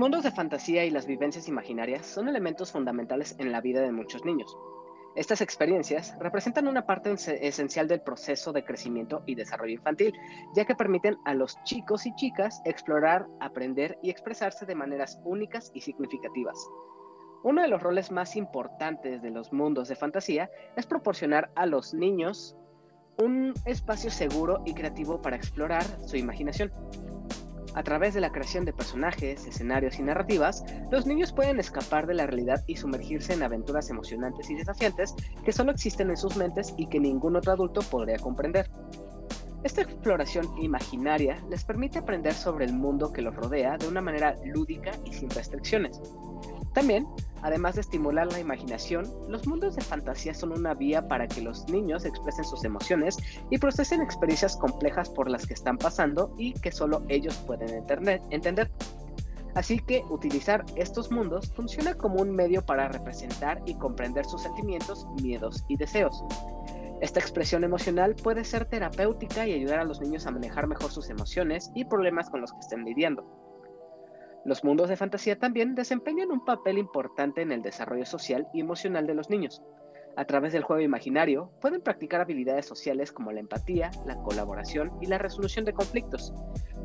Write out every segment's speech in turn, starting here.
Mundos de fantasía y las vivencias imaginarias son elementos fundamentales en la vida de muchos niños. Estas experiencias representan una parte esencial del proceso de crecimiento y desarrollo infantil, ya que permiten a los chicos y chicas explorar, aprender y expresarse de maneras únicas y significativas. Uno de los roles más importantes de los mundos de fantasía es proporcionar a los niños un espacio seguro y creativo para explorar su imaginación. A través de la creación de personajes, escenarios y narrativas, los niños pueden escapar de la realidad y sumergirse en aventuras emocionantes y desafiantes que solo existen en sus mentes y que ningún otro adulto podría comprender. Esta exploración imaginaria les permite aprender sobre el mundo que los rodea de una manera lúdica y sin restricciones. También, además de estimular la imaginación, los mundos de fantasía son una vía para que los niños expresen sus emociones y procesen experiencias complejas por las que están pasando y que solo ellos pueden entender. Así que utilizar estos mundos funciona como un medio para representar y comprender sus sentimientos, miedos y deseos. Esta expresión emocional puede ser terapéutica y ayudar a los niños a manejar mejor sus emociones y problemas con los que estén lidiando. Los mundos de fantasía también desempeñan un papel importante en el desarrollo social y emocional de los niños. A través del juego imaginario, pueden practicar habilidades sociales como la empatía, la colaboración y la resolución de conflictos.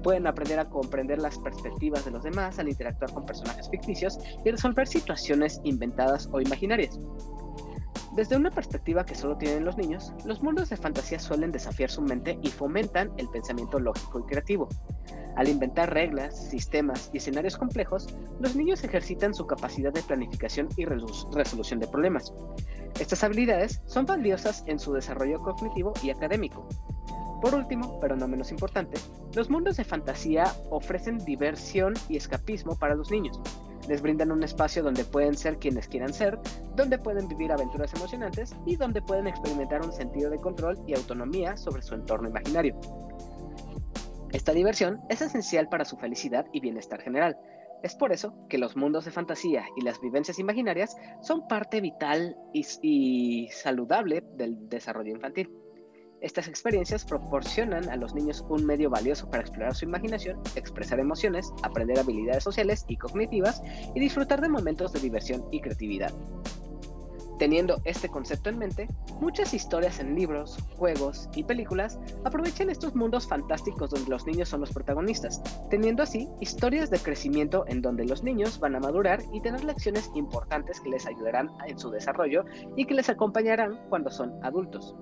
Pueden aprender a comprender las perspectivas de los demás al interactuar con personajes ficticios y resolver situaciones inventadas o imaginarias. Desde una perspectiva que solo tienen los niños, los mundos de fantasía suelen desafiar su mente y fomentan el pensamiento lógico y creativo. Al inventar reglas, sistemas y escenarios complejos, los niños ejercitan su capacidad de planificación y resolución de problemas. Estas habilidades son valiosas en su desarrollo cognitivo y académico. Por último, pero no menos importante, los mundos de fantasía ofrecen diversión y escapismo para los niños. Les brindan un espacio donde pueden ser quienes quieran ser, donde pueden vivir aventuras emocionantes y donde pueden experimentar un sentido de control y autonomía sobre su entorno imaginario. Esta diversión es esencial para su felicidad y bienestar general. Es por eso que los mundos de fantasía y las vivencias imaginarias son parte vital y, saludable del desarrollo infantil. Estas experiencias proporcionan a los niños un medio valioso para explorar su imaginación, expresar emociones, aprender habilidades sociales y cognitivas y disfrutar de momentos de diversión y creatividad. Teniendo este concepto en mente, muchas historias en libros, juegos y películas aprovechan estos mundos fantásticos donde los niños son los protagonistas, teniendo así historias de crecimiento en donde los niños van a madurar y tener lecciones importantes que les ayudarán en su desarrollo y que les acompañarán cuando son adultos.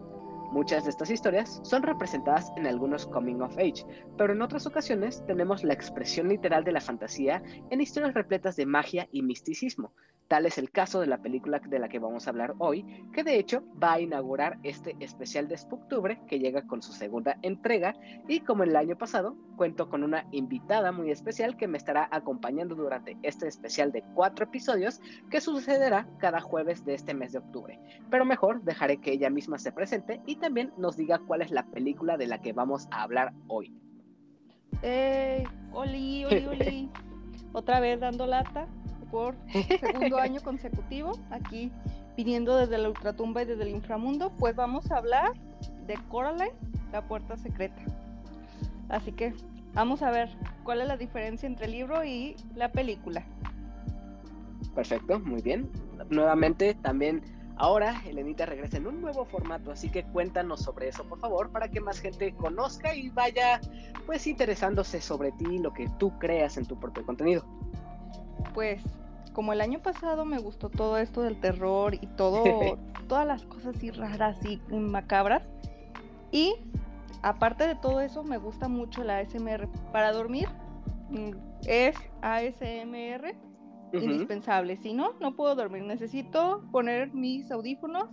Muchas de estas historias son representadas en algunos coming of age, pero en otras ocasiones tenemos la expresión literal de la fantasía en historias repletas de magia y misticismo, Tal es el caso de la película de la que vamos a hablar hoy, que de hecho va a inaugurar este especial de Spooktubre que llega con su segunda entrega y como el año pasado cuento con una invitada muy especial que me estará acompañando durante este especial de cuatro episodios que sucederá cada jueves de este mes de octubre. Pero mejor dejaré que ella misma se presente y también nos diga cuál es la película de la que vamos a hablar hoy. ¡Eh! ¡Oli, oli, oli! Otra vez dando lata por segundo año consecutivo, aquí viniendo desde la ultratumba y desde el inframundo, pues vamos a hablar de Coraline, la puerta secreta. Así que vamos a ver cuál es la diferencia entre el libro y la película. Perfecto, muy bien. Nuevamente también ahora Elenita regresa en un nuevo formato, así que cuéntanos sobre eso, por favor, para que más gente conozca y vaya pues interesándose sobre ti, lo que tú creas en tu propio contenido. Pues como el año pasado me gustó todo esto del terror y todo, todas las cosas así raras y macabras. Y aparte de todo eso, me gusta mucho la ASMR. Para dormir mm, es ASMR indispensable. Si no, no puedo dormir. Necesito poner mis audífonos,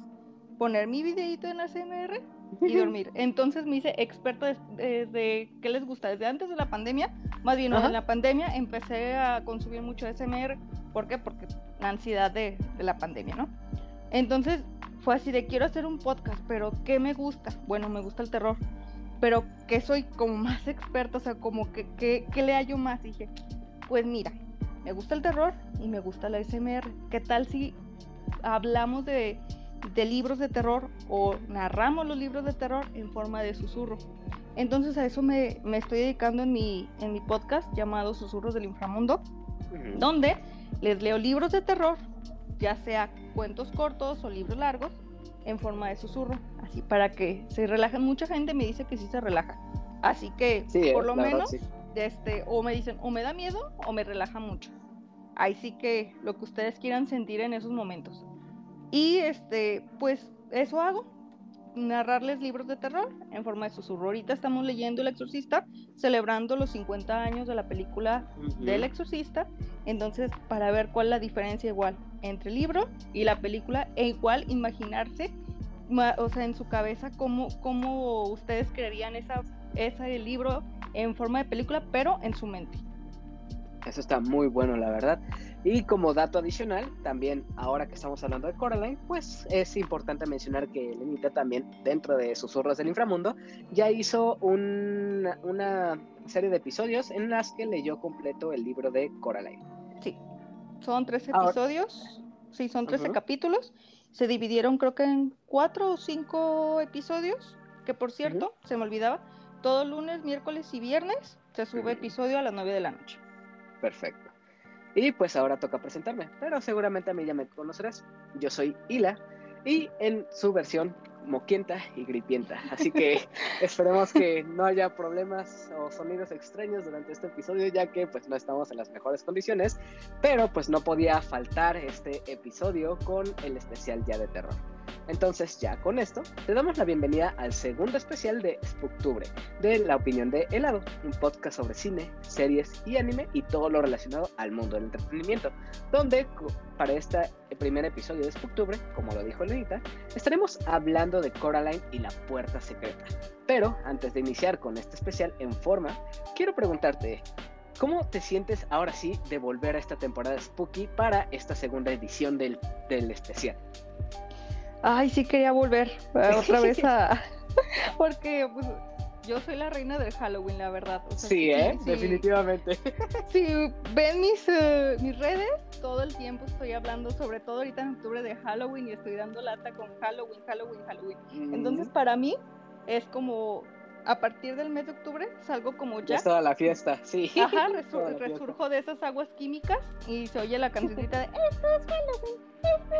poner mi videito en ASMR y dormir. Entonces me hice experta de, qué les gusta. Desde antes de la pandemia, más bien en la pandemia, empecé a consumir mucho ASMR ¿Por qué? Porque la ansiedad de, la pandemia, ¿no? Entonces fue así de quiero hacer un podcast, pero ¿qué me gusta? Bueno, me gusta el terror, pero que soy como más experta, o sea, como que, ¿qué le hallo más? dije, pues mira, me gusta el terror y me gusta la SMR. ¿Qué tal si hablamos de, libros de terror o narramos los libros de terror en forma de susurro? Entonces a eso me, me estoy dedicando en mi, en mi podcast llamado Susurros del Inframundo donde les leo libros de terror, ya sea cuentos cortos o libros largos, en forma de susurro, así para que se relajen. Mucha gente me dice que sí se relaja, así que por lo menos, este, o me dicen, o me da miedo o me relaja mucho. Ahí sí que lo que ustedes quieran sentir en esos momentos. Y este, pues eso hago, narrarles libros de terror en forma de susurro. Ahorita estamos leyendo El Exorcista, celebrando los 50 años de la película del Exorcista. Entonces, para ver cuál es la diferencia igual entre el libro y la película, e igual imaginarse, o sea, en su cabeza, cómo, cómo ustedes creerían esa, ese libro en forma de película, pero en su mente. Eso está muy bueno, la verdad. Y como dato adicional, también ahora que estamos hablando de Coraline, pues es importante mencionar que Lenita también, dentro de Susurros del Inframundo, ya hizo una serie de episodios en las que leyó completo el libro de Coraline. Sí, son 13 episodios, sí, son 13 capítulos. Se dividieron creo que en cuatro o cinco episodios, que por cierto, se me olvidaba, todo lunes, miércoles y viernes se sube episodio a las 9 de la noche. Perfecto. Y pues ahora toca presentarme, pero seguramente a mí ya me conocerás. Yo soy Hila y en su versión moquienta y gripienta. Así que esperemos que no haya problemas o sonidos extraños durante este episodio, ya que pues no estamos en las mejores condiciones, pero pues no podía faltar este episodio con el especial ya de terror. Entonces, ya con esto, te damos la bienvenida al segundo especial de Spooktubre, de La Opinión de Helado, un podcast sobre cine, series y anime y todo lo relacionado al mundo del entretenimiento, donde para este primer episodio de Spooktubre, como lo dijo Lenita, estaremos hablando de Coraline y la puerta secreta. Pero antes de iniciar con este especial en forma, quiero preguntarte, ¿Cómo te sientes ahora sí de volver a esta temporada Spooky para esta segunda edición del, del especial? Ay, sí quería volver otra vez a... Porque pues, yo soy la reina del Halloween, la verdad. sí, ¿eh? Definitivamente. Sí, ven mis, eh, mis redes, todo el tiempo estoy hablando, sobre todo ahorita en octubre, de Halloween y estoy dando lata con Halloween, Halloween, Halloween. Entonces, mm. para mí es como a partir del mes de octubre salgo como ya. Es toda la fiesta, sí. Ajá, resurjo de esas aguas químicas y se oye la cancioncita de Esto es Halloween.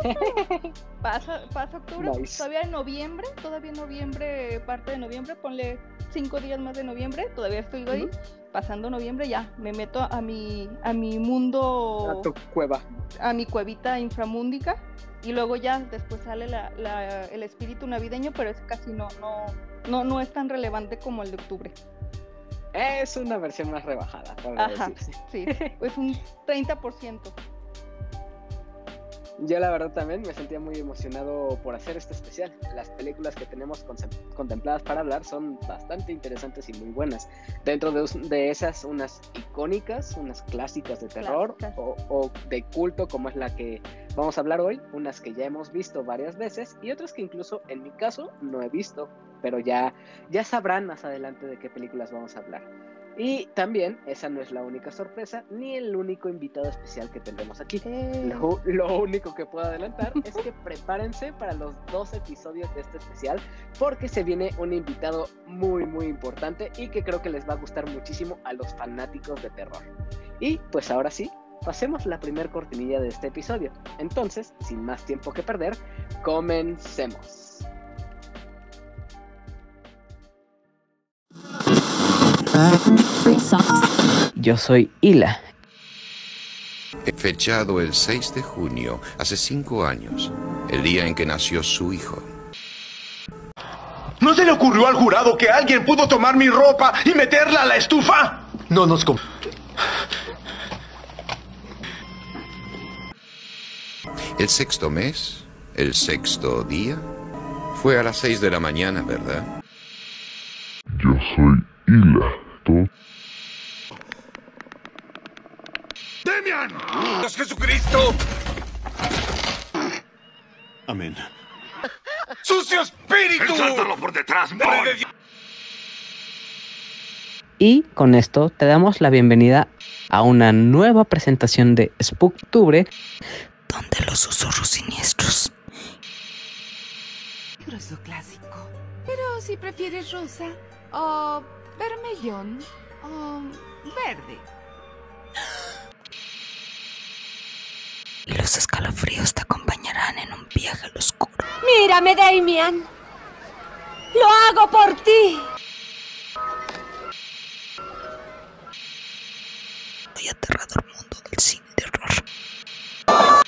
pasa, pasa octubre, todavía en noviembre, todavía en noviembre, parte de noviembre, ponle cinco días más de noviembre, todavía estoy ahí. Pasando noviembre ya me meto a mi a mi mundo a tu cueva a mi cuevita inframúndica y luego ya después sale la, la, el espíritu navideño pero es casi no no no, no es tan relevante como el de octubre. Es una versión más rebajada, Ajá, Sí, es un 30%. Yo la verdad también me sentía muy emocionado por hacer este especial. Las películas que tenemos contempladas para hablar son bastante interesantes y muy buenas. Dentro de, esas, unas icónicas, unas clásicas de terror o, o, de culto como es la que vamos a hablar hoy, unas que ya hemos visto varias veces y otras que incluso en mi caso no he visto, pero ya, ya sabrán más adelante de qué películas vamos a hablar. Y también, esa no es la única sorpresa, ni el único invitado especial que tendremos aquí. Eh. Lo, único que puedo adelantar es que prepárense para los dos episodios de este especial, porque se viene un invitado muy, muy importante y que creo que les va a gustar muchísimo a los fanáticos de terror. Y pues ahora sí, pasemos la primer cortinilla de este episodio. Entonces, sin más tiempo que perder, comencemos. Yo soy Hila. Fechado el 6 de junio, hace cinco años, el día en que nació su hijo. ¿No se le ocurrió al jurado que alguien pudo tomar mi ropa y meterla a la estufa? No nos... El sexto mes, el sexto día, fue a las seis de la mañana, ¿verdad? Yo soy Hila. ¡Demian! ¡Es Jesucristo! Amén. ¡Sucio espíritu! ¡Sáltalo por detrás, Y con esto te damos la bienvenida a una nueva presentación de Spooktubre, donde los susurros siniestros. Grosso clásico. Pero si prefieres rosa o vermellón o verde. los escalofríos te acompañarán en un viaje al oscuro. Mírame, Damian. Lo hago por ti. Y aterrador mundo del cine de horror.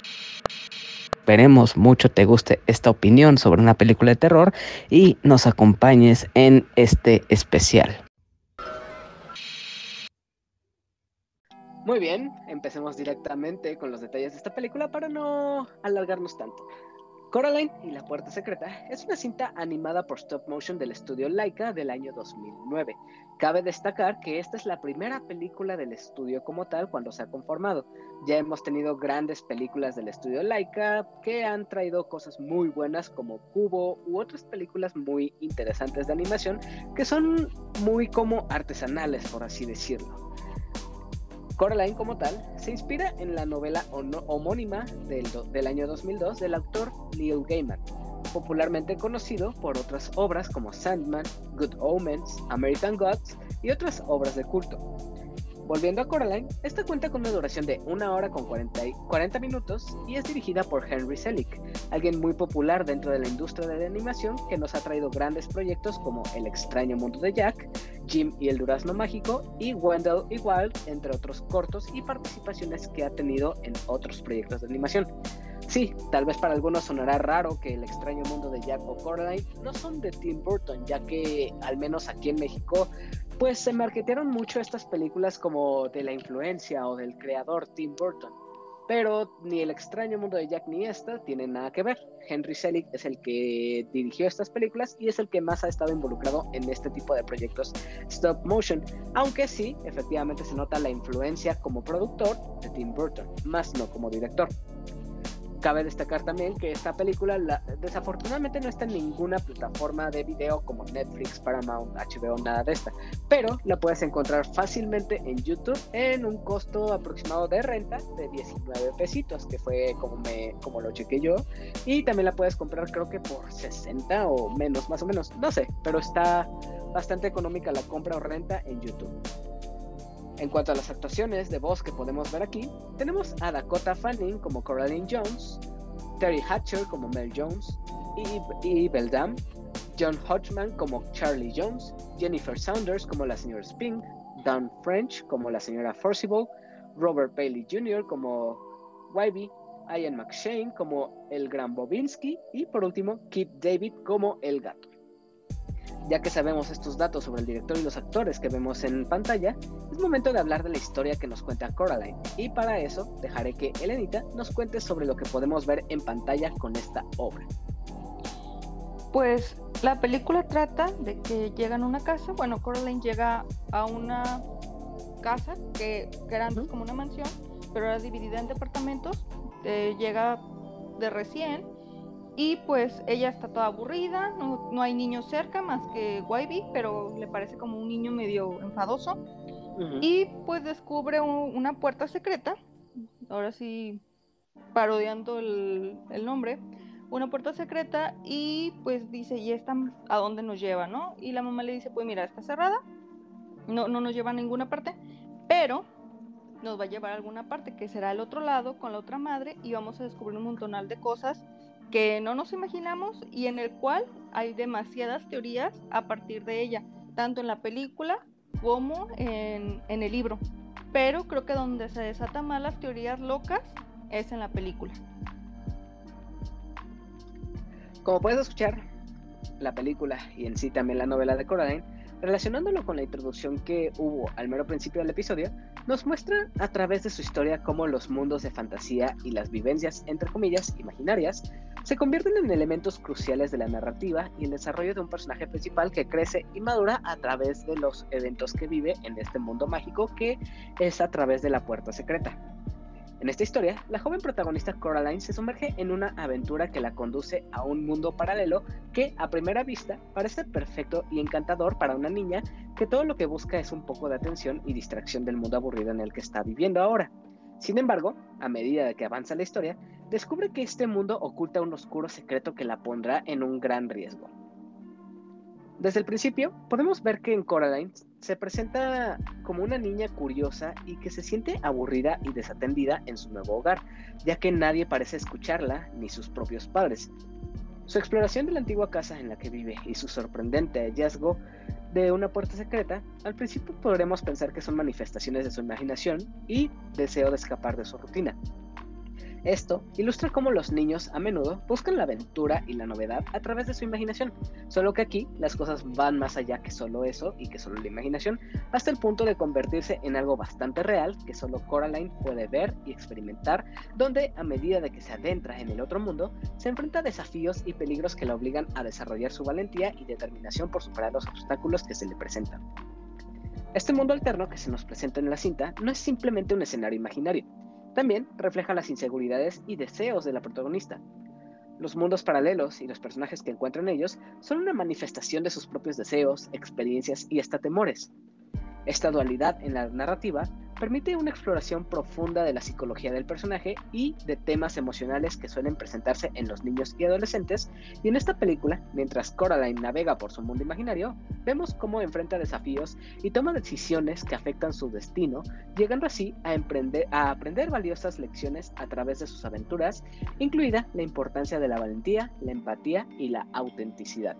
Esperemos mucho te guste esta opinión sobre una película de terror y nos acompañes en este especial. Muy bien, empecemos directamente con los detalles de esta película para no alargarnos tanto. Coraline y la Puerta Secreta es una cinta animada por stop motion del estudio Laika del año 2009. Cabe destacar que esta es la primera película del estudio como tal cuando se ha conformado. Ya hemos tenido grandes películas del estudio Laika que han traído cosas muy buenas como Cubo u otras películas muy interesantes de animación que son muy como artesanales, por así decirlo. Coraline como tal se inspira en la novela homónima del, del, año 2002 del autor Neil Gaiman, popularmente conocido por otras obras como Sandman, Good Omens, American Gods y otras obras de culto. Volviendo a Coraline, esta cuenta con una duración de 1 hora con 40, 40, minutos y es dirigida por Henry Selick, alguien muy popular dentro de la industria de la animación que nos ha traído grandes proyectos como El extraño mundo de Jack, Jim y el durazno mágico y Wendell y Wild, entre otros cortos y participaciones que ha tenido en otros proyectos de animación. Sí, tal vez para algunos sonará raro que El extraño mundo de Jack o Coraline no son de Tim Burton, ya que al menos aquí en México pues se marketearon mucho estas películas como de la influencia o del creador Tim Burton. Pero ni El extraño mundo de Jack ni esta tienen nada que ver. Henry Selick es el que dirigió estas películas y es el que más ha estado involucrado en este tipo de proyectos stop motion. Aunque sí, efectivamente se nota la influencia como productor de Tim Burton, más no como director. Cabe destacar también que esta película desafortunadamente no está en ninguna plataforma de video como Netflix, Paramount, HBO, nada de esta, pero la puedes encontrar fácilmente en YouTube en un costo aproximado de renta de 19 pesitos, que fue como, me, como lo chequé yo, y también la puedes comprar creo que por 60 o menos, más o menos, no sé, pero está bastante económica la compra o renta en YouTube. En cuanto a las actuaciones de voz que podemos ver aquí, tenemos a Dakota Fanning como Coraline Jones, Terry Hatcher como Mel Jones, y, Beldam, John Hodgman como Charlie Jones, Jennifer Saunders como la señora Spink, Don French como la señora Forcible, Robert Bailey Jr. como Wybie, Ian McShane como el gran Bobinski y por último Kit David como el gato. Ya que sabemos estos datos sobre el director y los actores que vemos en pantalla, es momento de hablar de la historia que nos cuenta Coraline. Y para eso dejaré que Elenita nos cuente sobre lo que podemos ver en pantalla con esta obra. Pues la película trata de que llegan a una casa, bueno, Coraline llega a una casa que, era antes como una mansión, pero era dividida en departamentos, eh, llega de recién y pues ella está toda aburrida, no, hay niños cerca más que Wybie, pero le parece como un niño medio enfadoso. Y pues descubre una puerta secreta, ahora sí parodiando el, nombre, una puerta secreta y pues dice, ¿y esta a dónde nos lleva, no? Y la mamá le dice, pues mira, está cerrada, no, no nos lleva a ninguna parte, pero nos va a llevar a alguna parte, que será el otro lado con la otra madre y vamos a descubrir un montonal de cosas que no nos imaginamos y en el cual hay demasiadas teorías a partir de ella, tanto en la película como en, el libro. Pero creo que donde se desatan más las teorías locas es en la película. Como puedes escuchar, la película y en sí también la novela de Coraline Relacionándolo con la introducción que hubo al mero principio del episodio, nos muestra a través de su historia cómo los mundos de fantasía y las vivencias, entre comillas, imaginarias, se convierten en elementos cruciales de la narrativa y el desarrollo de un personaje principal que crece y madura a través de los eventos que vive en este mundo mágico que es a través de la puerta secreta. En esta historia, la joven protagonista Coraline se sumerge en una aventura que la conduce a un mundo paralelo que, a primera vista, parece perfecto y encantador para una niña que todo lo que busca es un poco de atención y distracción del mundo aburrido en el que está viviendo ahora. Sin embargo, a medida de que avanza la historia, descubre que este mundo oculta un oscuro secreto que la pondrá en un gran riesgo. Desde el principio, podemos ver que en Coraline se presenta como una niña curiosa y que se siente aburrida y desatendida en su nuevo hogar, ya que nadie parece escucharla ni sus propios padres. Su exploración de la antigua casa en la que vive y su sorprendente hallazgo de una puerta secreta, al principio podremos pensar que son manifestaciones de su imaginación y deseo de escapar de su rutina. Esto ilustra cómo los niños a menudo buscan la aventura y la novedad a través de su imaginación, solo que aquí las cosas van más allá que solo eso y que solo la imaginación, hasta el punto de convertirse en algo bastante real que solo Coraline puede ver y experimentar, donde a medida de que se adentra en el otro mundo, se enfrenta a desafíos y peligros que la obligan a desarrollar su valentía y determinación por superar los obstáculos que se le presentan. Este mundo alterno que se nos presenta en la cinta no es simplemente un escenario imaginario, también refleja las inseguridades y deseos de la protagonista. Los mundos paralelos y los personajes que encuentran en ellos son una manifestación de sus propios deseos, experiencias y hasta temores. Esta dualidad en la narrativa permite una exploración profunda de la psicología del personaje y de temas emocionales que suelen presentarse en los niños y adolescentes, y en esta película, mientras Coraline navega por su mundo imaginario, vemos cómo enfrenta desafíos y toma decisiones que afectan su destino, llegando así a, emprender, a aprender valiosas lecciones a través de sus aventuras, incluida la importancia de la valentía, la empatía y la autenticidad.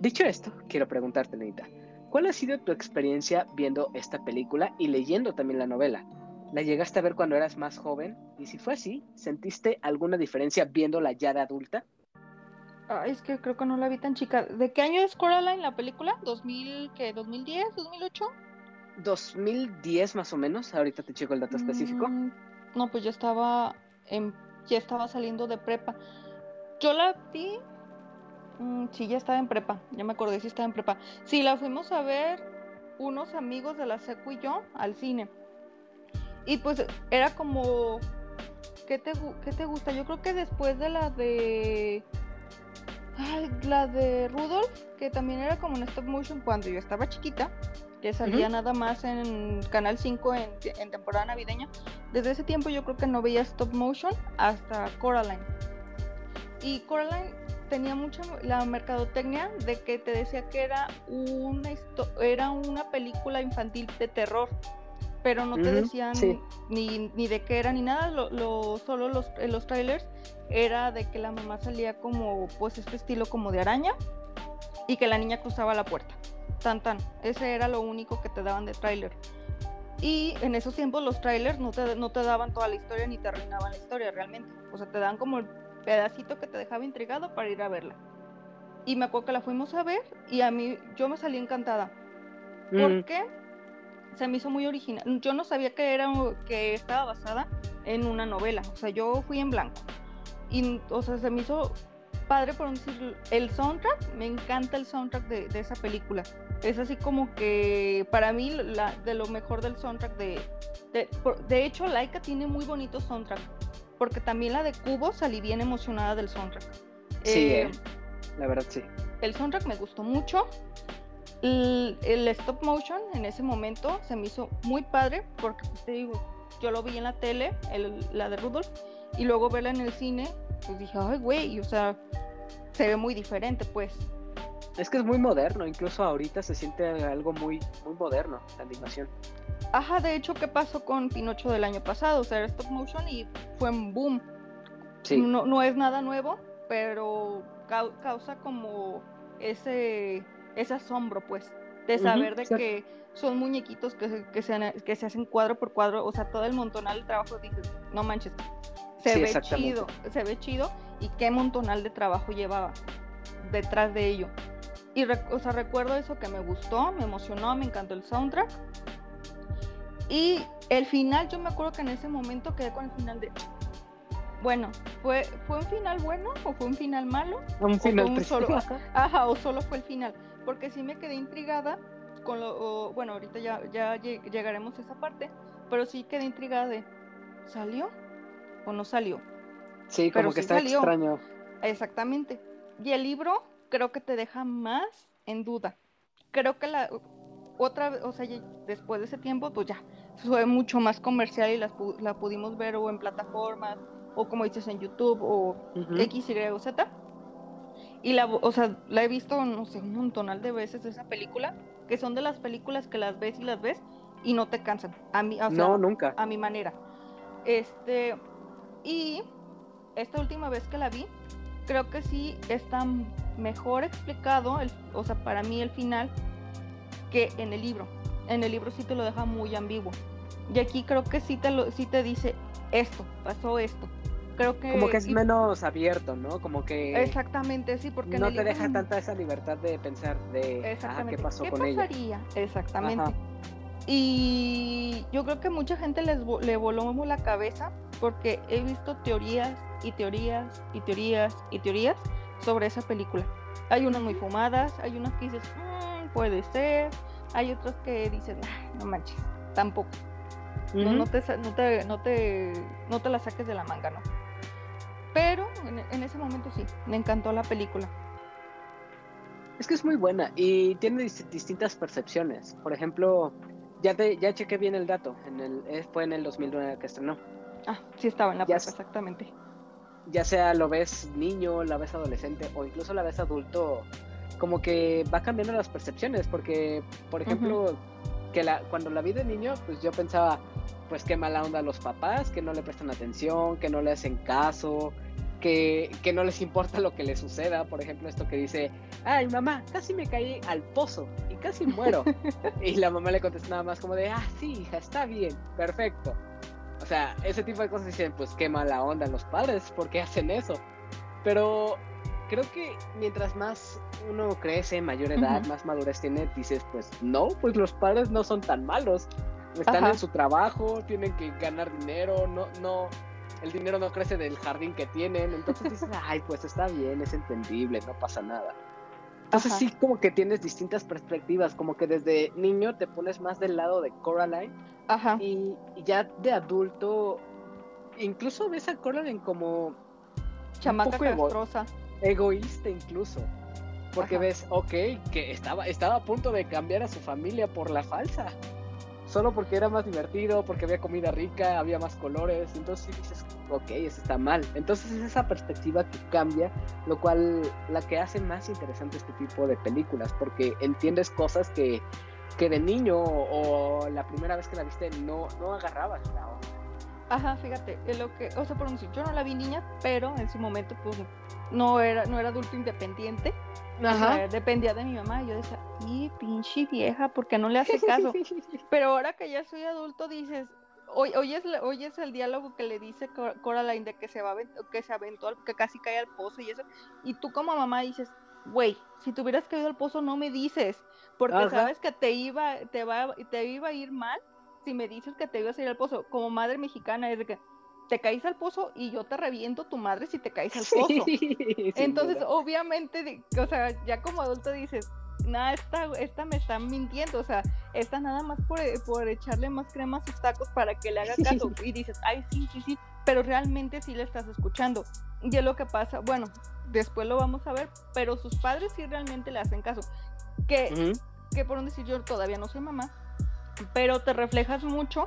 Dicho esto, quiero preguntarte, Lenita, ¿Cuál ha sido tu experiencia viendo esta película y leyendo también la novela? ¿La llegaste a ver cuando eras más joven? Y si fue así, ¿sentiste alguna diferencia viéndola ya de adulta? Ah, es que creo que no la vi tan chica. ¿De qué año es Coraline la película? ¿2000, qué? ¿2010? ¿2008? 2010 más o menos. Ahorita te checo el dato específico. Mm, no, pues yo estaba en, ya estaba saliendo de prepa. Yo la vi Mm, sí, ya estaba en prepa, ya me acordé, sí estaba en prepa. Sí, la fuimos a ver unos amigos de la secu y yo al cine. Y pues era como, ¿qué te, qué te gusta? Yo creo que después de la de... Ay, la de Rudolph, que también era como en stop motion cuando yo estaba chiquita, que salía nada más en Canal 5 en, en temporada navideña. Desde ese tiempo yo creo que no veía stop motion hasta Coraline. Y Coraline tenía mucha la mercadotecnia de que te decía que era una era una película infantil de terror pero no te decían ni, ni, de qué era ni nada lo, solo los, los trailers era de que la mamá salía como pues este estilo como de araña y que la niña cruzaba la puerta tan tan ese era lo único que te daban de trailer. Y en esos tiempos los trailers no te, no te daban toda la historia ni te arruinaban la historia realmente o sea te dan como pedacito que te dejaba intrigado para ir a verla. Y me acuerdo que la fuimos a ver y a mí yo me salí encantada. Porque se me hizo muy original. Yo no sabía que era que estaba basada en una novela. O sea, yo fui en blanco. Y, o sea, se me hizo padre por decir el soundtrack. Me encanta el soundtrack de, esa película. Es así como que para mí la, de lo mejor del soundtrack de, de, de hecho, Laika tiene muy bonito soundtrack porque también la de Cubo salí bien emocionada del soundtrack. Sí, eh, la verdad sí. El soundtrack me gustó mucho. El, stop motion en ese momento se me hizo muy padre porque te digo, yo lo vi en la tele, la de Rudolph, y luego verla en el cine, pues dije, ay, güey, o sea, se ve muy diferente, pues. Es que es muy moderno, incluso ahorita se siente algo muy, muy moderno la animación. Ajá, de hecho, ¿qué pasó con Pinocho del año pasado? O sea, era stop motion y fue un boom. Sí. No, no es nada nuevo, pero causa como ese, ese asombro, pues, de saber de que son muñequitos que, que, se, que se hacen cuadro por cuadro, o sea, todo el montonal de trabajo, dices, no manches, se ve chido, se ve chido, y qué montonal de trabajo llevaba detrás de ello. Y, o sea, recuerdo eso que me gustó, me emocionó, me encantó el soundtrack. Y el final, yo me acuerdo que en ese momento quedé con el final de. Bueno, ¿fue, ¿fue un final bueno o fue un final malo? Un final o solo, ajá, o solo fue el final. Porque sí me quedé intrigada con lo. bueno, ahorita ya, ya llegaremos a esa parte, pero sí quedé intrigada de. ¿Salió o no salió? Sí, como que está extraño. Exactamente. Y el libro creo que te deja más en duda. Creo que la otra o sea, después de ese tiempo, pues ya, fue mucho más comercial y la, la pudimos ver o en plataformas, o como dices en YouTube, o X, Y o Z. Y la, o sea, la he visto, no sé, un montonal de veces esa película. que son de las películas que las ves y las ves y no te cansan. A mí, o sea, no, nunca. a mi manera. Este, y esta última vez que la vi, creo que sí está mejor explicado, el, o sea, para mí el final, que en el libro. En el libro sí te lo deja muy ambiguo. Y aquí creo que sí te, lo, sí te dice esto, pasó esto. Creo que... Como que es y- menos abierto, ¿no? Como que Exactamente, sí, porque en no el te libro deja tanta esa libertad de pensar de ah, Exactamente. qué pasó con ella. pasaría? Exactamente. Ajá. Y yo creo que mucha gente les vo- le voló la cabeza porque he visto teorías y teorías y teorías y teorías sobre esa película. Hay unas muy fumadas, hay unas que dices, "Mm, puede ser, hay otras que dices, "Ay, no manches, tampoco. No, te, no, te, no, te, no te la saques de la manga, ¿no? Pero en, en ese momento sí, me encantó la película. Es que es muy buena y tiene dis- distintas percepciones. Por ejemplo, ya te, ya chequé bien el dato. En el, eh, fue en el 2009 que estrenó. Ah, sí estaba en la Ya exactamente. Ya sea lo ves niño, la ves adolescente o incluso la ves adulto, como que va cambiando las percepciones. Porque, por ejemplo, que la, cuando la vi de niño, pues yo pensaba, pues qué mala onda los papás, que no le prestan atención, que no le hacen caso, que, que no les importa lo que le suceda. Por ejemplo, esto que dice, ay mamá, casi me caí al pozo y casi muero. y la mamá le contesta nada más como de, ah, sí, hija, está bien, perfecto. O sea, ese tipo de cosas dicen, pues qué mala onda los padres, ¿por qué hacen eso? Pero creo que mientras más uno crece, mayor edad, más madurez tiene, dices, pues no, pues los padres no son tan malos. Están Ajá. en su trabajo, tienen que ganar dinero, no, no, el dinero no crece del jardín que tienen. Entonces dices, ay, pues está bien, es entendible, no pasa nada. Entonces Ajá. sí, como que tienes distintas perspectivas, como que desde niño te pones más del lado de Coraline Ajá. y, y ya de adulto, incluso ves a Coraline como Chamaca ego- castrosa. egoísta incluso. Porque Ajá. ves, ok, que estaba, estaba a punto de cambiar a su familia por la falsa. Solo porque era más divertido, porque había comida rica, había más colores. Entonces dices, ok, eso está mal. Entonces es esa perspectiva que cambia, lo cual la que hace más interesante este tipo de películas, porque entiendes cosas que, que de niño o, la primera vez que la viste no, no agarrabas la. Ajá, fíjate, lo que, o sea, por decir, yo no la vi niña, pero en su momento, pues, no era, no era adulto independiente. O sea, dependía de mi mamá. Y yo decía, y pinche vieja, porque no le hace caso. Pero ahora que ya soy adulto, dices, hoy, hoy, es, hoy es el diálogo que le dice Cor- Coraline de que se va que se aventó, que casi cae al pozo y eso. Y tú como mamá dices, güey, si te hubieras caído al pozo no me dices, porque Ajá. sabes que te iba, te va, te iba a ir mal si me dices que te ibas a ir al pozo. Como madre mexicana es de que te caíste al pozo y yo te reviento tu madre si te caes al pozo. Entonces, obviamente, o sea, ya como adulto dices, nada, esta, esta me está mintiendo, o sea, esta nada más por, por echarle más crema a sus tacos para que le haga caso. Y dices, ay, sí, sí, sí, pero realmente sí le estás escuchando. Y es lo que pasa, bueno, después lo vamos a ver, pero sus padres sí realmente le hacen caso. Que, que por un decir, yo todavía no soy mamá, pero te reflejas mucho,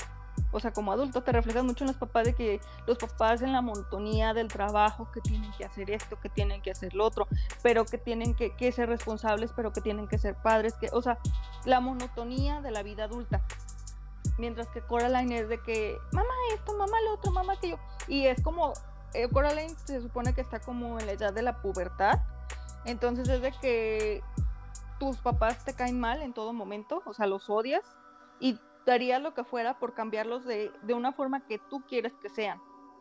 o sea, como adulto te reflejas mucho en los papás de que los papás en la monotonía del trabajo, que tienen que hacer esto, que tienen que hacer lo otro, pero que tienen que, ser responsables, pero que tienen que ser padres, que, o sea, la monotonía de la vida adulta. Mientras que Coraline es de que, mamá esto, mamá lo otro, mamá aquello. Y es como, eh, Coraline se supone que está como en la edad de la pubertad. Entonces es de que tus papás te caen mal en todo momento, o sea, los odias y darías lo que fuera por cambiarlos de, de una forma que tú quieres que sean,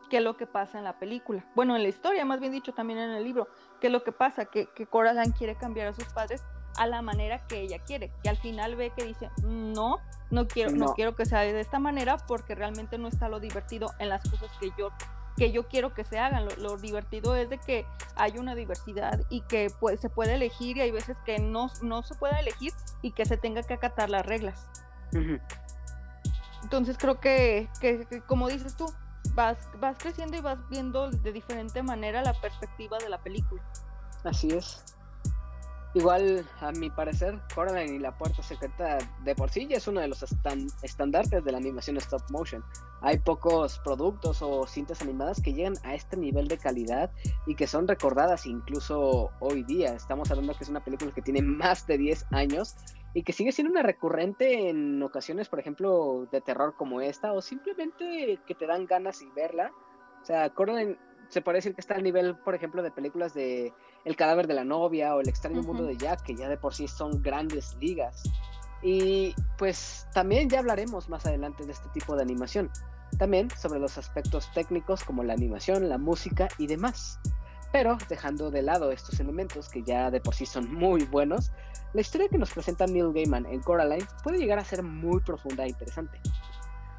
que es lo que pasa en la película. Bueno, en la historia, más bien dicho, también en el libro, que es lo que pasa, que, que Coraline quiere cambiar a sus padres a la manera que ella quiere, que al final ve que dice, no, no quiero, no. No. quiero que sea de esta manera porque realmente no está lo divertido en las cosas que yo que yo quiero que se hagan. Lo, lo divertido es de que hay una diversidad y que pues, se puede elegir y hay veces que no, no se puede elegir y que se tenga que acatar las reglas. Entonces creo que, que- que, como dices tú, vas, vas creciendo y vas viendo de diferente manera la perspectiva de la película. Así es. Igual, a mi parecer, Coraline y la Puerta Secreta de por sí ya es uno de los estan- estandartes de la animación stop motion. Hay pocos productos o cintas animadas que llegan a este nivel de calidad y que son recordadas incluso hoy día. Estamos hablando que es una película que tiene más de 10 años y que sigue siendo una recurrente en ocasiones, por ejemplo, de terror como esta, o simplemente que te dan ganas y verla. O sea, Coraline se puede decir que está al nivel, por ejemplo, de películas de El cadáver de la novia o El extraño mundo de Jack, que ya de por sí son grandes ligas. Y pues también ya hablaremos más adelante de este tipo de animación. También sobre los aspectos técnicos como la animación, la música y demás. Pero dejando de lado estos elementos que ya de por sí son muy buenos, la historia que nos presenta Neil Gaiman en Coraline puede llegar a ser muy profunda e interesante.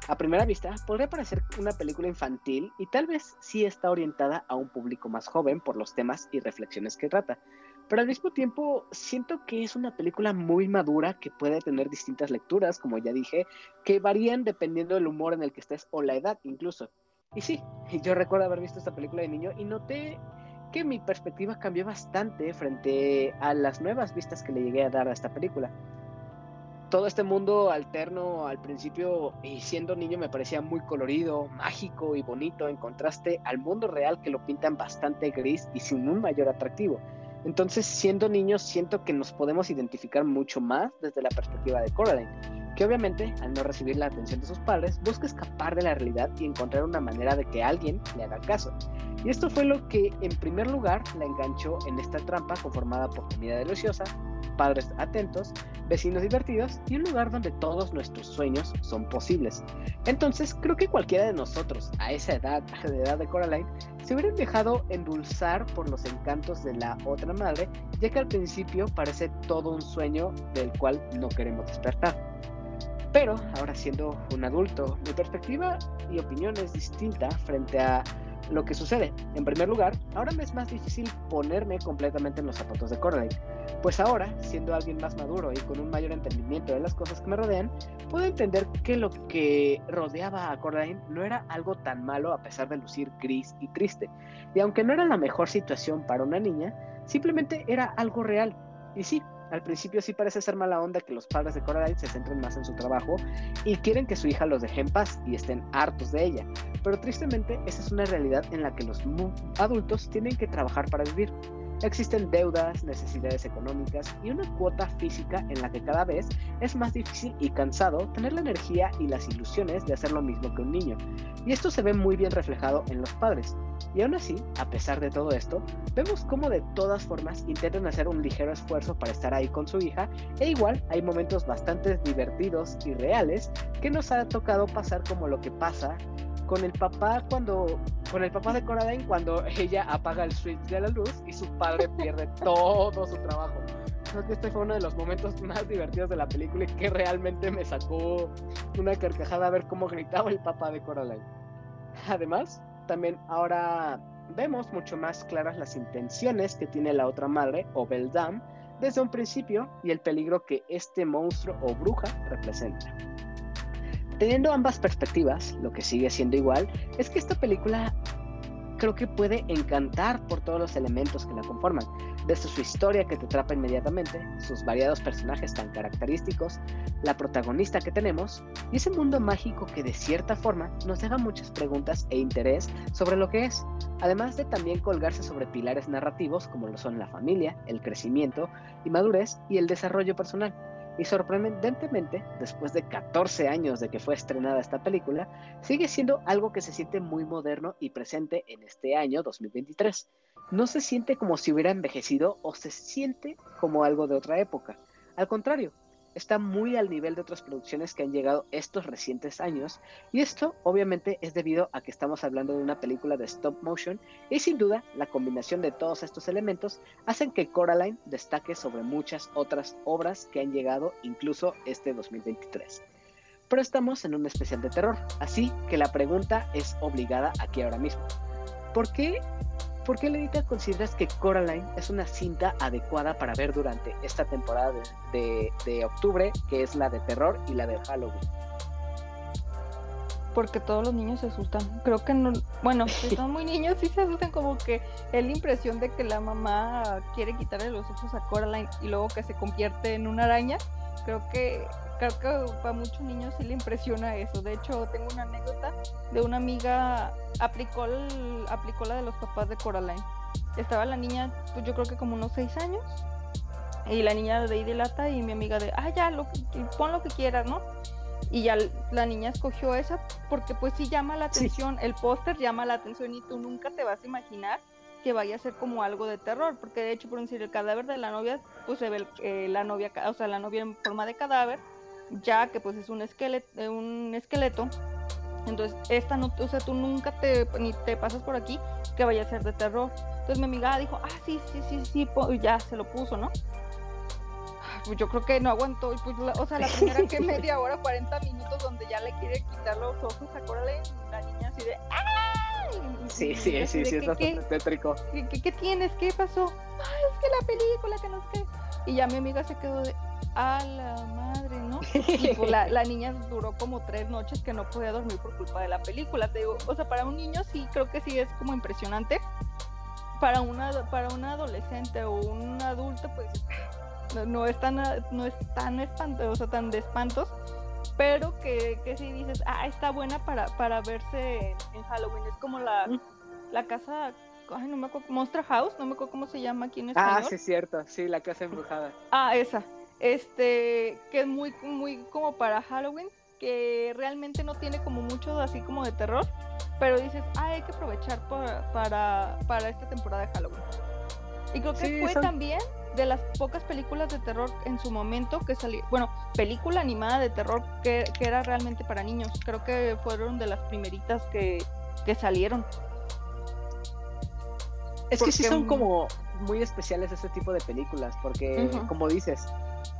A primera vista, podría parecer una película infantil y tal vez sí está orientada a un público más joven por los temas y reflexiones que trata, pero al mismo tiempo siento que es una película muy madura que puede tener distintas lecturas, como ya dije, que varían dependiendo del humor en el que estés o la edad incluso. Y sí, yo recuerdo haber visto esta película de niño y noté que mi perspectiva cambió bastante frente a las nuevas vistas que le llegué a dar a esta película todo este mundo alterno al principio y siendo niño me parecía muy colorido, mágico y bonito en contraste al mundo real que lo pintan bastante gris y sin un mayor atractivo. Entonces, siendo niños, siento que nos podemos identificar mucho más desde la perspectiva de Coraline, que obviamente, al no recibir la atención de sus padres, busca escapar de la realidad y encontrar una manera de que alguien le haga caso. Y esto fue lo que, en primer lugar, la enganchó en esta trampa conformada por comida deliciosa, padres atentos, vecinos divertidos y un lugar donde todos nuestros sueños son posibles. Entonces, creo que cualquiera de nosotros, a esa edad, a la edad de Coraline, se hubieran dejado endulzar por los encantos de la otra madre, ya que al principio parece todo un sueño del cual no queremos despertar. Pero, ahora siendo un adulto, mi perspectiva y opinión es distinta frente a lo que sucede. En primer lugar, ahora me es más difícil ponerme completamente en los zapatos de Coraline, pues ahora, siendo alguien más maduro y con un mayor entendimiento de las cosas que me rodean, puedo entender que lo que rodeaba a Coraline no era algo tan malo a pesar de lucir gris y triste. Y aunque no era la mejor situación para una niña, simplemente era algo real. Y sí, al principio sí parece ser mala onda que los padres de Coraline se centren más en su trabajo y quieren que su hija los deje en paz y estén hartos de ella. Pero tristemente esa es una realidad en la que los adultos tienen que trabajar para vivir. Existen deudas, necesidades económicas y una cuota física en la que cada vez es más difícil y cansado tener la energía y las ilusiones de hacer lo mismo que un niño. Y esto se ve muy bien reflejado en los padres. Y aún así, a pesar de todo esto, vemos cómo de todas formas intentan hacer un ligero esfuerzo para estar ahí con su hija, e igual hay momentos bastante divertidos y reales que nos ha tocado pasar como lo que pasa con el papá cuando con el papá de Coraline cuando ella apaga el switch de la luz y su padre pierde todo su trabajo. Creo que este fue uno de los momentos más divertidos de la película y que realmente me sacó una carcajada a ver cómo gritaba el papá de Coraline. Además, también ahora vemos mucho más claras las intenciones que tiene la otra madre, o Beldam, desde un principio y el peligro que este monstruo o bruja representa. Teniendo ambas perspectivas, lo que sigue siendo igual es que esta película creo que puede encantar por todos los elementos que la conforman, desde su historia que te atrapa inmediatamente, sus variados personajes tan característicos, la protagonista que tenemos y ese mundo mágico que de cierta forma nos deja muchas preguntas e interés sobre lo que es, además de también colgarse sobre pilares narrativos como lo son la familia, el crecimiento y madurez y el desarrollo personal y sorprendentemente, después de 14 años de que fue estrenada esta película, sigue siendo algo que se siente muy moderno y presente en este año 2023. No se siente como si hubiera envejecido o se siente como algo de otra época. Al contrario, está muy al nivel de otras producciones que han llegado estos recientes años y esto obviamente es debido a que estamos hablando de una película de stop motion y sin duda la combinación de todos estos elementos hacen que Coraline destaque sobre muchas otras obras que han llegado incluso este 2023. Pero estamos en un especial de terror, así que la pregunta es obligada aquí ahora mismo. ¿Por qué ¿Por qué, Lenita, consideras que Coraline es una cinta adecuada para ver durante esta temporada de, octubre, que es la de terror y la de Halloween? Porque todos los niños se asustan. Creo que no. Bueno, si son muy niños, sí se asustan, como que es la impresión de que la mamá quiere quitarle los ojos a Coraline y luego que se convierte en una araña. Creo que creo que para muchos niños sí le impresiona eso. De hecho, tengo una anécdota de una amiga, aplicó, aplicó la de los papás de Coraline. Estaba la niña, pues yo creo que como unos seis años. Y la niña de ahí dilata y mi amiga de, ah, ya, lo pon lo que quieras, ¿no? Y ya la niña escogió esa porque pues sí llama la Sí. atención, el póster llama la atención y tú nunca te vas a imaginar que vaya a ser como algo de terror, porque de hecho, por decir, el cadáver de la novia, pues se ve el- eh, la novia, o sea, la novia en forma de cadáver, ya que pues es un esqueleto, un esqueleto. Entonces, esta no, o sea, tú nunca te, ni te pasas por aquí que vaya a ser de terror. Entonces mi amiga dijo, ah, sí, sí, sí, sí, y ya se lo puso, ¿no? Ay, Pues yo creo que no aguantó, y pues, la- o sea, la primera que media hora, 40 minutos, donde ya le quiere quitar los ojos a Coraline, la niña así de, ¡ay! Sí, sí, sí, sí, "¿Qué- es bastante qué- tétrico. ¿qué, qué, qué tienes? ¿Qué pasó? Ay, es que la película, que no sé qué. Y ya mi amiga se quedó de, a la madre, ¿no? Y pues la, la niña duró como tres noches que no podía dormir por culpa de la película. Te digo, o sea, para un niño sí creo que sí es como impresionante. Para una, para un adolescente o un adulto, pues no, no es tan, no es tan espanto, o sea, tan de espantos. Pero que, que sí dices, ah, está buena para, para verse en Halloween. Es como la, la casa, ay, no me acuerdo, Monster House, no me acuerdo cómo se llama aquí en español. Ah, sí, es cierto. Sí, la casa embrujada. Ah, esa. Este, que es muy, muy como para Halloween, que realmente no tiene como mucho así como de terror, pero dices, ah, hay que aprovechar para, para, para esta temporada de Halloween. Y creo que Sí, fue son- también de las pocas películas de terror en su momento que salió, bueno, película animada de terror que, que era realmente para niños. Creo que fueron de las primeritas que, que salieron. Es que sí son como muy especiales ese tipo de películas, porque como dices,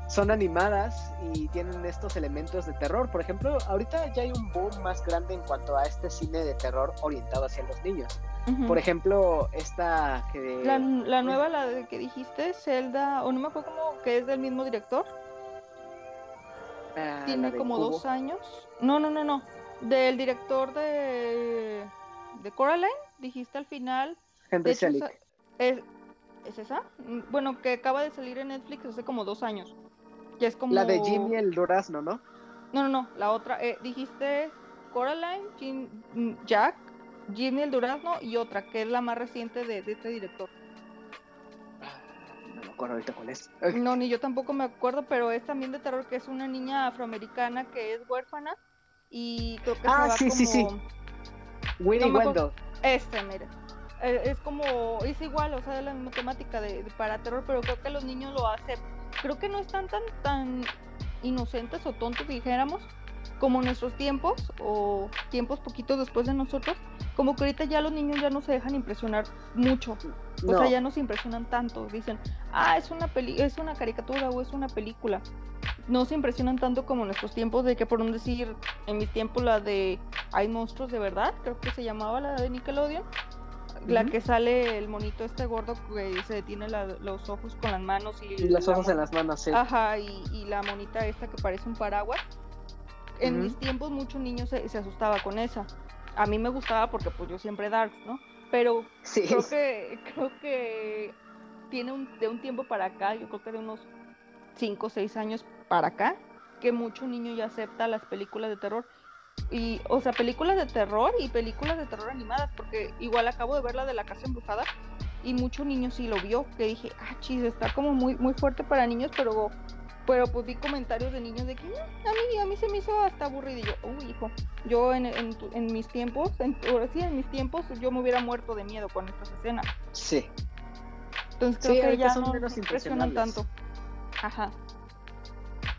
son animadas y tienen estos elementos de terror. Por ejemplo, ahorita ya hay un boom más grande en cuanto a este cine de terror orientado hacia los niños. Por ejemplo, esta que... La, la nueva, la de que dijiste, Zelda, o no me acuerdo cómo, que es del mismo director. ah, Tiene como Cubo. dos años. No, no, no, no. Del director de, de Coraline, dijiste al final. Henry hecho, es, ¿es esa? Mm, Bueno, que acaba de salir en Netflix hace como dos años. Que es como... La de Jimmy el Durazno, ¿no? No, no, no, la otra. eh, dijiste Coraline, Jim- mm, Jack, Jimmy el Durazno y otra, que es la más reciente de, de este director. No me acuerdo ahorita cuál es. No, ni yo tampoco me acuerdo, pero es también de terror que es una niña afroamericana que es huérfana y creo que Ah, se va sí, como... sí, sí. Winnie no. Wendell. Este, mira. Eh, es como, es igual, o sea, de la misma temática de, de para terror, pero creo que los niños lo hacen. Creo que no están tan, tan inocentes o tontos, dijéramos, como nuestros tiempos, o tiempos poquitos después de nosotros. Como que ahorita ya los niños ya no se dejan impresionar mucho. O No. sea, ya no se impresionan tanto. Dicen, ah, es una peli es una caricatura o es una película. No se impresionan tanto como en nuestros tiempos, de que por un decir, en mis tiempos la de Hay monstruos de verdad, creo que se llamaba la de Nickelodeon. La que sale el monito este gordo que se detiene la- los ojos con las manos y, Y los ojos en las manos, sí. Ajá, y, y la monita esta que parece un paraguas. En mis tiempos muchos niños se, se asustaba con esa. A mí me gustaba porque pues yo siempre darks, ¿no? Pero Sí. creo que creo que tiene un, de un tiempo para acá, yo creo que de unos 5 o 6 años para acá, que mucho niño ya acepta las películas de terror. Y, o sea, películas de terror y películas de terror animadas, porque igual acabo de ver la de la casa embrujada y mucho niño sí lo vio, que dije, ah, chis, está como muy, muy fuerte para niños, pero, pero pues vi comentarios de niños de que "No, a mí, a mí se me hizo hasta aburrido y yo, uy, hijo, yo en, en, en mis tiempos, en, sí, en mis tiempos, yo me hubiera muerto de miedo con estas escenas. Sí. Entonces Sí, creo que ya son no menos impresionan tanto. Ajá.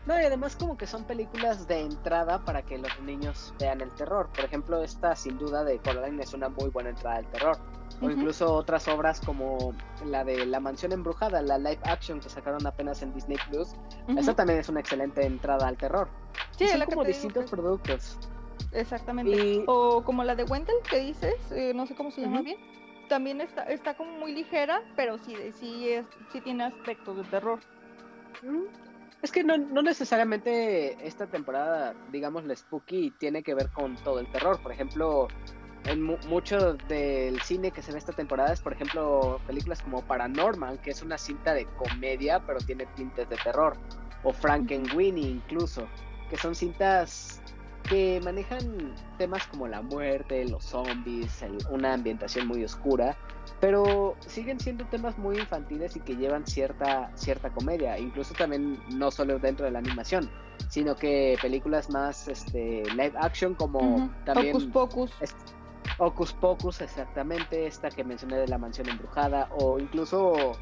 No, y además como que son películas de entrada para que los niños vean el terror. Por ejemplo, esta sin duda de Coraline es una muy buena entrada al terror. O incluso otras obras como la de La Mansión Embrujada, la live action que sacaron apenas en Disney Plus. Esa también es una excelente entrada al terror. Sí, Y son como distintos que- productos. Exactamente. Y O como la de Wendell que dices, eh, no sé cómo se llama bien. También está, está como muy ligera, pero sí, sí, es, sí tiene aspectos de terror. Mm, Es que no, no necesariamente esta temporada, digamos, la spooky tiene que ver con todo el terror. Por ejemplo, en mu- mucho del cine que se ve esta temporada es, por ejemplo, películas como Paranorman, que es una cinta de comedia, pero tiene tintes de terror. O Frankenweenie incluso, que son cintas que manejan temas como la muerte, los zombies, el- una ambientación muy oscura, pero siguen siendo temas muy infantiles y que llevan cierta, cierta comedia, incluso también no solo dentro de la animación, sino que películas más este, live action como también... Pocus. es- Hocus Pocus, exactamente, esta que mencioné de la mansión embrujada, o incluso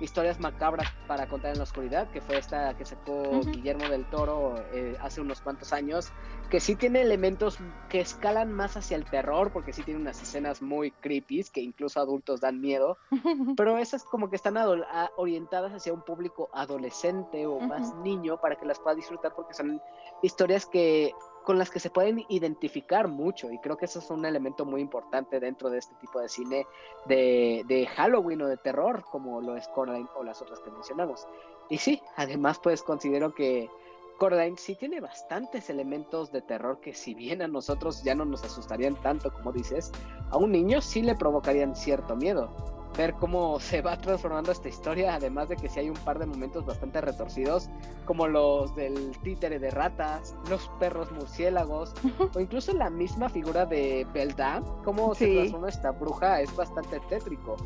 historias macabras para contar en la oscuridad, que fue esta que sacó. Guillermo del Toro eh, hace unos cuantos años, que sí tiene elementos que escalan más hacia el terror, porque sí tiene unas escenas muy creepy, que incluso adultos dan miedo, pero esas como que están orientadas hacia un público adolescente o más niño para que las pueda disfrutar porque son historias que con las que se pueden identificar mucho y creo que eso es un elemento muy importante dentro de este tipo de cine de, de Halloween o de terror como lo es Coraline o las otras que mencionamos. Y sí, además pues considero que Coraline sí tiene bastantes elementos de terror que si bien a nosotros ya no nos asustarían tanto como dices, a un niño sí le provocarían cierto miedo ver cómo se va transformando esta historia, además de que sí hay un par de momentos bastante retorcidos, como los del títere de ratas, los perros murciélagos, o incluso la misma figura de Beldam, cómo se transforma esta bruja, es bastante tétrico.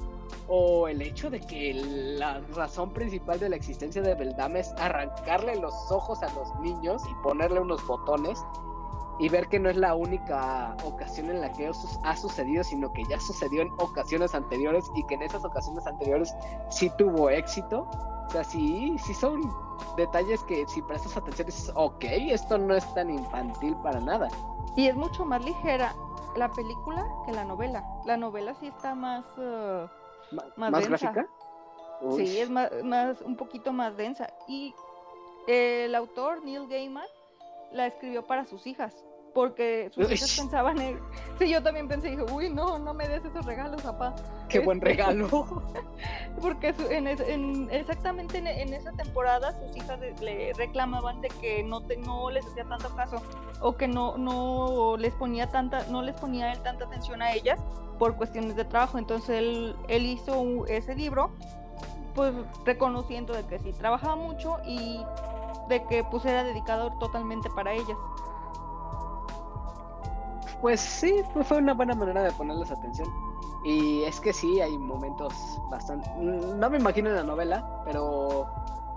O el hecho de que la razón principal de la existencia de Beldam es arrancarle los ojos a los niños y ponerle unos botones y ver que no es la única ocasión en la que eso ha sucedido, sino que ya sucedió en ocasiones anteriores y que en esas ocasiones anteriores sí tuvo éxito. O sea, sí, sí son detalles que si prestas atención dices, ok, esto no es tan infantil para nada. Y es mucho más ligera la película que la novela. La novela sí está más... Ma- Más ¿Más, densa. gráfica? Uy, Sí, es más, más, un poquito más densa. Y eh, el autor, Neil Gaiman, la escribió para sus hijas. Porque sus Uy. hijas pensaban en... Sí, yo también pensé, dije, uy, no, no me des esos regalos, papá. Qué buen este- regalo. Porque su- en, en- exactamente en, esa temporada sus hijas le, reclamaban de que no, te- no les hacía tanto caso o que no, no les ponía tanta, no les ponía él tanta atención a ellas por cuestiones de trabajo. Entonces él, él hizo ese libro, pues reconociendo de que sí trabajaba mucho y de que pues era dedicado totalmente para ellas. Pues sí, pues fue una buena manera de ponerles atención. Y es que sí, hay momentos bastante... No me imagino en la novela, pero...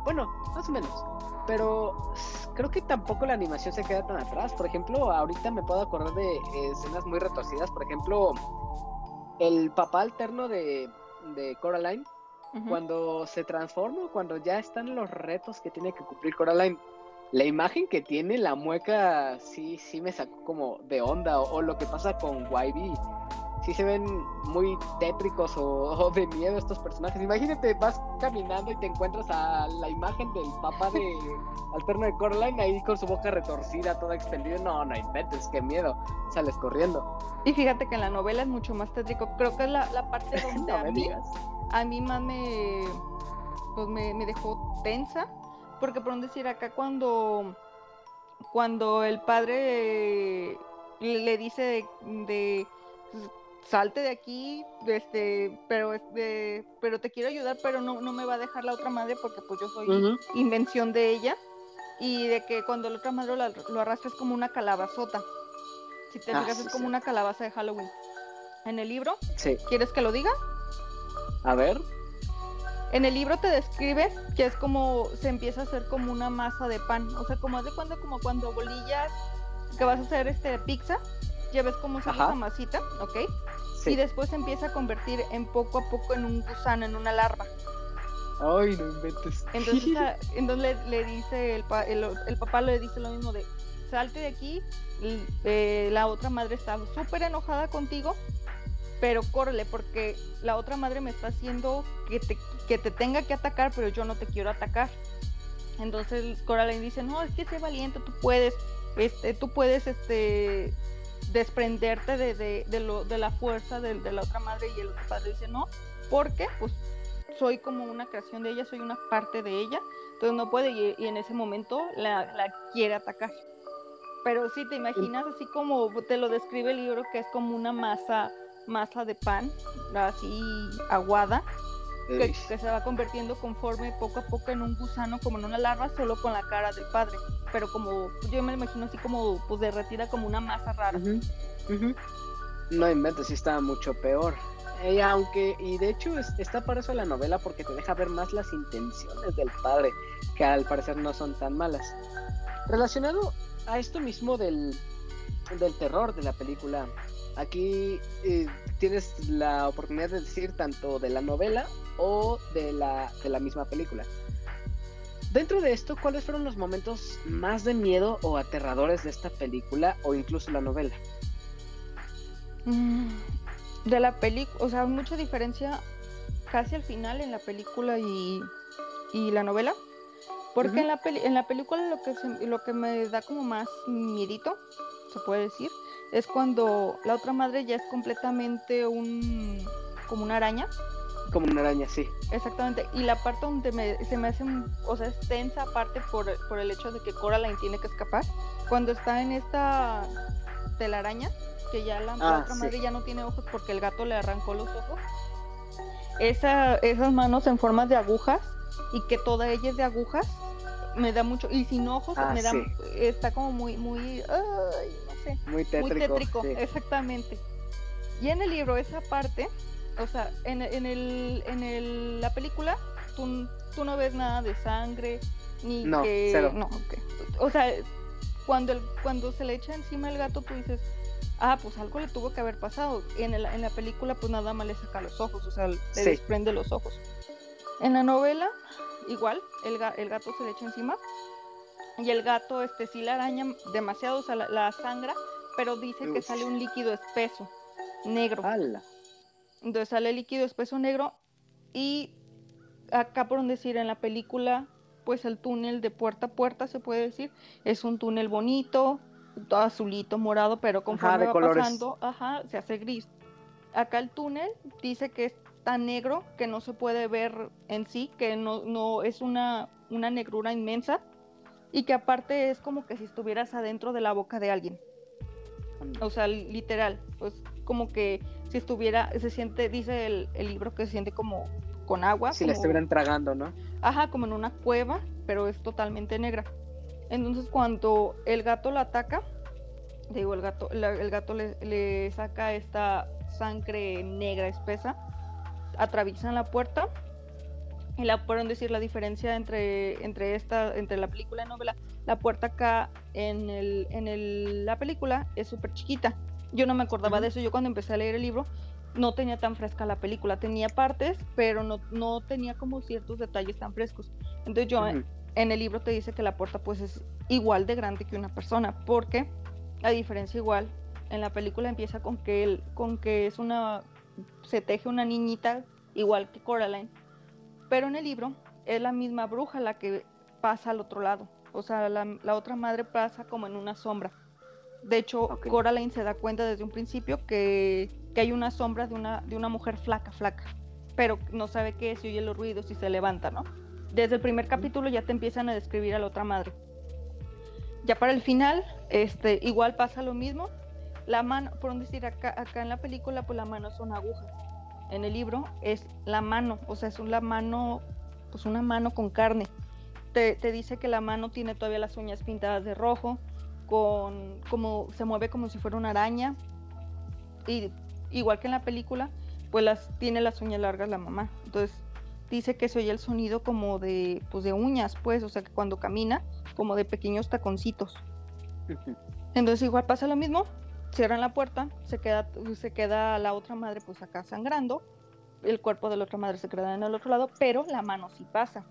Bueno, más o menos. Pero creo que tampoco la animación se queda tan atrás. Por ejemplo, ahorita me puedo acordar de escenas muy retorcidas. Por ejemplo, el papá alterno de, de Coraline, Cuando se transforma, cuando ya están los retos que tiene que cumplir Coraline, la imagen que tiene, la mueca, sí, sí me sacó como de onda. O, o lo que pasa con Wybie, sí se ven muy tétricos o, o de miedo estos personajes. Imagínate, vas caminando y te encuentras a la imagen del papá de alterno de Coraline ahí con su boca retorcida, toda expendida. No, no inventes, qué miedo. Sales corriendo. Y fíjate que en la novela es mucho más tétrico. Creo que es la, la parte donde No a mí digas. A mí más me, pues me, me dejó tensa, porque por un decir acá cuando, cuando el padre le, le dice de, de, salte de aquí, este, pero este, pero te quiero ayudar, pero no, no me va a dejar la otra madre porque pues yo soy invención de ella, y de que cuando la otra madre lo, lo arrastra es como una calabazota. Si te Ah, fijas, sí, es como sí. una calabaza de Halloween. En el libro, Sí. ¿quieres que lo diga? A ver. En el libro te describe que es como se empieza a hacer como una masa de pan, o sea, como haz de cuenta como cuando bolillas que vas a hacer este pizza, ya ves cómo se hace esa masita, ¿ok? Sí. Y después se empieza a convertir en poco a poco en un gusano, en una larva. Ay, no inventes. Entonces, a- entonces le, le dice el, pa- el, el papá le dice lo mismo de salte de aquí, y, eh, la otra madre está súper enojada contigo, pero córrele porque la otra madre me está haciendo que te, que te tenga que atacar, pero yo no te quiero atacar. Entonces Coraline dice, no, es que sé valiente, tú puedes, este, tú puedes este, desprenderte de, de, de lo, de la fuerza de, la otra madre y el otro padre dice, no, porque pues soy como una creación de ella, soy una parte de ella, entonces no puede y, y en ese momento la, la quiere atacar. Pero sí, te imaginas así como te lo describe el libro, que es como una masa, masa de pan, así aguada, que, se va convirtiendo conforme poco a poco en un gusano, como en una larva, solo con la cara del padre. pero como, yo me lo imagino así como, pues derretida como una masa rara. Ujú. No inventes, sí está mucho peor. Y aunque, y de hecho es- está para eso la novela porque te deja ver más las intenciones del padre, que al parecer no son tan malas. Relacionado a esto mismo del, del terror de la película, aquí eh, tienes la oportunidad de decir tanto de la novela o de la, de la misma película. Dentro de esto, ¿cuáles fueron los momentos más de miedo o aterradores de esta película o incluso la novela? Mm, De la película, o sea, mucha diferencia casi al final en la película y, y la novela. Porque en, la peli- en la película lo que, se- lo que me da como más miedito, se puede decir, es cuando la otra madre ya es completamente un como una araña. Como una araña, sí. Exactamente. Y la parte donde me- se me hace, un- o sea, es tensa aparte por, por el hecho de que Coraline tiene que escapar. Cuando está en esta telaraña, que ya la, la Ah, otra sí. madre ya no tiene ojos porque el gato le arrancó los ojos. Esa, esas manos en forma de agujas y que toda ella es de agujas, me da mucho. Y sin ojos, Ah, me da, sí. está como muy, muy, ay, Muy tétrico. muy tétrico, sí. exactamente. Y en el libro esa parte, o sea, en, en el, en el, la película, tú, tú no ves nada de sangre, ni No, que... cero. No. O sea, cuando, el, cuando se le echa encima el gato, tú dices, ah, pues algo le tuvo que haber pasado. En, el- en la película, pues nada más le saca los ojos, o sea, le Sí. desprende los ojos. En la novela, igual, el, el gato se le echa encima. Y el gato, este, sí la araña demasiado, o sea, la, la sangra, pero dice que sale un líquido espeso, negro. ¡Hala! Entonces sale líquido espeso negro. Y acá, por decir, en la película, pues el túnel de puerta a puerta, se puede decir, es un túnel bonito, todo azulito, morado, pero conforme de va colores. pasando, ajá, se hace gris. Acá el túnel dice que es tan negro que no se puede ver en sí, que no, no es una, una negrura inmensa y que aparte es como que si estuvieras adentro de la boca de alguien. O sea, literal, pues como que si estuviera, se siente, dice el, el libro que se siente como con agua. Si la como- estuvieran tragando, ¿no? Ajá, como en una cueva, pero es totalmente negra. Entonces cuando el gato la ataca, digo, el gato, la- el gato le, le saca esta sangre negra espesa, atraviesan la puerta la pueden decir la diferencia entre, entre esta, entre la película y novela. La puerta acá en, el, en el- la película es súper chiquita. Yo no me acordaba Ujú. de eso. Yo cuando empecé a leer el libro no tenía tan fresca la película. Tenía partes, pero no, no tenía como ciertos detalles tan frescos. Entonces yo Ujú. en el libro te dice que la puerta pues es igual de grande que una persona, porque a diferencia igual, en la película empieza con que él, con que es una, se teje una niñita igual que Coraline, pero en el libro es la misma bruja la que pasa al otro lado, o sea, la, la otra madre pasa como en una sombra. De hecho, Ok. Coraline se da cuenta desde un principio que, que hay una sombra de una, de una mujer flaca, flaca, pero no sabe qué es, y oye los ruidos y se levanta, ¿no? Desde el primer capítulo ya te empiezan a describir a la otra madre. Ya para el final, este, igual pasa lo mismo. La mano, por decir, acá, acá en la película, pues la mano son agujas. En el libro es la mano, o sea, es una mano, pues una mano con carne. Te, te dice que la mano tiene todavía las uñas pintadas de rojo, con, como, se mueve como si fuera una araña. Y igual que en la película, pues las, tiene las uñas largas la mamá. Entonces, dice que se oye el sonido como de, pues de uñas, pues, o sea, que cuando camina, como de pequeños taconcitos. Entonces igual pasa lo mismo, cierran la puerta, se queda, se queda la otra madre pues acá sangrando, el cuerpo de la otra madre se queda en el otro lado, pero la mano sí pasa.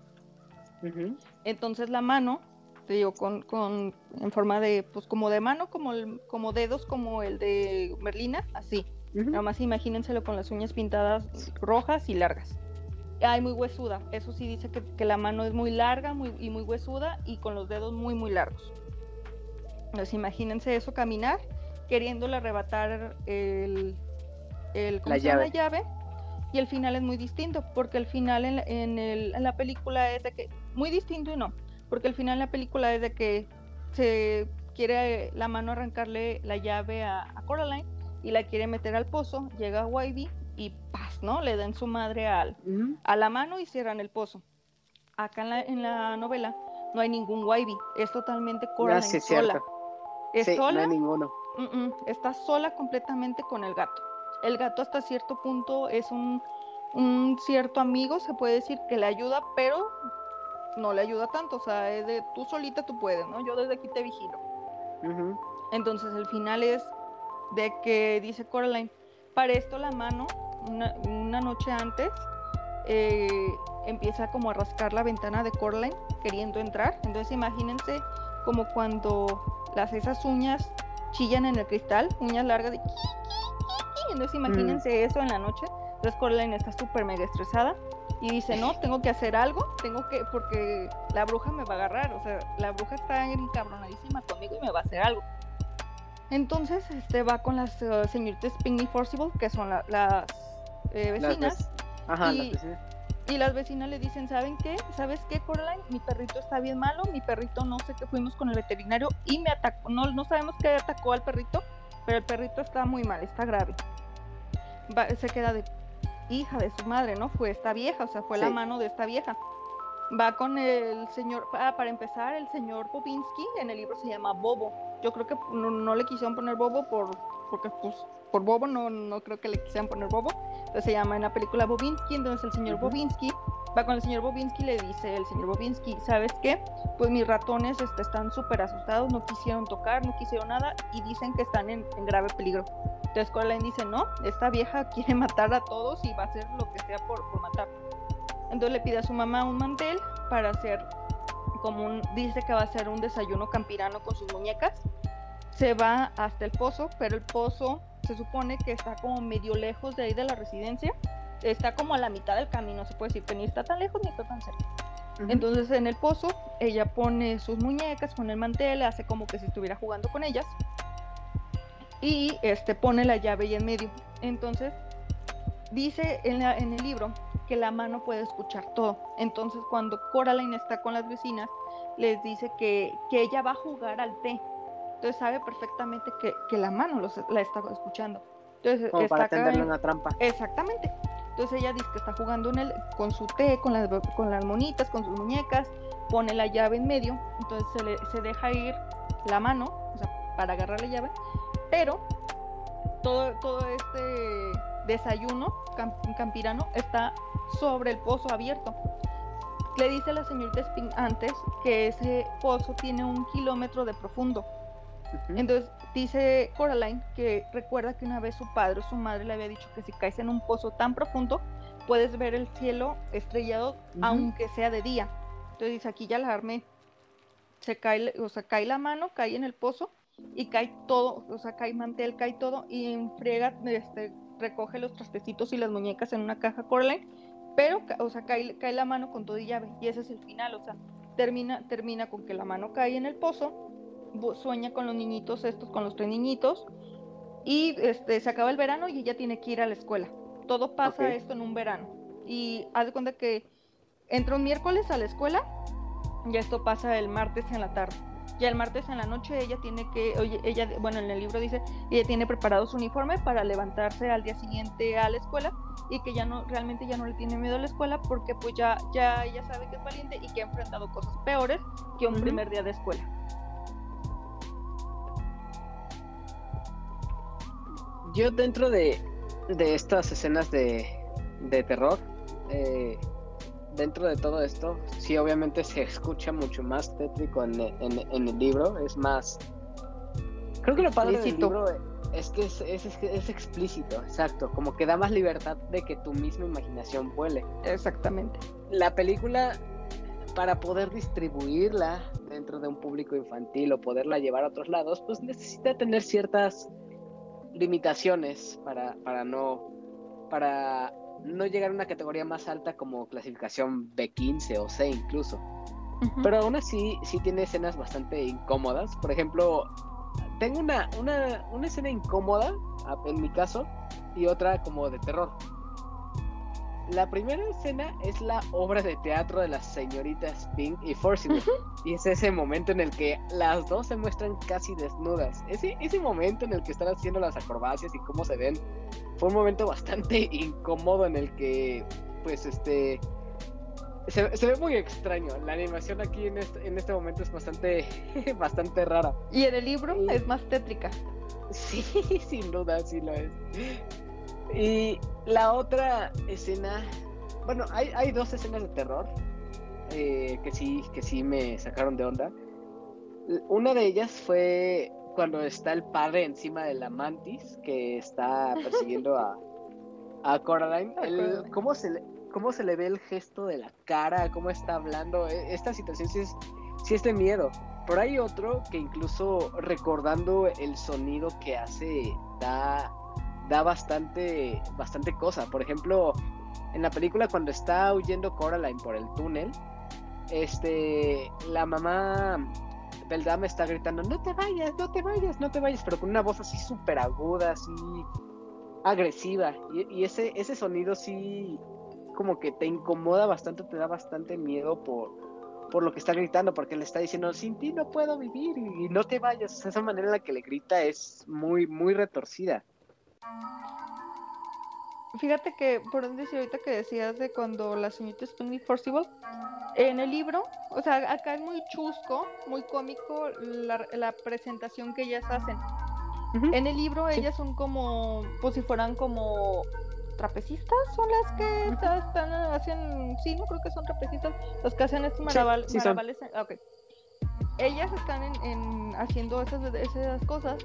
Entonces la mano, te digo, con, con, en forma de, pues como de mano, como, el- como dedos, como el de Merlina, así. Ujú. Nada más imagínenselo con las uñas pintadas rojas y largas. Ay, muy huesuda. Eso sí dice que, que la mano es muy larga muy, y muy huesuda y con los dedos muy, muy largos. Entonces imagínense eso caminar, queriéndole arrebatar el, el, ¿cómo La se llama? llave. la llave. Y el final es muy distinto, porque el final en, la- en el- en la película es de que, muy distinto y no, porque el final en la película es de que se quiere la mano arrancarle la llave a, a Coraline y la quiere meter al pozo, llega Wybie y paz, ¿no? Le dan su madre al, Ujú. a la mano y cierran el pozo. Acá en la, en la novela, no hay ningún Wybie, es totalmente Coraline sí, es sola. cierto. Es Sí, no sola, hay ninguno. Mm, mm, está sola completamente con el gato. El gato hasta cierto punto es un, un cierto amigo, se puede decir, que le ayuda, pero no le ayuda tanto, o sea, es de tú solita tú puedes, ¿no? Yo desde aquí te vigilo. Entonces el final es de que dice Coraline, para esto la mano, una, una noche antes, eh, empieza como a rascar la ventana de Coraline queriendo entrar. Entonces imagínense como cuando las esas uñas chillan en el cristal, uñas largas de... Entonces imagínense eso en la noche. Entonces Coraline está súper mega estresada y dice, no, tengo que hacer algo, tengo que, porque la bruja me va a agarrar, o sea, la bruja está encabronadísima conmigo y me va a hacer algo. Entonces, este va con las eh, señoritas Pinkney Forcible, que son la- las eh, Las vecinas, Ajá, y- las vecinas. Y las vecinas le dicen, ¿saben qué? ¿Sabes qué, Coraline? Mi perrito está bien malo, mi perrito no sé qué fuimos con el veterinario y me atacó, no, no sabemos qué atacó al perrito, pero el perrito está muy mal, está grave. Va- se queda de hija de su madre, ¿no? Fue esta vieja, o sea, fue la mano de esta vieja. Va con el señor, ah, para empezar, el señor Bobinski, en el libro se llama Bobo. Yo creo que no, no le quisieron poner Bobo por, porque pues, por Bobo no, no creo que le quisieran poner Bobo. Entonces se llama en la película Bobinski, entonces el señor Ujú. Bobinski va con el señor Bobinski y le dice el señor Bobinski, ¿sabes qué? Pues mis ratones este, están súper asustados, no quisieron tocar, no quisieron nada y dicen que están en, en grave peligro. Entonces Coraline dice, no, esta vieja quiere matar a todos y va a hacer lo que sea por, por matar. Entonces le pide a su mamá un mantel para hacer como un, dice que va a hacer un desayuno campirano con sus muñecas. Se va hasta el pozo, pero el pozo se supone que está como medio lejos de ahí de la residencia. Está como a la mitad del camino, se puede decir que ni está tan lejos ni está tan cerca. Entonces en el pozo ella pone sus muñecas, pone el mantel, hace como que si estuviera jugando con ellas y este pone la llave ahí en medio. Entonces dice en, la- en el libro que la mano puede escuchar todo. Entonces cuando Coraline está con las vecinas les dice que, que ella va a jugar al té. Entonces sabe perfectamente que, que la mano los- la está escuchando. Entonces Como para está acá tenderle en- una trampa. Exactamente. Entonces ella dice que está jugando en el, con su té, con las, con las monitas, con sus muñecas, pone la llave en medio, entonces se, le, se deja ir la mano, o sea, para agarrar la llave, pero todo, todo este desayuno cam- campirano está sobre el pozo abierto. Le dice la señorita Spin antes que ese pozo tiene un kilómetro de profundo. Entonces dice Coraline que recuerda que una vez su padre o su madre le había dicho que si caes en un pozo tan profundo puedes ver el cielo estrellado aunque sea de día. Entonces dice aquí ya la armé. Se cae, o sea, cae la mano, cae en el pozo y cae todo, o sea, cae mantel, cae todo y en friega, este, recoge los trastecitos y las muñecas en una caja Coraline, pero, o sea, cae, cae la mano con todo y llave y ese es el final, o sea, termina, termina con que la mano cae en el pozo sueña con los niñitos estos, con los tres niñitos, y este, se acaba el verano y ella tiene que ir a la escuela. Todo pasa esto en un verano. Y haz de cuenta que entra un miércoles a la escuela y esto pasa el martes en la tarde. Ya el martes en la noche ella tiene que, oye, ella, bueno, en el libro dice, ella tiene preparado su uniforme para levantarse al día siguiente a la escuela y que ya no, realmente ya no le tiene miedo a la escuela porque pues ya, ya ella sabe que es valiente y que ha enfrentado cosas peores que un primer día de escuela. Yo dentro de, de estas escenas de, de terror, eh, dentro de todo esto, sí obviamente se escucha mucho más tétrico en, en- en el libro, es más... Creo que lo padre del libro es que es, es- es- es explícito, exacto, como que da más libertad de que tu misma imaginación vuele. Exactamente. La película, para poder distribuirla dentro de un público infantil o poderla llevar a otros lados, pues necesita tener ciertas limitaciones para, para no para no llegar a una categoría más alta como clasificación B15 o C incluso. Pero aún así sí tiene escenas bastante incómodas. Por ejemplo, tengo una, una, una escena incómoda, en mi caso, y otra como de terror. La primera escena es la obra de teatro de las señoritas Pink y Forsyth. Y es ese momento en el que las dos se muestran casi desnudas. Ese, ese momento en el que están haciendo las acrobacias y cómo se ven, fue un momento bastante incómodo en el que, pues, este, se, se ve muy extraño. La animación aquí en este, en este momento es bastante, bastante rara. Y en el libro Y- es más tétrica. Sí, sin duda, sí lo es. Y la otra escena, bueno, hay, hay dos escenas de terror eh, que sí, que sí me sacaron de onda. Una de ellas fue cuando está el padre encima de la mantis que está persiguiendo a, a Coraline. El-. ¿cómo, se le, ¿Cómo se le ve el gesto de la cara? ¿Cómo está hablando? E- Esta situación sí es, sí es de miedo. Por ahí otro que incluso recordando el sonido que hace da, da bastante, bastante cosa. Por ejemplo, en la película cuando está huyendo Coraline por el túnel, este, la mamá Beldame está gritando, no te vayas, no te vayas, no te vayas, pero con una voz así súper aguda, así agresiva. Y, ese, ese sonido sí como que te incomoda bastante, te da bastante miedo por, por lo que está gritando, porque le está diciendo, sin ti no puedo vivir y, no te vayas. Esa manera en la que le grita es muy, muy retorcida. Fíjate que, por donde decía ahorita que decías de cuando la señorita Spinley Forcible, en el libro, o sea, acá es muy chusco, muy cómico la, la presentación que ellas hacen. En el libro Sí. ellas son como, pues si fueran como trapecistas, son las que está- están, hacen, sí, no creo que son trapecistas, los que hacen estos Sí, marabal- sí son. maravales. ah, ok. Ellas están en, en- haciendo esas, esas cosas.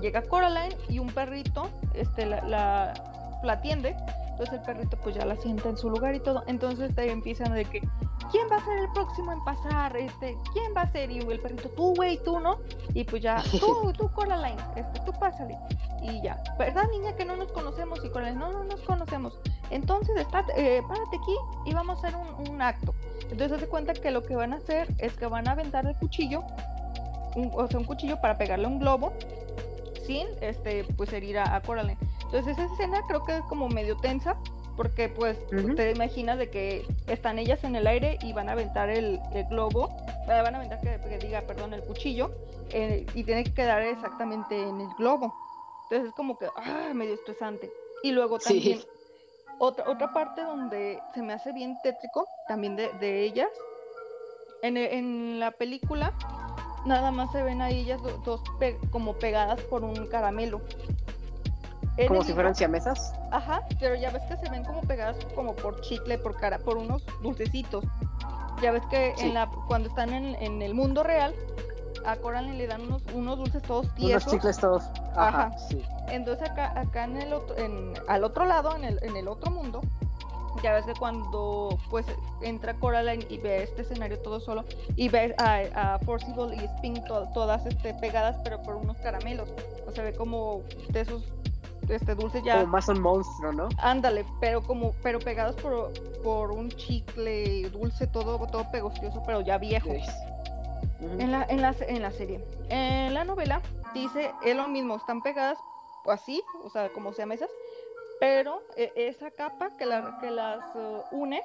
Llega Coraline y un perrito, este, la, la, la atiende. Entonces el perrito pues ya la sienta en su lugar y todo. Entonces te empiezan de que, ¿quién va a ser el próximo en pasar? Este, ¿quién va a ser? Y el perrito, tú, güey, tú, ¿no? Y pues ya, tú, tú, Coraline, este, tú pásale. Y ya, ¿verdad, niña, que no nos conocemos? Y Coraline, no, no nos conocemos. Entonces, está, eh, párate aquí y vamos a hacer un, un acto. Entonces, de cuenta que lo que van a hacer es que van a aventar el cuchillo, un- o sea, un cuchillo para pegarle un globo, sin, este, pues herir a, a Coraline. Entonces, esa escena creo que es como medio tensa, porque pues Ujú. te imaginas de que están ellas en el aire y van a aventar el, el globo, eh, van a aventar que, que diga, perdón, el cuchillo, eh, y tiene que quedar exactamente en el globo. Entonces es como que, ah, medio estresante. Y luego Sí. también, otra, otra parte donde se me hace bien tétrico, también de, de ellas, en, en la película, nada más se ven a ellas do- dos pe- como pegadas por un caramelo. En Como si fueran siamesas. Ajá, pero ya ves que se ven como pegadas como por chicle, por cara, por unos dulcecitos. Ya ves que Sí. en la cuando están en, en el mundo real, a Coraline le dan unos, unos dulces todos Unos tiesos. chicles todos. Ajá, Ajá. sí. Entonces acá, acá en el otro, en, al otro lado, en el, en el otro mundo, ya ves que cuando pues entra Coraline y ve este escenario todo solo y ve a, a Forcible y Spin to- todas este, pegadas pero por unos caramelos. O sea, ve como de esos este dulces ya. Como más un monstruo, ¿no? Ándale, pero como, pero pegados por, por un chicle dulce, todo, todo pegostioso, pero ya viejo. En la, en la, en la serie. En la novela dice, es lo mismo, están pegadas así, o sea, como sea mesas, pero eh, esa capa que, la- que las eh, une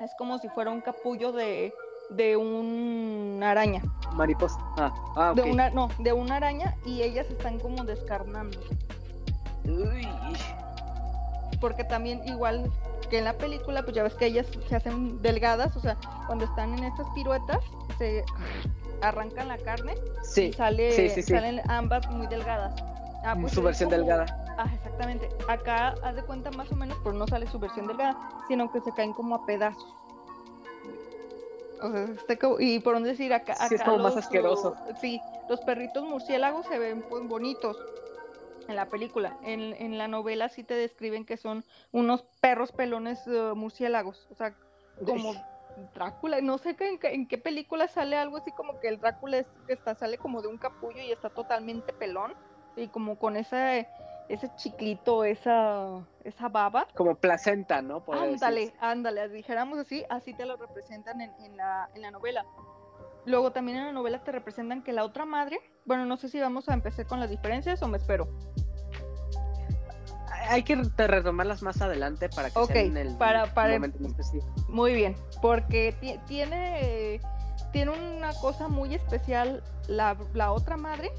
es como si fuera un capullo de, de una araña. Mariposa. Ah, ah. De una, no, de una araña y ellas están como descarnando. Uy. porque también igual que en la película, pues ya ves que ellas se hacen delgadas, o sea, cuando están en estas piruetas, se arrancan la carne y sale, sí, sí, sí. salen ambas muy delgadas. Ah, pues su versión como- delgada. Ah, exactamente. Acá haz de cuenta más o menos, pero no sale su versión delgada, sino que se caen como a pedazos. O sea, y por dónde decir acá, Sí, es acá como más los, asqueroso. uh, sí, los perritos murciélagos se ven pues bonitos en la película. En, en la novela sí te describen que son unos perros pelones uh, murciélagos. O sea, como Drácula. No sé que en, qué- en qué película sale algo así como que el Drácula es, que está, sale como de un capullo y está totalmente pelón. Y como con ese, ese chiclito, esa, esa baba. Como placenta, ¿no? Podría Ándale, decirse. ándale, dijéramos así, así te lo representan en, en la, en la novela. Luego también en la novela te representan que la otra madre, bueno, no sé si vamos a empezar con las diferencias o me espero. Hay que retomarlas más adelante para que Ok, sean en el para- para- momento en específico. Muy bien, porque ti- tiene, tiene una cosa muy especial la, la otra madre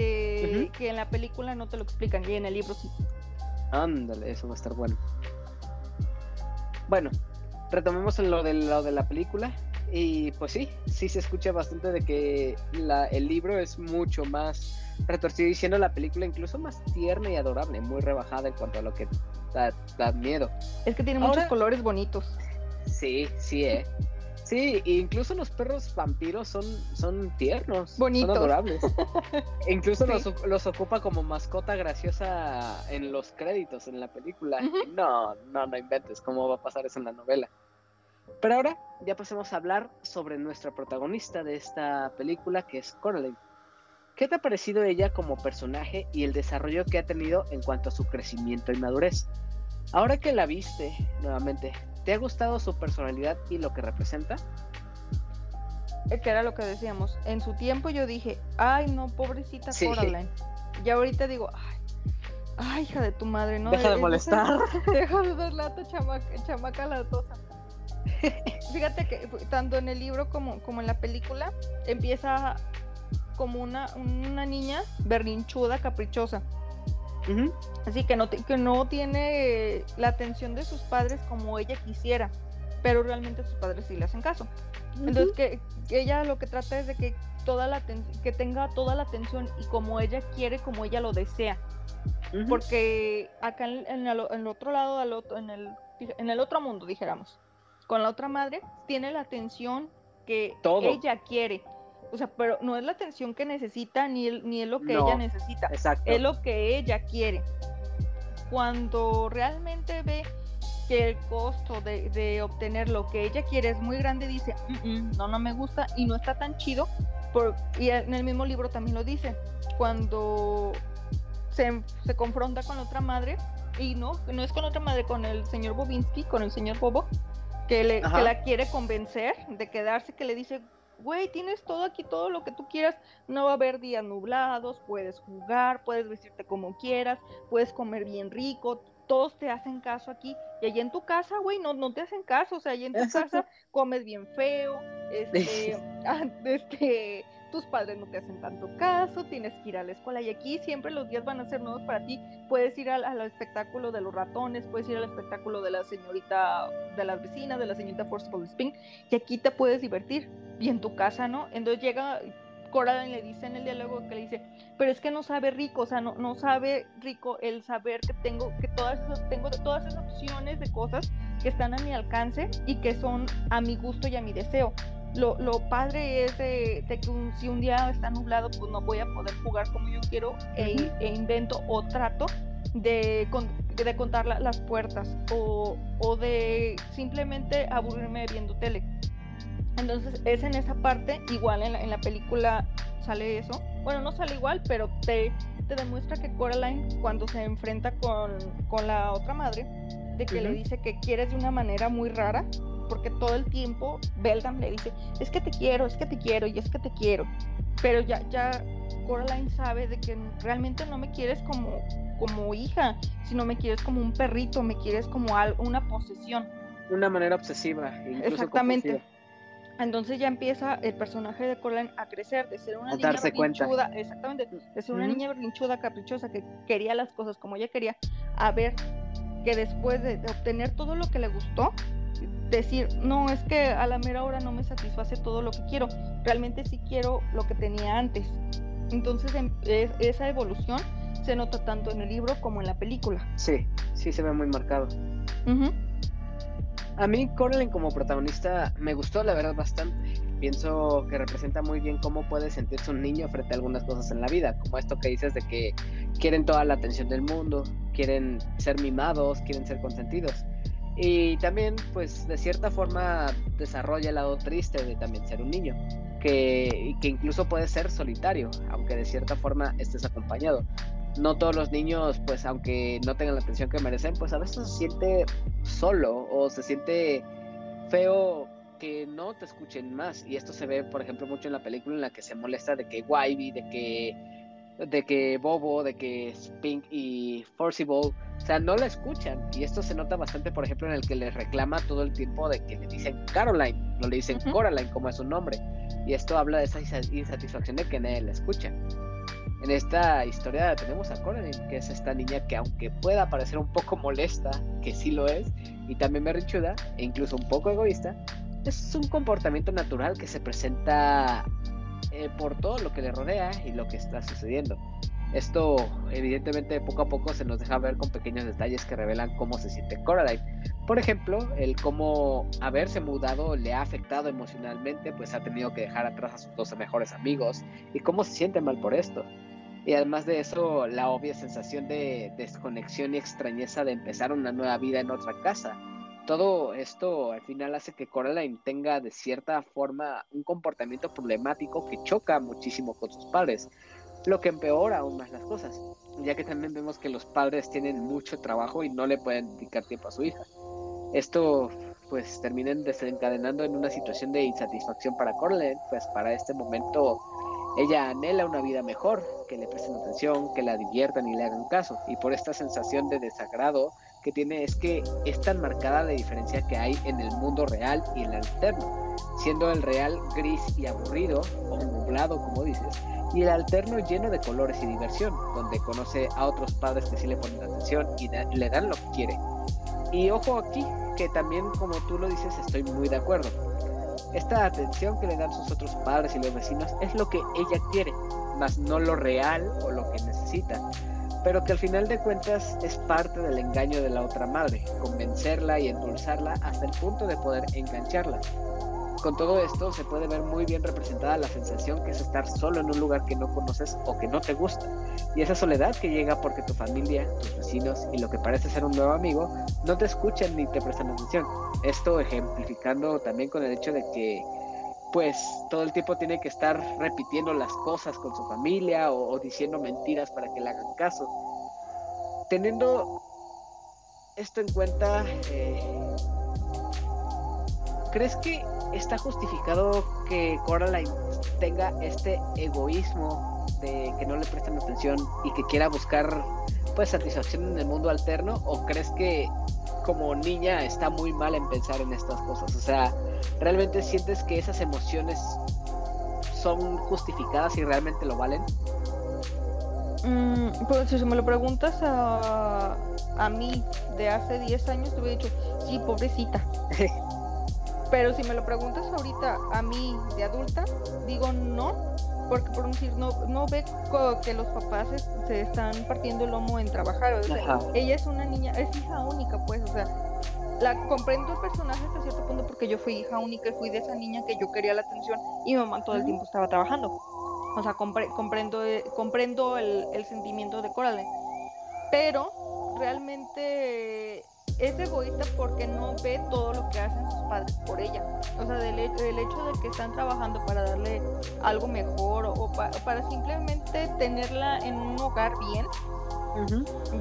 que, en la película no te lo explican y en el libro sí. Ándale, eso va a estar bueno. Bueno, retomemos lo de, lo de la película. Y pues sí, sí se escucha bastante de que la, el libro es mucho más retorcido y siendo la película incluso más tierna y adorable, muy rebajada en cuanto a lo que da, da miedo. Es que tiene muchos colores bonitos. Sí, sí, eh. Sí, incluso los perros vampiros son, son tiernos, Bonitos. son adorables. Incluso Sí. los, los ocupa como mascota graciosa en los créditos en la película. Ujú. No, no, no inventes cómo va a pasar eso en la novela. Pero ahora ya pasemos a hablar sobre nuestra protagonista de esta película, que es Coraline. ¿Qué te ha parecido ella como personaje y el desarrollo que ha tenido en cuanto a su crecimiento y madurez? Ahora que la viste nuevamente, ¿te ha gustado su personalidad y lo que representa? Eh, Que era lo que decíamos. En su tiempo yo dije, ay no, pobrecita Sí. Coraline. Y ahorita digo, ay, ay, hija de tu madre, ¿no? Deja de Eh, molestar. Deja de dar lata, chamaca, chamaca latosa. Fíjate que tanto en el libro como, como en la película empieza como una, una niña berrinchuda, caprichosa. Así que no, ti- que no tiene la atención de sus padres como ella quisiera, pero realmente sus padres sí le hacen caso. Entonces que, que ella lo que trata es de que toda la que tenga toda la atención y como ella quiere, como ella lo desea. Porque acá en, en el, en el otro lado, al otro- en, el, en el otro mundo, dijéramos, con la otra madre, tiene la atención que Todo. ella quiere. O sea, pero no es la atención que necesita ni, el- ni es lo que No. ella necesita Exacto. es lo que ella quiere. Cuando realmente ve que el costo de, de obtener lo que ella quiere es muy grande, dice, "Mm, mm, no, no me gusta y no está tan chido. Por, y en el mismo libro también lo dice, cuando se, se confronta con otra madre, y no, no es con otra madre, con el señor Bobinsky, con el señor Bobo, que, le, que la quiere convencer de quedarse, que le dice, güey, tienes todo aquí, todo lo que tú quieras, no va a haber días nublados, puedes jugar, puedes vestirte como quieras, puedes comer bien rico, todos te hacen caso aquí. Y allí en tu casa, güey, no, no te hacen caso, o sea, allí en tu Exacto. casa comes bien feo, este, ah, este, tus padres no te hacen tanto caso, tienes que ir a la escuela y aquí siempre los días van a ser nuevos para ti. Puedes ir al, al espectáculo de los ratones, puedes ir al espectáculo de la señorita, de las vecinas, de la señorita Forcible Spin, y aquí te puedes divertir. Y en tu casa, ¿no? Entonces llega Coraline le dice en el diálogo que le dice, pero es que no sabe rico, o sea, no, no sabe rico el saber que tengo, que todas esas, tengo todas esas opciones de cosas que están a mi alcance y que son a mi gusto y a mi deseo. Lo, lo padre es de, de que un- si un día está nublado, pues no voy a poder jugar como yo quiero e, e invento o trato de, con- de contar la- las puertas o, o de simplemente aburrirme viendo tele. Entonces es en esa parte, igual en la, en la película sale eso. Bueno, no sale igual, pero te, te demuestra que Coraline cuando se enfrenta con, con la otra madre, de que le dice que quieres de una manera muy rara, porque todo el tiempo Beldam le dice, es que te quiero, es que te quiero y es que te quiero. Pero ya, ya Coraline sabe de que realmente no me quieres como, como hija, sino me quieres como un perrito, me quieres como al- una posesión. Una manera obsesiva. Exactamente. compulsiva. Entonces ya empieza el personaje de Coraline a crecer, de ser una A niña cuenta. berrinchuda, exactamente, de ser una niña berrinchuda, caprichosa, que quería las cosas como ella quería, a ver que después de, de obtener todo lo que le gustó, decir, no, es que a la mera hora no me satisface todo lo que quiero, realmente sí quiero lo que tenía antes. Entonces em- es- esa evolución se nota tanto en el libro como en la película. Sí, sí se ve muy marcado. A mí Coraline como protagonista me gustó la verdad bastante. Pienso que representa muy bien cómo puede sentirse un niño frente a algunas cosas en la vida, como esto que dices de que quieren toda la atención del mundo, quieren ser mimados, quieren ser consentidos. Y también, pues, de cierta forma desarrolla el lado triste de también ser un niño, que, que incluso puede ser solitario, aunque de cierta forma estés acompañado. No todos los niños, pues, aunque no tengan la atención que merecen, pues a veces se siente solo o se siente feo que no te escuchen más. Y esto se ve, por ejemplo, mucho en la película en la que se molesta de que Wybie, de que de que Bobo, de que Spink y Forcible, o sea, no la escuchan. Y esto se nota bastante, por ejemplo, en el que les reclama todo el tiempo de que le dicen Caroline, no le dicen Ujú. Coraline, como es su nombre. Y esto habla de esa insa- insatisfacción de que nadie la escucha. En esta historia tenemos a Coraline, que es esta niña que aunque pueda parecer un poco molesta, que sí lo es, y también berrinchuda, e incluso un poco egoísta, es un comportamiento natural que se presenta eh, por todo lo que le rodea y lo que está sucediendo. Esto evidentemente poco a poco se nos deja ver con pequeños detalles que revelan cómo se siente Coraline. Por ejemplo, el cómo haberse mudado le ha afectado emocionalmente, pues ha tenido que dejar atrás a sus 12 mejores amigos y cómo se siente mal por esto. Y además de eso, la obvia sensación de desconexión y extrañeza de empezar una nueva vida en otra casa. Todo esto al final hace que Coraline tenga de cierta forma un comportamiento problemático que choca muchísimo con sus padres lo que empeora aún más las cosas, ya que también vemos que los padres tienen mucho trabajo y no le pueden dedicar tiempo a su hija. Esto pues termina desencadenando en una situación de insatisfacción para Coraline, pues para este momento ella anhela una vida mejor, que le presten atención, que la diviertan y le hagan caso, y por esta sensación de desagrado que tiene es que es tan marcada la diferencia que hay en el mundo real y el alterno, siendo el real gris y aburrido, o nublado como dices, y el alterno lleno de colores y diversión, donde conoce a otros padres que sí le ponen atención y le dan lo que quiere. Y ojo aquí, que también como tú lo dices, estoy muy de acuerdo. Esta atención que le dan sus otros padres y los vecinos es lo que ella quiere, más no lo real o lo que necesita, pero que al final de cuentas es parte del engaño de la otra madre, convencerla y endulzarla hasta el punto de poder engancharla. Con todo esto se puede ver muy bien representada la sensación que es estar solo en un lugar que no conoces o que no te gusta. Y esa soledad que llega porque tu familia, tus vecinos y lo que parece ser un nuevo amigo no te escuchan ni te prestan atención. Esto ejemplificando también con el hecho de que pues todo el tiempo tiene que estar repitiendo las cosas con su familia o, diciendo mentiras para que le hagan caso. Teniendo esto en cuenta, eh, ¿crees que está justificado que Coraline tenga este egoísmo de que no le prestan atención y que quiera buscar pues satisfacción en el mundo alterno o crees que como niña está muy mal en pensar en estas cosas? O sea, ¿realmente sientes que esas emociones son justificadas y realmente lo valen? Mm, pues si me lo preguntas a, a mí de hace 10 años, te hubiera dicho, sí, pobrecita. Pero si me lo preguntas ahorita a mí de adulta, digo no, porque por decir, no, no ve que los papás se están partiendo el lomo en trabajar. O sea, ella es una niña, es hija única, pues, o sea, la comprendo el personaje hasta cierto punto porque yo fui hija única y fui de esa niña que yo quería la atención y mi mamá todo el tiempo estaba trabajando. O sea, comprendo, eh, comprendo el, el sentimiento de Coraline. Pero realmente es egoísta porque no ve todo lo que hacen sus padres por ella. O sea, del, hecho de que están trabajando para darle algo mejor o, para simplemente tenerla en un hogar bien,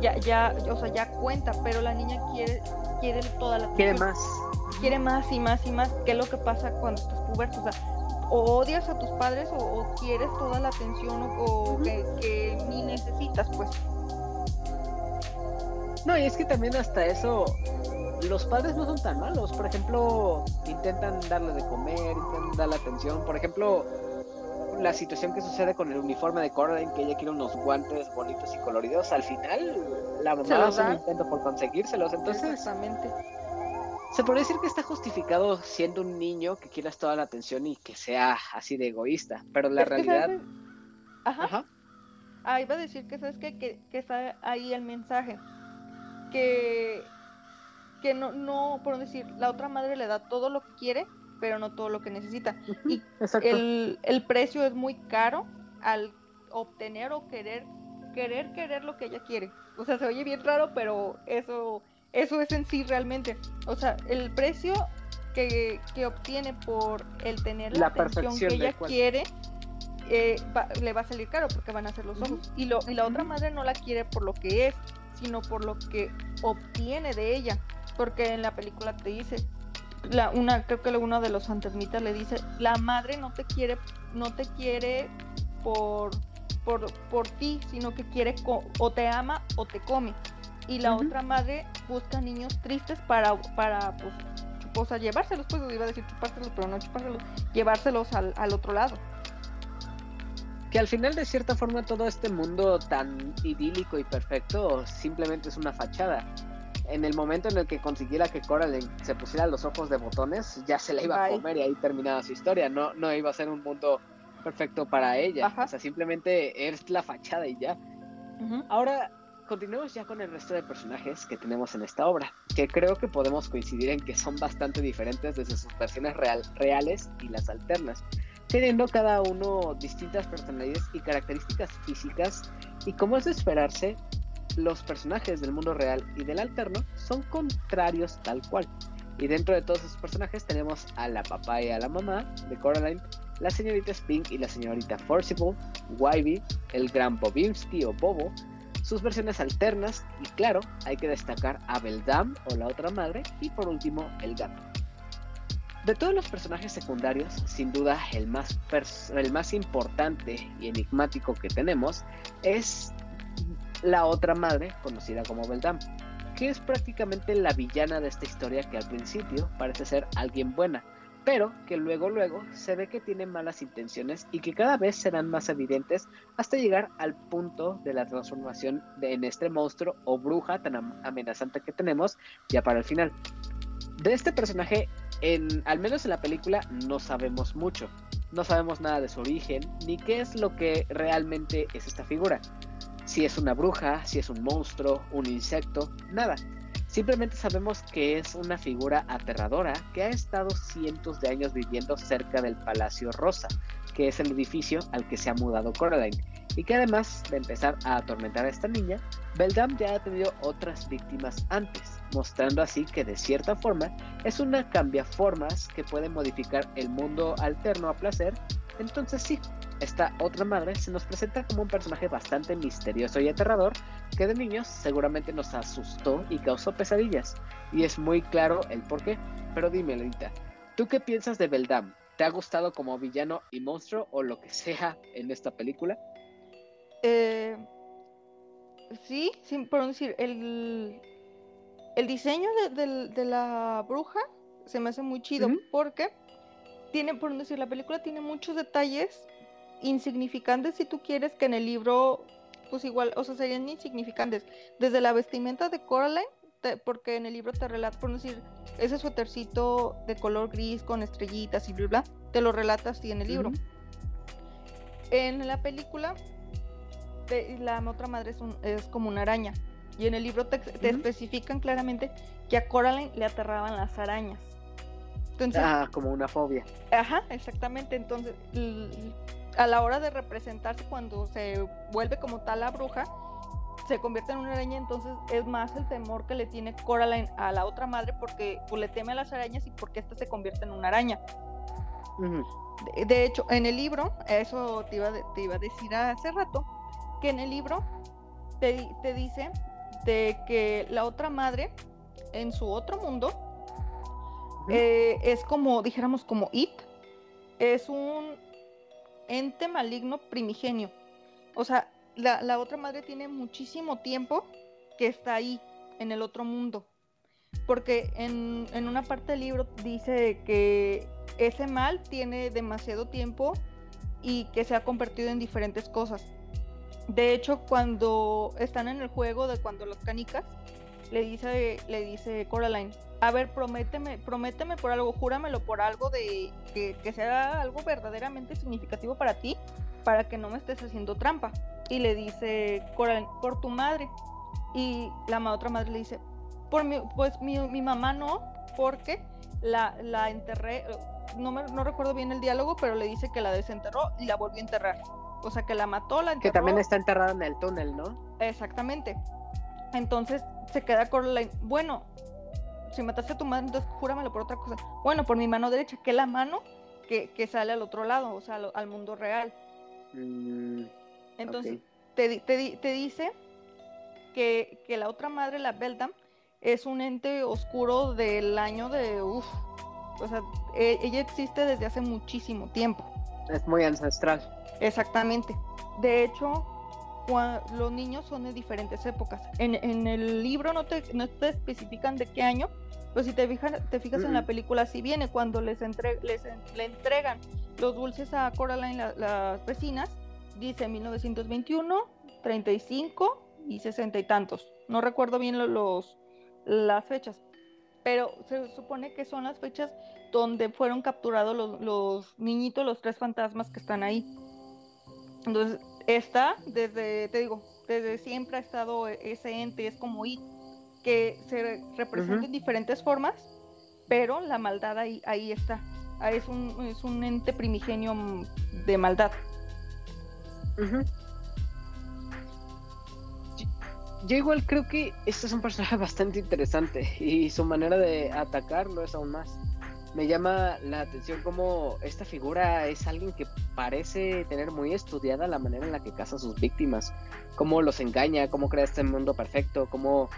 ya, ya, o sea, ya cuenta, pero la niña quiere, quiere toda la Quiere más. Quiere más y más y más. ¿Qué es lo que pasa cuando estás puberto? O sea, o odias a tus padres o, quieres toda la atención o, que, que ni necesitas, pues. No, y es que también hasta eso, los padres no son tan malos. Por ejemplo, intentan darle de comer, intentan darle atención. Por ejemplo, la situación que sucede con el uniforme de Coraline, que ella quiere unos guantes bonitos y coloridos, al final la mamá hace un intento por conseguírselos. Entonces, Exactamente. se podría decir que está justificado siendo un niño que quieras toda la atención y que sea así de egoísta. Pero la realidad. Ajá. Ajá. Ah, iba a decir que sabes que, que está ahí el mensaje que, que no, no, por decir, la otra madre le da todo lo que quiere, pero no todo lo que necesita. y el, el, precio es muy caro al obtener o querer, querer, querer lo que ella quiere. O sea, se oye bien raro, pero eso, eso es en sí realmente. O sea, el precio que, que obtiene por el tener la, atención que ella quiere. Eh, le va a salir caro porque van a ser los ojos. Y, lo, y la otra madre no la quiere por lo que es, sino por lo que obtiene de ella. Porque en la película te dice, la, una, creo que uno de los fantasmitas le dice, la madre no te quiere, no te quiere por, por, por ti, sino que quiere o te ama o te come. Y la otra madre busca niños tristes para, para pues, pues a llevárselos, pues iba a decir chupárselos, pero no chupárselos, llevárselos al, al otro lado que al final de cierta forma todo este mundo tan idílico y perfecto simplemente es una fachada. En el momento en el que consiguiera que Coraline se pusiera los ojos de botones, ya se la iba a comer y ahí terminaba su historia. No, no iba a ser un mundo perfecto para ella. Ajá. O sea, simplemente es la fachada y ya. Ahora, continuemos ya con el resto de personajes que tenemos en esta obra, que creo que podemos coincidir en que son bastante diferentes desde sus versiones real- reales y las alternas, teniendo cada uno distintas personalidades y características físicas, y como es de esperarse, los personajes del mundo real y del alterno son contrarios tal cual. Y dentro de todos esos personajes tenemos a la papá y a la mamá de Coraline, la señorita Spink y la señorita Forcible, Wybie, el gran Bobimsky o Bobo, sus versiones alternas y claro, hay que destacar a Beldam o la otra madre y por último el gato. De todos los personajes secundarios, sin duda el más, el más importante y enigmático que tenemos es la otra madre, conocida como Beldam, que es prácticamente la villana de esta historia que al principio parece ser alguien buena, pero que luego luego se ve que tiene malas intenciones y que cada vez serán más evidentes hasta llegar al punto de la transformación de, en este monstruo o bruja tan am- amenazante que tenemos ya para el final. De este personaje, en, al menos en la película, no sabemos mucho. No sabemos nada de su origen, ni qué es lo que realmente es esta figura. Si es una bruja, si es un monstruo, un insecto, nada. Simplemente sabemos que es una figura aterradora que ha estado cientos de años viviendo cerca del Palacio Rosa, que es el edificio al que se ha mudado Coraline, y que además de empezar a atormentar a esta niña, Beldam ya ha tenido otras víctimas antes, mostrando así que de cierta forma es una cambiaformas que puede modificar el mundo alterno a placer. Entonces sí, esta otra madre se nos presenta como un personaje bastante misterioso y aterrador que de niños seguramente nos asustó y causó pesadillas. Y es muy claro el por qué. Pero dime, Lolita, ¿tú qué piensas de Beldam? ¿Te ha gustado como villano y monstruo o lo que sea en esta película? Eh, sí, por decir, el, el diseño de, la bruja se me hace muy chido porque tiene, por decir, la película tiene muchos detalles insignificantes si tú quieres que en el libro, pues igual, o sea, serían insignificantes. Desde la vestimenta de Coraline, te- porque en el libro te relata, por decir, ese suétercito de color gris con estrellitas y bla, bla, te lo relata así en el libro. En la película, te- la otra madre es, un- es como una araña. Y en el libro te, especifican claramente que a Coraline le aterraban las arañas. Entonces, Ah, como una fobia. ajá, exactamente. Entonces, a la hora de representarse cuando se vuelve como tal la bruja, se convierte en una araña, entonces es más el temor que le tiene Coraline a la otra madre porque pues, le teme a las arañas y porque ésta se convierte en una araña. De, de hecho, en el libro, eso te iba, de- te iba a decir hace rato, que en el libro te, te dice de que la otra madre, en su otro mundo, eh, es como, dijéramos, como It, es un ente maligno primigenio. O sea, la, la otra madre tiene muchísimo tiempo que está ahí, en el otro mundo. Porque en, en una parte del libro dice que ese mal tiene demasiado tiempo y que se ha convertido en diferentes cosas. De hecho, cuando están en el juego de cuando los canicas, le dice, le dice Coraline, a ver, prométeme, prométeme por algo, júramelo por algo de que, que sea algo verdaderamente significativo para ti, para que no me estés haciendo trampa. Y le dice Coraline, por tu madre. Y la otra madre le dice, por mi, pues mi, mi mamá no, porque la, la enterré, no, me, no recuerdo bien el diálogo, pero le dice que la desenterró y la volvió a enterrar. O sea, que la mató, la enterró. Que también está enterrada en el túnel, ¿no? Exactamente. Entonces se queda Coraline. Bueno, si mataste a tu madre, entonces júramelo por otra cosa. Bueno, por mi mano derecha, que la mano que, que sale al otro lado, o sea, al, al mundo real. Mm, Entonces te, te, te dice que, que la otra madre, la Beldam, es un ente oscuro del año de. Uf, o sea, e- ella existe desde hace muchísimo tiempo. Es muy ancestral. Exactamente. De hecho, los niños son de diferentes épocas. En, en el libro no te, no te especifican de qué año, pero si te fijas, te fijas en la película, si viene cuando les, entre- les en- le entregan los dulces a Coraline, la- las vecinas, dice 1921, 35 y 60 y tantos. No recuerdo bien lo- los, las fechas, pero se supone que son las fechas donde fueron capturados los, los niñitos, los tres fantasmas que están ahí. Entonces, está desde, te digo, desde siempre ha estado ese ente, es como It, que se representa en diferentes formas, pero la maldad ahí, ahí está. Ah, Es un, es un ente primigenio de maldad. Yo igual creo que este es un personaje bastante interesante y su manera de atacarlo es aún más. Me llama la atención cómo esta figura es alguien que parece tener muy estudiada la manera en la que caza a sus víctimas, cómo los engaña, cómo crea este mundo perfecto, cómo,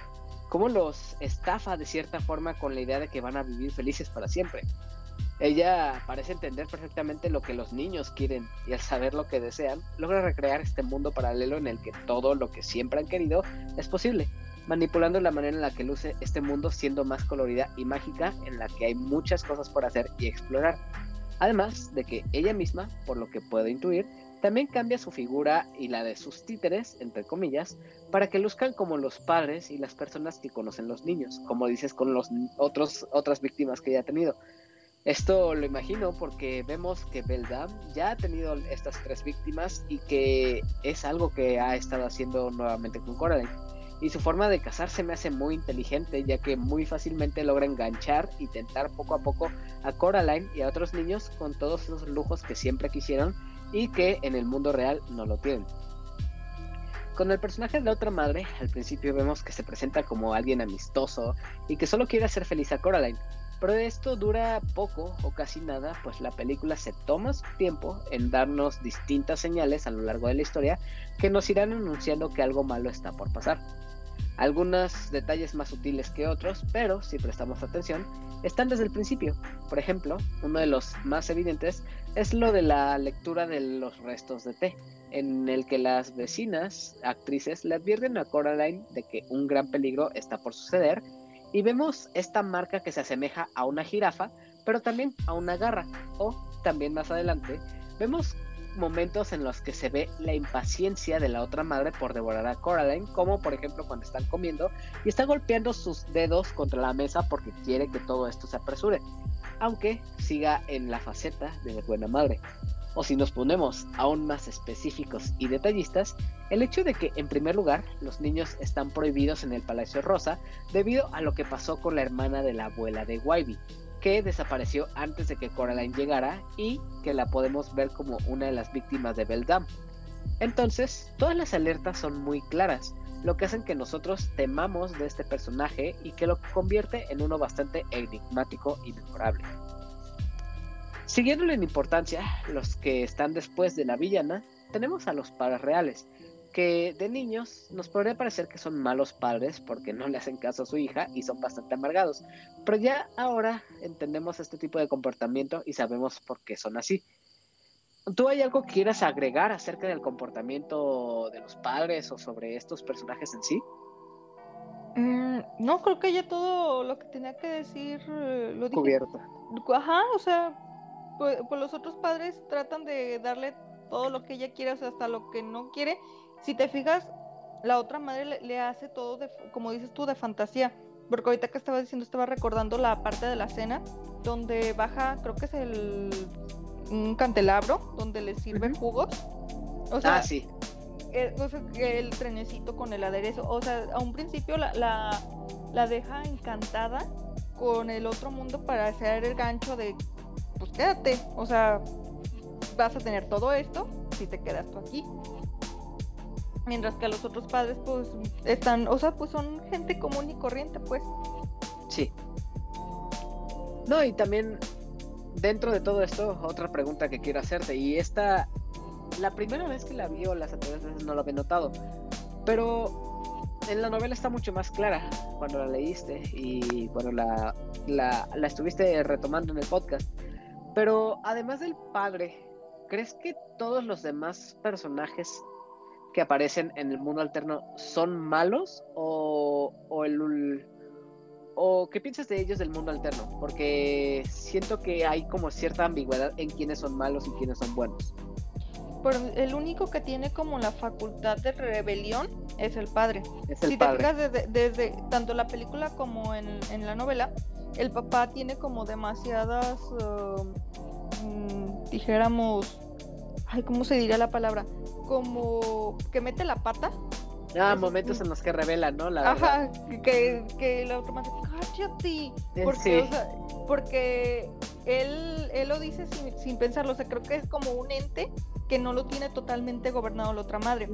cómo los estafa de cierta forma con la idea de que van a vivir felices para siempre. Ella parece entender perfectamente lo que los niños quieren y al saber lo que desean, logra recrear este mundo paralelo en el que todo lo que siempre han querido es posible, manipulando la manera en la que luce este mundo siendo más colorida y mágica, en la que hay muchas cosas por hacer y explorar. Además de que ella misma, por lo que puedo intuir, también cambia su figura y la de sus títeres, entre comillas, para que luzcan como los padres y las personas que conocen los niños, como dices con los otros otras víctimas que ella ha tenido. Esto lo imagino porque vemos que Beldam ya ha tenido estas tres víctimas y que es algo que ha estado haciendo nuevamente con Coraline. Y su forma de casarse me hace muy inteligente, ya que muy fácilmente logra enganchar y tentar poco a poco a Coraline y a otros niños con todos los lujos que siempre quisieron y que en el mundo real no lo tienen. Con el personaje de la otra madre, al principio vemos que se presenta como alguien amistoso y que solo quiere hacer feliz a Coraline, pero esto dura poco o casi nada, pues la película se toma su tiempo en darnos distintas señales a lo largo de la historia que nos irán anunciando que algo malo está por pasar. Algunos detalles más sutiles que otros, pero si prestamos atención, están desde el principio. Por ejemplo, uno de los más evidentes es lo de la lectura de los restos de té, en el que las vecinas, actrices, le advierten a Coraline de que un gran peligro está por suceder y vemos esta marca que se asemeja a una jirafa, pero también a una garra. O también más adelante, vemos momentos en los que se ve la impaciencia de la otra madre por devorar a Coraline, como por ejemplo cuando están comiendo y está golpeando sus dedos contra la mesa porque quiere que todo esto se apresure, aunque siga en la faceta de buena madre. O si nos ponemos aún más específicos y detallistas, el hecho de que en primer lugar los niños están prohibidos en el Palacio Rosa debido a lo que pasó con la hermana de la abuela de Wybie, que desapareció antes de que Coraline llegara y que la podemos ver como una de las víctimas de Beldam. Entonces, todas las alertas son muy claras, lo que hacen que nosotros temamos de este personaje y que lo convierte en uno bastante enigmático y memorable. Siguiéndole en importancia, los que están después de la villana, tenemos a los padres reales, que de niños nos podría parecer que son malos padres porque no le hacen caso a su hija y son bastante amargados, pero ya ahora entendemos este tipo de comportamiento y sabemos por qué son así. ¿Tú hay algo que quieras agregar acerca del comportamiento de los padres o sobre estos personajes en sí? Mm, no, creo que ya todo lo que tenía que decir eh, lo dije. Cubierto. Ajá, o sea, pues, pues los otros padres tratan de darle todo lo que ella quiere, o sea, hasta lo que no quiere. Si te fijas, la otra madre le, le hace todo, de, como dices tú, de fantasía. Porque ahorita que estaba diciendo, estaba recordando la parte de la cena donde baja, creo que es el un candelabro donde le sirven jugos. O sea, ah, sí. el, o sea, que el trenecito con el aderezo. O sea, a un principio la, la, la deja encantada con el otro mundo para hacer el gancho de, pues quédate. O sea, vas a tener todo esto si te quedas tú aquí. Mientras que los otros padres, pues, están, o sea, pues son gente común y corriente, pues. Sí. No, y también dentro de todo esto, otra pregunta que quiero hacerte, y esta, la primera vez que la vi o las anteriores veces no lo había notado, pero en la novela está mucho más clara cuando la leíste y bueno, la, la, la estuviste retomando en el podcast. Pero además del padre, ¿crees que todos los demás personajes que aparecen en el mundo alterno son malos o, o el o qué piensas de ellos del mundo alterno porque siento que hay como cierta ambigüedad en quiénes son malos y quiénes son buenos Pero el único que tiene como la facultad de rebelión es el padre. Es el si padre. te fijas desde, desde tanto la película como en, en la novela, el papá tiene como demasiadas, mm, dijéramos, ay, ¿cómo se diría la palabra? Como que mete la pata. Ah, momentos en los que revelan, ¿no? La verdad. Ajá, que, que la otra madre, cállate. Eh, Porque, sí. o sea, porque él, él lo dice sin, sin pensarlo, o sea, creo que es como un ente que no lo tiene totalmente gobernado la otra madre.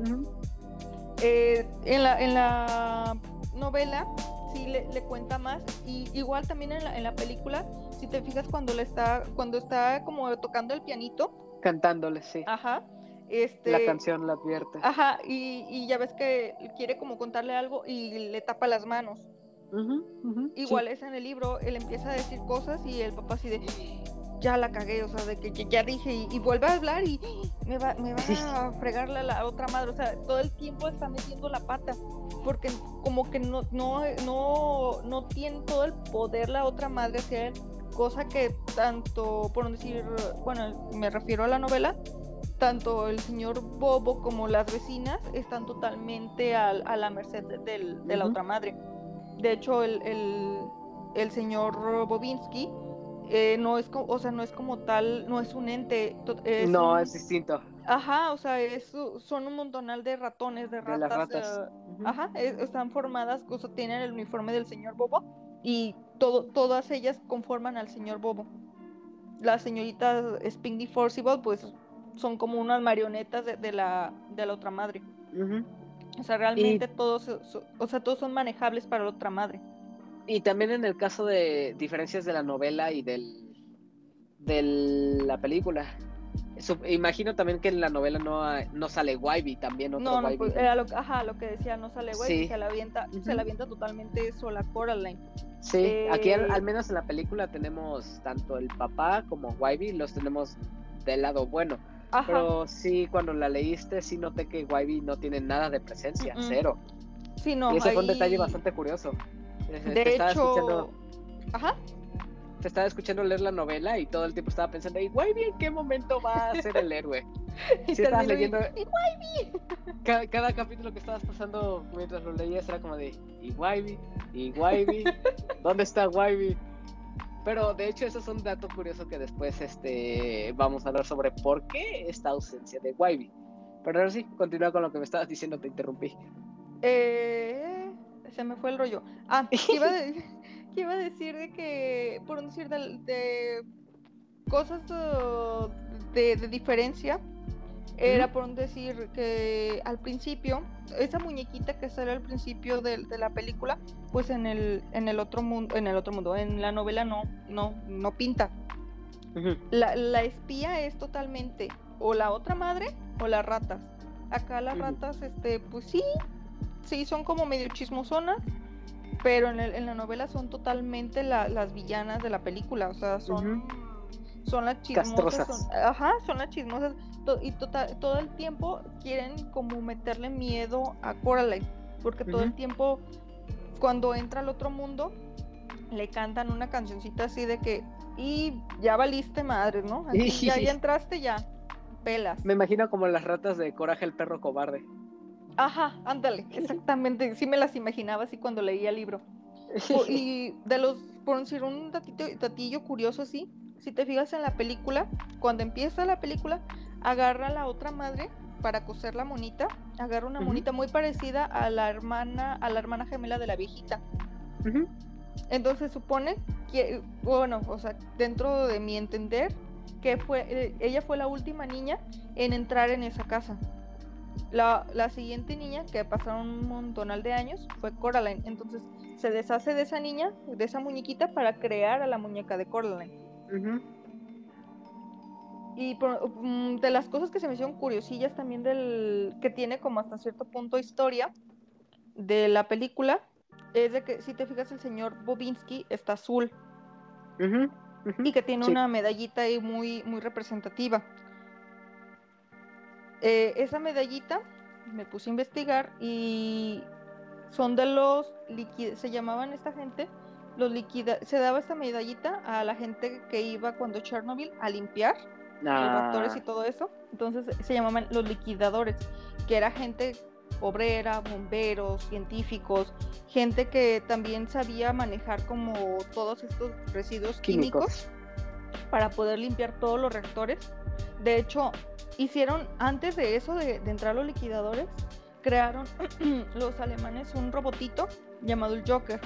Eh, en, la, en la novela sí le, le cuenta más y igual también en la, en la película, si te fijas cuando le está, cuando está como tocando el pianito, Cantándole, sí. ajá, este, La canción la advierte. ajá, y, y ya ves que quiere como contarle algo y le tapa las manos. Igual es en el libro, él empieza a decir cosas y el papá así de ya la cagué, o sea, de que, que ya dije y, y vuelve a hablar y me va, me va a fregar la, la otra madre, o sea, todo el tiempo está metiendo la pata, porque como que no, no, no, no tiene todo el poder la otra madre hacia él, cosa que tanto, por decir, bueno, me refiero a la novela, tanto el señor Bobo como las vecinas están totalmente al- a, la merced de, de la otra madre. De hecho, el, el, el señor Bobinsky eh, no es como, o sea, no es como tal, no es un ente. es no, un- es distinto. Ajá, o sea, es, son un montonal de ratones, de De las ratas. Ajá, es- están formadas, o sea, tienen el uniforme del señor Bobo y todo, todas ellas conforman al señor Bobo. Las señoritas Spingy Forcible, pues son como unas marionetas de, de la, de la otra madre. O sea, realmente todos, so- o sea, todos son manejables para la otra madre. Y también en el caso de diferencias de la novela y del de la película. Imagino también que en la novela no, no sale Wybie también otro No, no, Wybie. pues, era lo, ajá, lo que decía, no sale Sí. se la avienta, se Ujú. la avienta totalmente sola Coraline. Sí, aquí al, eh, al menos en la película tenemos tanto el papá como Wybie, los tenemos del lado bueno. Ajá. Pero sí, cuando la leíste, sí noté que Wybie no tiene nada de presencia, Mm, mm. cero. sí, no, y ese fue un ahí- detalle bastante curioso. De hecho, escuchando, ajá, te estaba escuchando leer la novela y todo el tiempo estaba pensando, ¿y Wybie en qué momento va a ser el héroe? y Sí, estabas terminó y- leyendo. Cada, cada capítulo que estabas pasando mientras lo leías era como de, ¿y Wybie? ¿Y Wybie? ¿Dónde está Wybie? Pero de hecho, eso es un dato curioso que después este, vamos a hablar sobre por qué esta ausencia de Wybie. Pero ahora sí, continúa con lo que me estabas diciendo, te interrumpí. Eh, se me fue el rollo. Ah, iba, de- que iba a decir de que, por no decir de, de cosas de, de diferencia, era por no decir que al principio, esa muñequita que sale al principio de, de la película, pues en el, en el otro mundo, en el otro mundo, en la novela no, no, no pinta. La, la espía es totalmente o la otra madre o las ratas. Acá las ratas, este, pues sí, sí, son como medio chismosonas, pero en, el- en la novela son totalmente la- las villanas de la película, o sea, son, son las chismosas. Son- ajá, son las chismosas. to- y tota- todo el tiempo quieren como meterle miedo a Coraline, porque todo el tiempo, cuando entra al otro mundo, le cantan una cancioncita así de que, y ya valiste madre, ¿no? Así, ya, ya entraste, ya, pelas. Me imagino como las ratas de Coraje el perro cobarde. Ajá, ándale, exactamente. Sí me las imaginaba así cuando leía el libro. Y de los, por decir un datito, datillo curioso así, si te fijas en la película, cuando empieza la película, agarra a la otra madre para coser la monita, agarra una monita muy parecida a la hermana, a la hermana gemela de la viejita. Entonces supone que, bueno, o sea, dentro de mi entender, que fue, eh, ella fue la última niña en entrar en esa casa. La, la siguiente niña, que pasaron un montonal de años, fue Coraline. Entonces se deshace de esa niña, de esa muñequita, para crear a la muñeca de Coraline. Y por- mm, de las cosas que se me hicieron curiosillas también del que tiene como hasta cierto punto historia de la película, es de que si te fijas el señor Bobinsky está azul. Y que tiene Sí. una medallita ahí muy, muy representativa. Eh, esa medallita me puse a investigar y son de los se llamaban esta gente, los liquida, se daba esta medallita a la gente que iba cuando Chernobyl a limpiar los Ah. y todo eso. Entonces se llamaban los liquidadores, que era gente obrera, bomberos, científicos, gente que también sabía manejar como todos estos residuos químicos, Químicos. para poder limpiar todos los reactores. De hecho, hicieron antes de eso, de, de entrar los liquidadores, crearon los alemanes un robotito llamado el Joker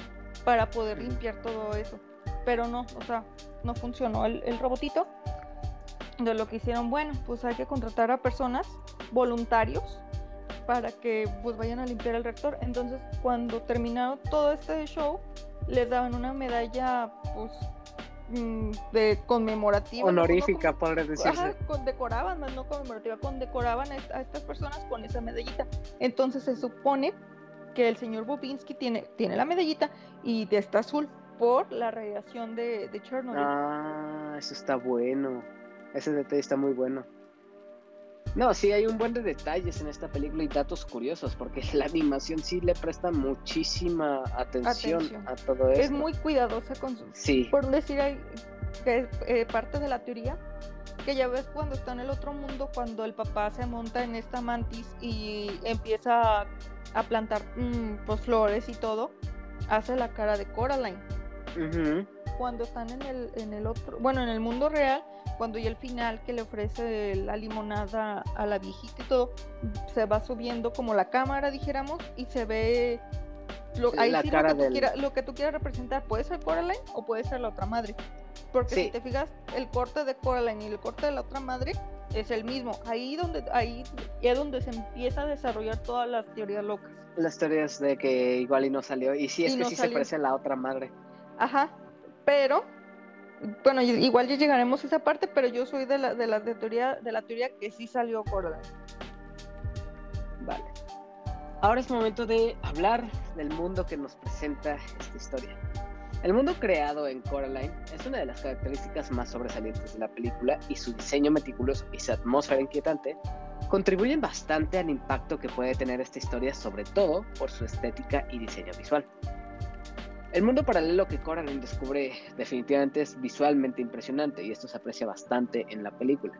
para poder limpiar todo eso. Pero no, o sea, no funcionó el, el robotito. De lo que hicieron, bueno, pues hay que contratar a personas, voluntarios, para que pues vayan a limpiar el reactor. Entonces, cuando terminaron todo este show, les daban una medalla, pues, de conmemorativa. ¿no? No Honorífica, como- podría decirse. Ajá, condecoraban, más no conmemorativa, condecoraban a, est- a estas personas con esa medallita. Entonces se supone que el señor Bobinsky tiene, tiene la medallita y de está azul por la radiación de, de Chernobyl. Ah, eso está bueno. Ese detalle está muy bueno. No, sí, hay un buen de detalles en esta película y datos curiosos, porque la animación sí le presta muchísima atención, Atención. a todo esto. es muy cuidadosa con su... Sí, Por decir hay- que es eh, parte de la teoría, que ya ves cuando está en el otro mundo, cuando el papá se monta en esta mantis y empieza a, a plantar mm, pues, flores y todo, hace la cara de Coraline. Cuando están en el, en el otro, bueno, en el mundo real, cuando ya al final que le ofrece la limonada a la viejita y todo, se va subiendo como la cámara, dijéramos, y se ve lo, ahí la sí cara lo, que del- quiera- lo que tú quieras representar, puede ser Coraline o puede ser la otra madre. Porque Sí. si te fijas, el corte de Coraline y el corte de la otra madre es el mismo. Ahí donde, ahí es donde se empieza a desarrollar todas las teorías locas. las teorías de que igual y no salió. Y sí, es Y que no sí salió. se parece a la otra madre. Ajá, pero bueno, igual ya llegaremos a esa parte, pero yo soy de la de la teoría de la teoría que sí salió Coraline. Vale. Ahora es momento de hablar del mundo que nos presenta esta historia. El mundo creado en Coraline es una de las características más sobresalientes de la película y su diseño meticuloso y su atmósfera inquietante contribuyen bastante al impacto que puede tener esta historia, sobre todo por su estética y diseño visual. El mundo paralelo que Coraline descubre definitivamente es visualmente impresionante y esto se aprecia bastante en la película.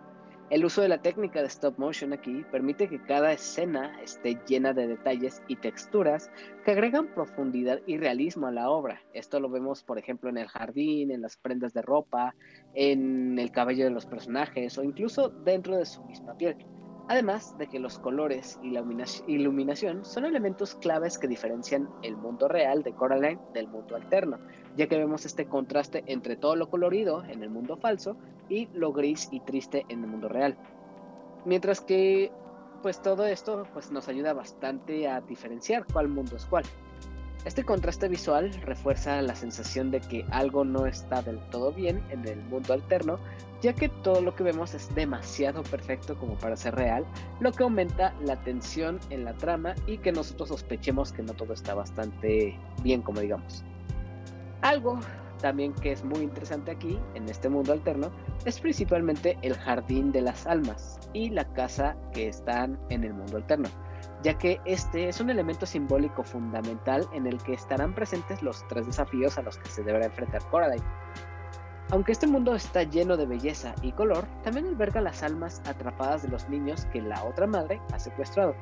El uso de la técnica de stop motion aquí permite que cada escena esté llena de detalles y texturas que agregan profundidad y realismo a la obra. Esto lo vemos, por ejemplo, en el jardín, en las prendas de ropa, en el cabello de los personajes o incluso dentro de su misma piel. Además de que los colores y la ilumina- iluminación son elementos claves que diferencian el mundo real de Coraline del mundo alterno, ya que vemos este contraste entre todo lo colorido en el mundo falso y lo gris y triste en el mundo real. Mientras que pues todo esto pues nos ayuda bastante a diferenciar cuál mundo es cuál. Este contraste visual refuerza la sensación de que algo no está del todo bien en el mundo alterno, ya que todo lo que vemos es demasiado perfecto como para ser real, lo que aumenta la tensión en la trama y que nosotros sospechemos que no todo está bastante bien como digamos. Algo también que es muy interesante aquí, en este mundo alterno, es principalmente el jardín de las almas y la casa que están en el mundo alterno, ya que este es un elemento simbólico fundamental en el que estarán presentes los tres desafíos a los que se deberá enfrentar Coraline. Aunque este mundo está lleno de belleza y color, también alberga las almas atrapadas de los niños que la otra madre ha secuestrado.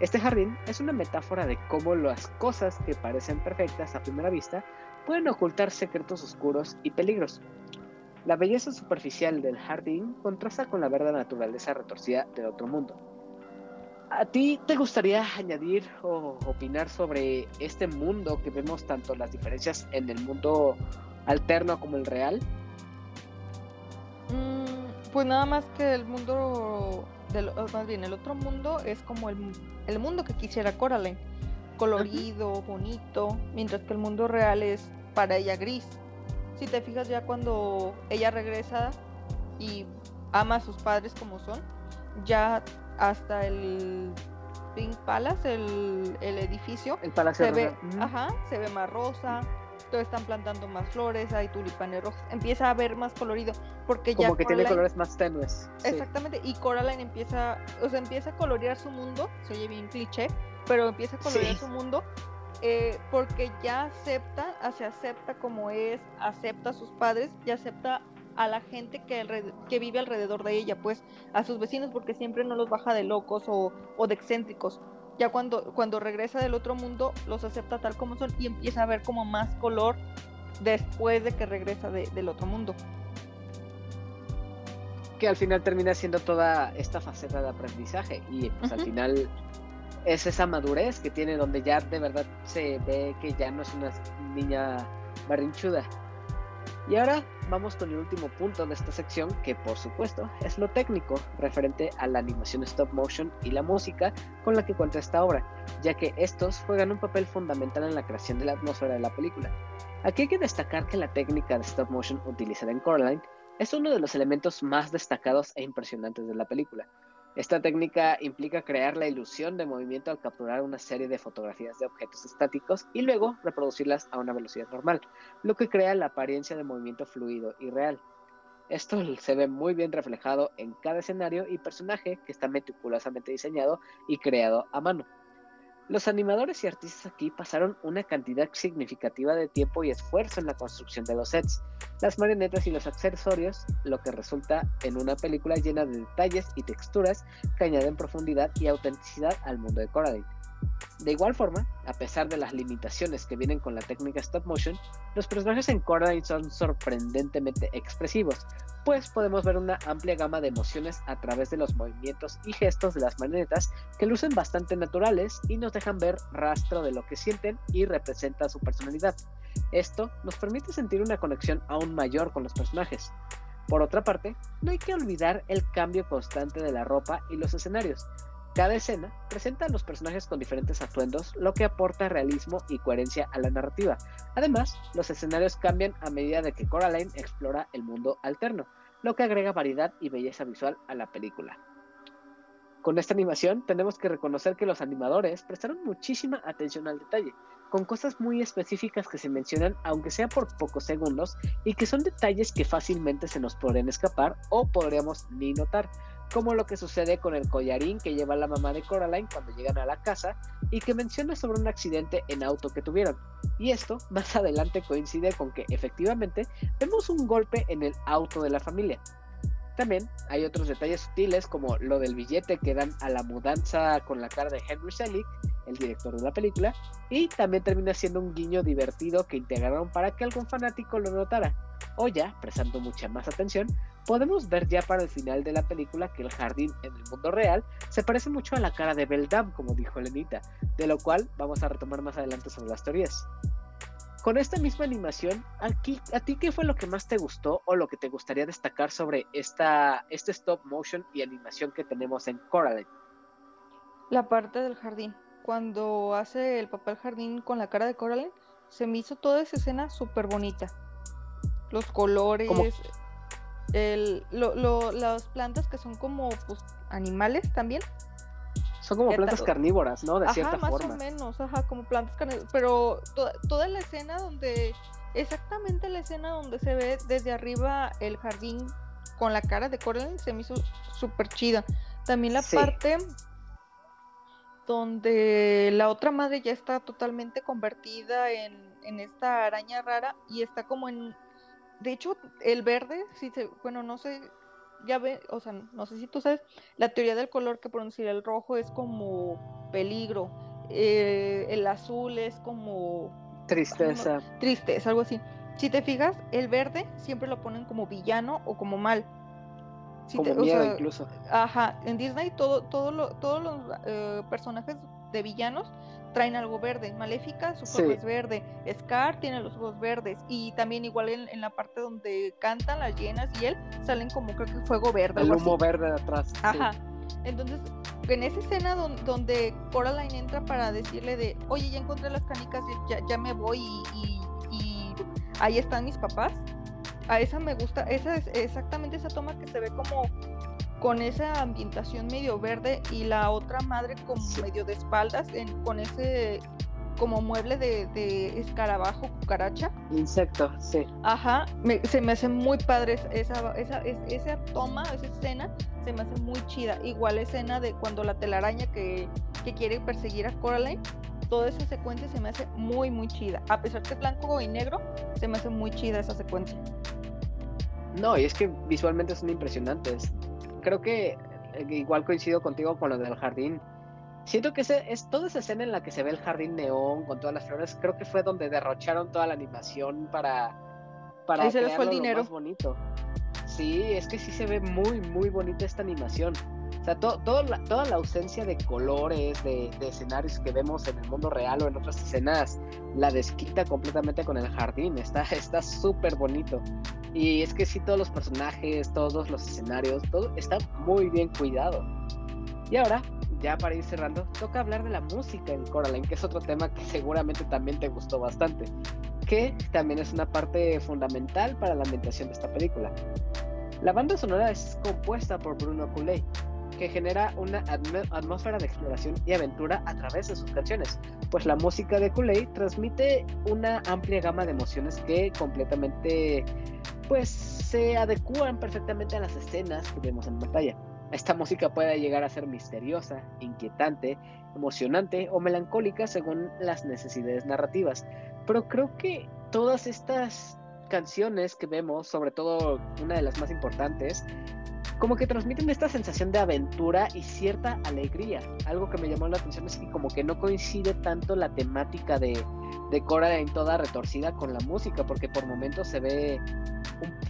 Este jardín es una metáfora de cómo las cosas que parecen perfectas a primera vista pueden ocultar secretos oscuros y peligros. La belleza superficial del jardín contrasta con la verdad naturaleza retorcida del otro mundo. ¿A ti te gustaría añadir o opinar sobre este mundo que vemos tanto las diferencias en el mundo alterno como el real? Mm, pues nada más que el mundo, del, más bien el otro mundo es como el, el mundo que quisiera Coraline, colorido, bonito, mientras que el mundo real es para ella gris. Si te fijas ya cuando ella regresa y ama a sus padres como son, ya hasta el Pink Palace, el, el edificio, El Palacio se ve, ajá, se ve más rosa, todos están plantando más flores, hay tulipanes rojos, empieza a ver más colorido, porque ya Como que tiene colores más tenues. sí. Exactamente, y Coraline empieza, o sea, empieza a colorear su mundo, se oye bien cliché, pero empieza a colorear Sí. su mundo eh, porque ya acepta, se acepta como es, acepta a sus padres y acepta a la gente que, que vive alrededor de ella, pues a sus vecinos, porque siempre no los baja de locos o, o de excéntricos. Ya cuando, cuando regresa del otro mundo, los acepta tal como son y empieza a ver como más color después de que regresa de- del otro mundo. que al final termina siendo toda esta faceta de aprendizaje y pues al final es esa madurez que tiene donde ya de verdad se ve que ya no es una niña barrinchuda. Y ahora vamos con el último punto de esta sección que por supuesto es lo técnico referente a la animación stop motion y la música con la que cuenta esta obra, ya que estos juegan un papel fundamental en la creación de la atmósfera de la película. Aquí hay que destacar que la técnica de stop motion utilizada en Coraline es uno de los elementos más destacados e impresionantes de la película. Esta técnica implica crear la ilusión de movimiento al capturar una serie de fotografías de objetos estáticos y luego reproducirlas a una velocidad normal, lo que crea la apariencia de movimiento fluido y real. Esto se ve muy bien reflejado en cada escenario y personaje que está meticulosamente diseñado y creado a mano. Los animadores y artistas aquí pasaron una cantidad significativa de tiempo y esfuerzo en la construcción de los sets, las marionetas y los accesorios, lo que resulta en una película llena de detalles y texturas que añaden profundidad y autenticidad al mundo de Coraline. De igual forma, a pesar de las limitaciones que vienen con la técnica stop motion, los personajes en Coraline son sorprendentemente expresivos, pues podemos ver una amplia gama de emociones a través de los movimientos y gestos de las marionetas que lucen bastante naturales y nos dejan ver rastro de lo que sienten y representa su personalidad. Esto nos permite sentir una conexión aún mayor con los personajes. Por otra parte, no hay que olvidar el cambio constante de la ropa y los escenarios. Cada escena presenta a los personajes con diferentes atuendos, lo que aporta realismo y coherencia a la narrativa. Además, los escenarios cambian a medida de que Coraline explora el mundo alterno, lo que agrega variedad y belleza visual a la película. Con esta animación tenemos que reconocer que los animadores prestaron muchísima atención al detalle, con cosas muy específicas que se mencionan aunque sea por pocos segundos y que son detalles que fácilmente se nos podrían escapar o podríamos ni notar, como lo que sucede con el collarín que lleva la mamá de Coraline cuando llegan a la casa y que menciona sobre un accidente en auto que tuvieron. Y esto más adelante coincide con que efectivamente vemos un golpe en el auto de la familia. También hay otros detalles sutiles como lo del billete que dan a la mudanza con la cara de Henry Selick, el director de la película, y también termina siendo un guiño divertido que integraron para que algún fanático lo notara. O ya, prestando mucha más atención, podemos ver ya para el final de la película que el jardín en el mundo real se parece mucho a la cara de Beldam, como dijo Lenita, de lo cual vamos a retomar más adelante sobre las teorías. Con esta misma animación, aquí, ¿a ti qué fue lo que más te gustó o lo que te gustaría destacar sobre esta, este stop motion y animación que tenemos en Coraline? La parte del jardín. Cuando hace el papel jardín con la cara de Coraline, se me hizo toda esa escena súper bonita. Los colores, ¿Cómo? El, lo- lo- las plantas que son como pues, animales también. Son como ¿Qué plantas carnívoras, ¿no? De ajá, cierta más forma. o menos, ajá, como plantas carnívoras. Pero to- toda la escena donde, exactamente la escena donde se ve desde arriba el jardín con la cara de Coraline se me hizo súper chida. También la Sí. parte donde la otra madre ya está totalmente convertida en, en esta araña rara y está como en... De hecho, el verde, si se, bueno, no sé, ya ve, o sea, no sé si tú sabes, la teoría del color que pronuncia el rojo es como peligro, eh, el azul es como Tristeza. tristeza, algo así. Si te fijas, el verde siempre lo ponen como villano o como mal. Si como te- o miedo sea, incluso. Ajá, en Disney todo, todo lo- todos los eh, personajes de villanos traen algo verde. Maléfica, su Sí. es verde. Scar tiene los ojos verdes. Y también igual en, en la parte donde cantan las llenas y él, salen como creo que fuego verde. El así. humo verde de atrás. sí. Ajá. Entonces, en esa escena don- donde Coraline entra para decirle de, oye, ya encontré las canicas, ya, ya me voy y, y- y ahí están mis papás. A esa me gusta, esa es exactamente esa toma que se ve como con esa ambientación medio verde y la otra madre como medio de espaldas en- con ese como mueble de, de escarabajo, cucaracha. Insecto, sí. Ajá, me- se me hace muy padre esa, esa, esa, es- esa toma, esa escena, se me hace muy chida. Igual la escena de cuando la telaraña que, que quiere perseguir a Coraline, toda esa secuencia se me hace muy, muy chida. A pesar que es blanco y negro, se me hace muy chida esa secuencia. No, y es que visualmente son impresionantes. Creo que eh, igual coincido contigo con lo del jardín. Siento que ese, es toda esa escena en la que se ve el jardín neón con todas las flores, creo que fue donde derrocharon toda la animación para, para Ahí se les fue el lo dinero. más bonito. Sí, es que sí se ve muy, muy bonita esta animación. O sea, to- todo la- toda la ausencia de colores, de, de escenarios que vemos en el mundo real o en otras escenas, la desquita completamente con el jardín. Está está súper bonito. Y es que sí, todos los personajes, todos los escenarios, todo está muy bien cuidado. Y ahora, ya para ir cerrando, toca hablar de la música en Coraline, que es otro tema que seguramente también te gustó bastante, que también es una parte fundamental para la ambientación de esta película. La banda sonora es compuesta por Bruno Coulet, que genera una atm- atmósfera de exploración y aventura a través de sus canciones, pues la música de Coulet transmite una amplia gama de emociones que completamente pues se adecúan perfectamente a las escenas que vemos en pantalla. Esta música puede llegar a ser misteriosa, inquietante, emocionante o melancólica según las necesidades narrativas, pero creo que todas estas canciones que vemos, sobre todo una de las más importantes, como que transmiten esta sensación de aventura y cierta alegría. Algo que me llamó la atención es que como que no coincide tanto la temática de, de Coraline toda retorcida con la música, porque por momentos se ve,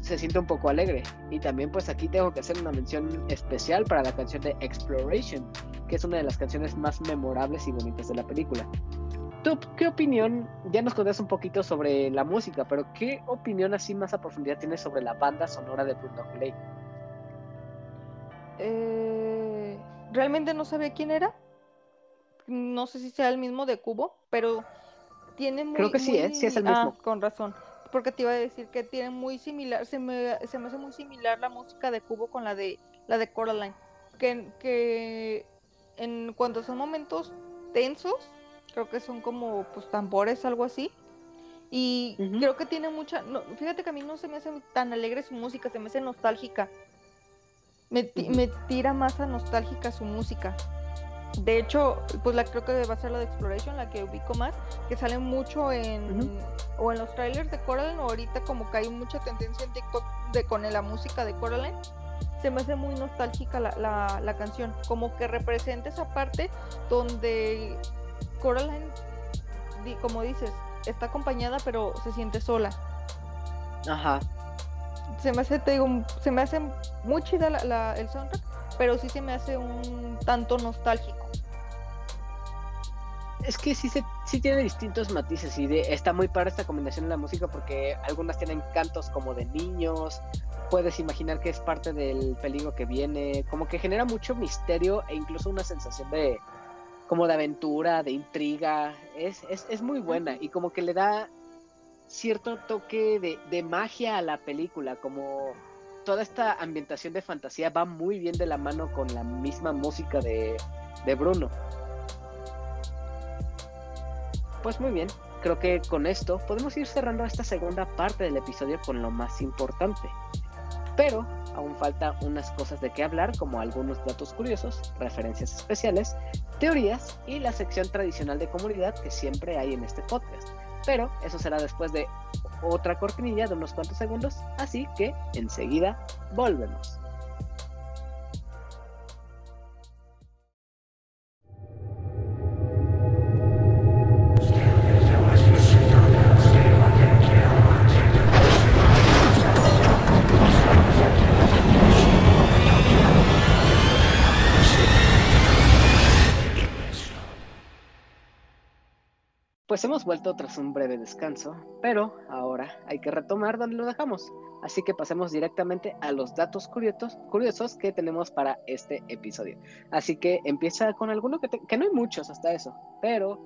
se siente un poco alegre. Y también pues aquí tengo que hacer una mención especial para la canción de Exploration, que es una de las canciones más memorables y bonitas de la película. ¿Tú qué opinión? Ya nos contaste un poquito sobre la música, pero ¿qué opinión así más a profundidad tienes sobre la banda sonora de Bruno Coulet? Eh, realmente no sabía quién era. No sé si sea el mismo de Cubo, pero tiene muy. Creo que sí, ¿eh? Sí es el Ah, mismo. con razón. Porque te iba a decir que tiene muy similar, se me, se me hace muy similar la música de Cubo con la de la de Coraline. Que, que en cuando son momentos tensos, creo que son como pues tambores, algo así. Y creo que tiene mucha. no, fíjate que a mí no se me hace tan alegre su música, se me hace nostálgica. Me, me tira más a nostálgica su música. De hecho, pues la creo que va a ser la de Exploration, la que ubico más, que sale mucho en o en los trailers de Coraline o ahorita como que hay mucha tendencia en TikTok de con la música de Coraline. Se me hace muy nostálgica la, la, la canción, como que representa esa parte donde Coraline, como dices, está acompañada pero se siente sola. Ajá. Se me hace, te digo, se me hace muy chida la- la- el soundtrack, pero sí se me hace un tanto nostálgico. Es que sí, se, sí tiene distintos matices y de, está muy para esta combinación de la música porque algunas tienen cantos como de niños, puedes imaginar que es parte del peligro que viene, como que genera mucho misterio e incluso una sensación de como de aventura, de intriga, es, es, es muy buena y como que le da cierto toque de, de magia a la película, como toda esta ambientación de fantasía va muy bien de la mano con la misma música de, de Bruno. Pues muy bien, creo que con esto podemos ir cerrando esta segunda parte del episodio con lo más importante. Pero aún falta unas cosas de qué hablar, como algunos datos curiosos, referencias especiales, teorías y la sección tradicional de comunidad que siempre hay en este podcast. Pero eso será después de otra cortinilla de unos cuantos segundos, así que enseguida volvemos. Pues hemos vuelto tras un breve descanso, pero ahora hay que retomar donde lo dejamos. Así que pasemos directamente a los datos curiosos, curiosos que tenemos para este episodio. Así que empieza con alguno que, te- que no hay muchos hasta eso, pero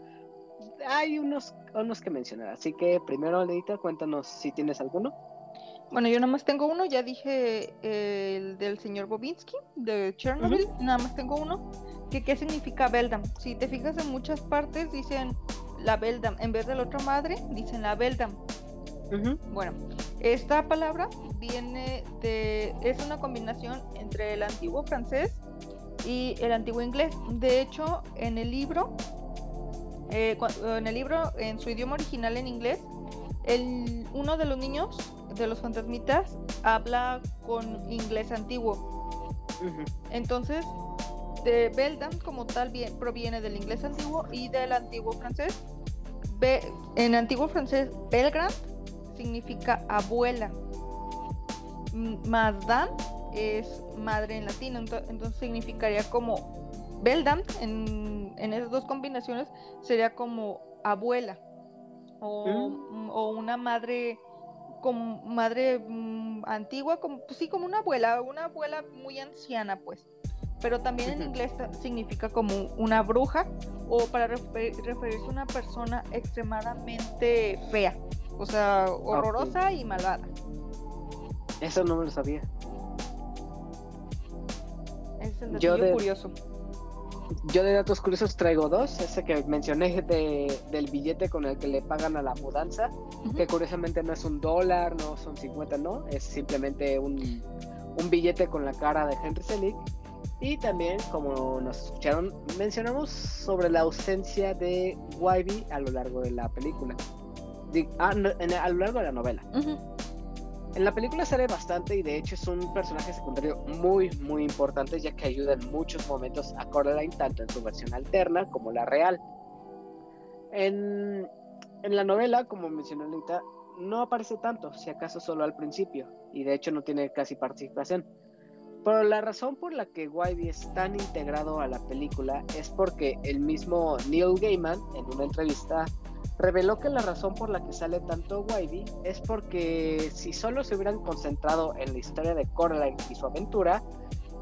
hay unos, unos que mencionar. Así que primero, Leita, cuéntanos si tienes alguno. Bueno, yo nada más tengo uno, ya dije eh, el del señor Bobinsky, de Chernobyl, nada más tengo uno. Que, ¿Qué significa Beldam? Si te fijas en muchas partes dicen la Beldam, en vez de la otra madre, dicen la Beldam. Bueno, esta palabra viene de, es una combinación entre el antiguo francés y el antiguo inglés. De hecho, en el libro, eh, en el libro, en su idioma original en inglés, el, uno de los niños de los fantasmitas habla con inglés antiguo. Entonces, Beldam como tal bien, proviene del inglés antiguo y del antiguo francés. Be- en antiguo francés, Belgrand significa abuela. Madame es madre en latino, ento- entonces significaría como Beldam en, en esas dos combinaciones sería como abuela o, Mm. o una madre como madre mm, antigua, como pues sí, como una abuela, una abuela muy anciana, pues. Pero también en inglés significa como una bruja o para refer- referirse a una persona extremadamente fea, o sea, horrorosa y malvada. Eso no me lo sabía. Es el Yo de- curioso. Yo de datos curiosos traigo dos. Ese que mencioné de, del billete con el que le pagan a la mudanza, que curiosamente no es un dólar, no son 50, no, es simplemente un, un billete con la cara de Henry Selick. Y también, como nos escucharon, mencionamos sobre la ausencia de Wybie a lo largo de la película. Ah, no, en- a lo largo de la novela. En la película sale bastante y de hecho es un personaje secundario muy muy importante ya que ayuda en muchos momentos a Coraline tanto en su versión alterna como la real. En, en la novela, como mencioné ahorita, no aparece tanto, si acaso solo al principio, y de hecho no tiene casi participación. Pero la razón por la que Wybie es tan integrado a la película es porque el mismo Neil Gaiman en una entrevista reveló que la razón por la que sale tanto Wybie es porque si solo se hubieran concentrado en la historia de Coraline y su aventura,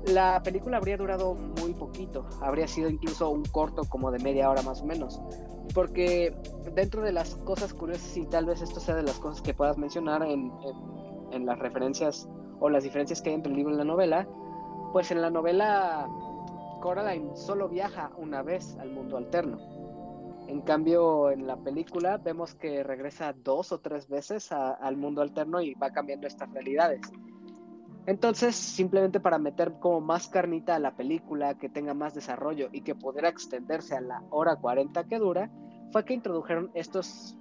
la película habría durado muy poquito, habría sido incluso un corto como de media hora más o menos, porque dentro de las cosas curiosas y tal vez esto sea de las cosas que puedas mencionar en, en- en las referencias o las diferencias que hay entre el libro y la novela, pues en la novela Coraline solo viaja una vez al mundo alterno. En cambio, en la película vemos que regresa dos o tres veces al mundo alterno y va cambiando estas realidades. Entonces, simplemente para meter como más carnita a la película, que tenga más desarrollo y que pudiera extenderse a la hora 40 que dura, fue que introdujeron estos,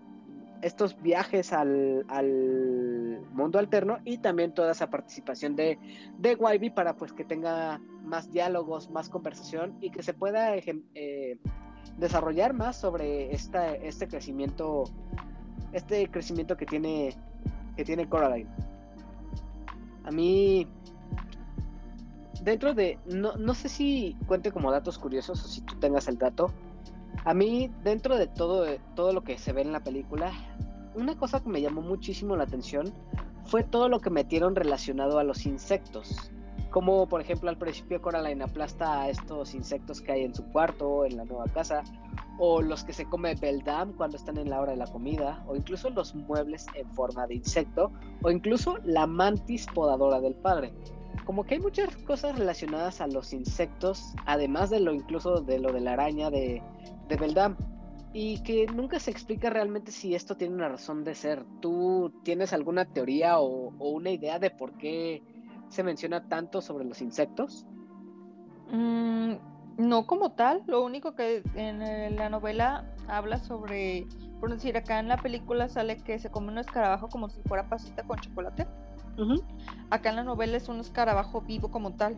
estos viajes al, al mundo alterno y también toda esa participación de, de para pues que tenga más diálogos, más conversación y que se pueda eh, desarrollar más sobre esta, este crecimiento este crecimiento que tiene que tiene Coraline. A mí dentro de no, no sé si cuente como datos curiosos o si tú tengas el dato a mí dentro de todo todo lo que se ve en la película una cosa que me llamó muchísimo la atención fue todo lo que metieron relacionado a los insectos como por ejemplo al principio Coraline aplasta a estos insectos que hay en su cuarto, en la nueva casa, o los que se come Beldam cuando están en la hora de la comida, o incluso los muebles en forma de insecto, o incluso la mantis podadora del padre. Como que hay muchas cosas relacionadas a los insectos, además de lo incluso de lo de la araña de, de Beldam, y que nunca se explica realmente si esto tiene una razón de ser. ¿Tú tienes alguna teoría o, o una idea de por qué se menciona tanto sobre los insectos? Mm, no como tal, lo único que en eh, la novela habla sobre, por decir, acá en la película sale que se come un escarabajo como si fuera pasita con chocolate. Acá en la novela es un escarabajo vivo como tal.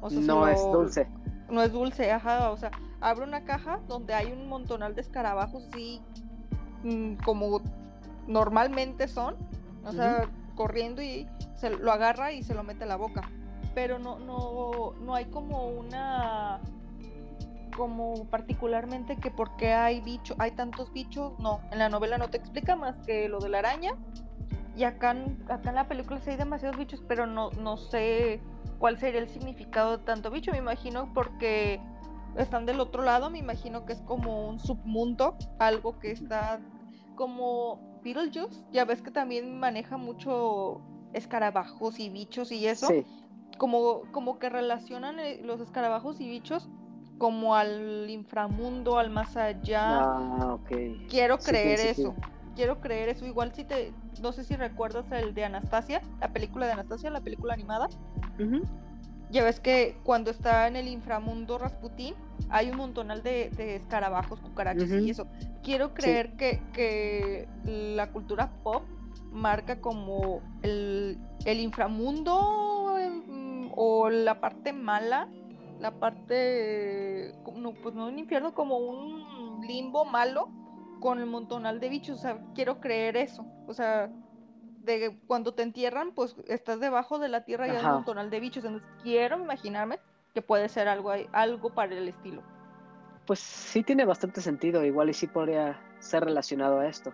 O sea, se no es dulce. No es dulce, ajá. O sea, abre una caja donde hay un montonal de escarabajos, así mm, como normalmente son. O sea, corriendo y se lo agarra y se lo mete a la boca. Pero no, no, no hay como una como particularmente que por qué hay bicho, hay tantos bichos, no, en la novela no te explica más que lo de la araña. Y acá, en- acá en la película sí hay demasiados bichos, pero no, no sé cuál sería el significado de tanto bicho. Me imagino porque están del otro lado, me imagino que es como un submundo, algo que está como Beetlejuice. Ya ves que también maneja mucho escarabajos y bichos y eso. Sí, Como, como que relacionan eh, los escarabajos y bichos como al inframundo, al más allá. ah, ok. Quiero Sí, creer sí. eso. Quiero creer eso. Igual si te, no sé si recuerdas el de Anastasia, la película de Anastasia, la película animada. Ya ves que cuando está en el inframundo Rasputín, hay un montonal de, de escarabajos, cucarachas y eso. Quiero creer que, que la cultura pop marca como el, el inframundo em, o la parte mala, la parte, no, pues no un infierno, como un limbo malo con el montonal de bichos. O sea, quiero creer eso. O sea, de que cuando te entierran, pues estás debajo de la tierra y hay un montonal de bichos. Entonces quiero imaginarme que puede ser algo, algo para el estilo. Pues sí tiene bastante sentido, igual y sí podría ser relacionado a esto.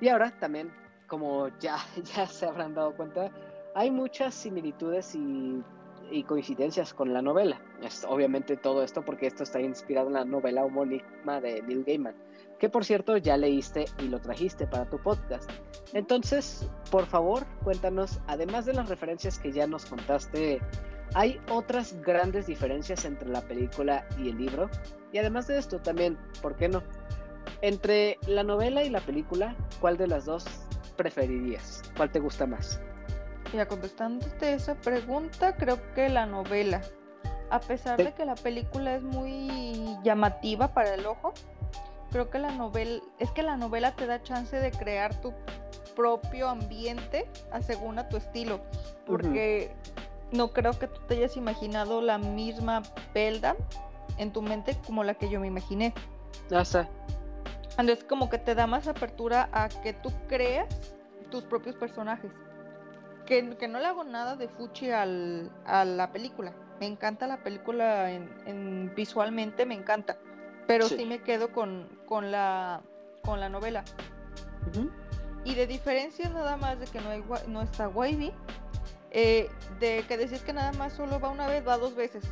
Y ahora también, como ya, ya se habrán dado cuenta, hay muchas similitudes y, y coincidencias con la novela. Es, obviamente todo esto porque esto está inspirado en la novela homónima de Neil Gaiman, que por cierto ya leíste y lo trajiste para tu podcast. Entonces, por favor, cuéntanos, además de las referencias que ya nos contaste, ¿hay otras grandes diferencias entre la película y el libro? Y además de esto también, ¿por qué no? Entre la novela y la película, ¿cuál de las dos preferirías? ¿Cuál te gusta más? Mira, contestándote esa pregunta, creo que la novela, a pesar de que la película es muy llamativa para el ojo, creo que la novela, es que la novela te da chance de crear tu propio ambiente a según a tu estilo, porque no creo que tú te hayas imaginado la misma Belda en tu mente como la que yo me imaginé. Ah, está. Entonces como que te da más apertura a que tú creas tus propios personajes. Que, que no le hago nada de fuchi al, a la película. Me encanta la película en, en- visualmente, me encanta. Pero Sí. sí, me quedo con, con, la, con la novela. Y de diferencia nada más de que no, hay, no está Wavy, eh, de que decías que nada más solo va una vez, va dos veces.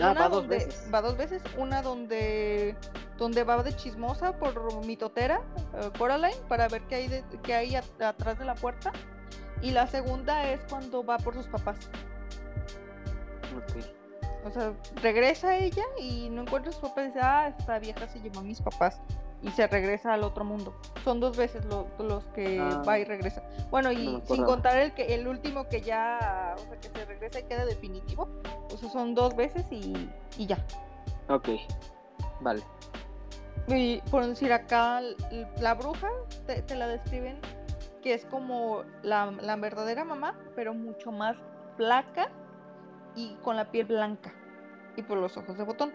Ah, Una va dos donde- veces. Va dos veces. Una donde, donde va de chismosa por mitotera, eh, Coraline, para ver qué hay, de- qué hay at- atrás de la puerta. Y la segunda es cuando va por sus papás. Ok. O sea, regresa ella y no encuentra a sus papás y dice, ah, esta vieja se llevó a mis papás. Y se regresa al otro mundo. Son dos veces lo- los que Ah. va y regresa. Bueno, No y sin contar el que el último que ya, o sea, que se regresa y queda definitivo. O sea, son dos veces y, y ya. Ok. Vale. Y por decir acá, la bruja te, te la describen que es como la, la verdadera mamá, pero mucho más flaca y con la piel blanca y por los ojos de botón.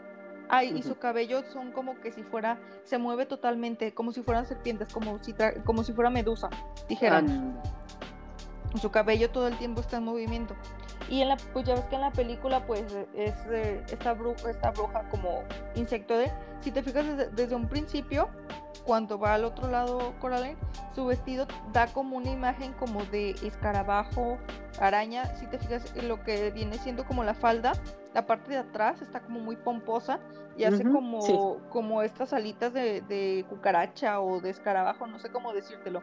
Ay, y su cabello son como que si fuera, se mueve totalmente, como si fueran serpientes, como si, como si fuera medusa, dijéramos. Ah, Su cabello todo el tiempo está en movimiento. Y en la, pues ya ves que en la película, pues es eh, esta bruja, esta bruja como insecto de. Si te fijas desde, desde un principio, cuando va al otro lado Coraline, su vestido da como una imagen como de escarabajo, araña. Si te fijas en lo que viene siendo como la falda, la parte de atrás está como muy pomposa y hace como, sí. como estas alitas de, de cucaracha o de escarabajo, no sé cómo decírtelo.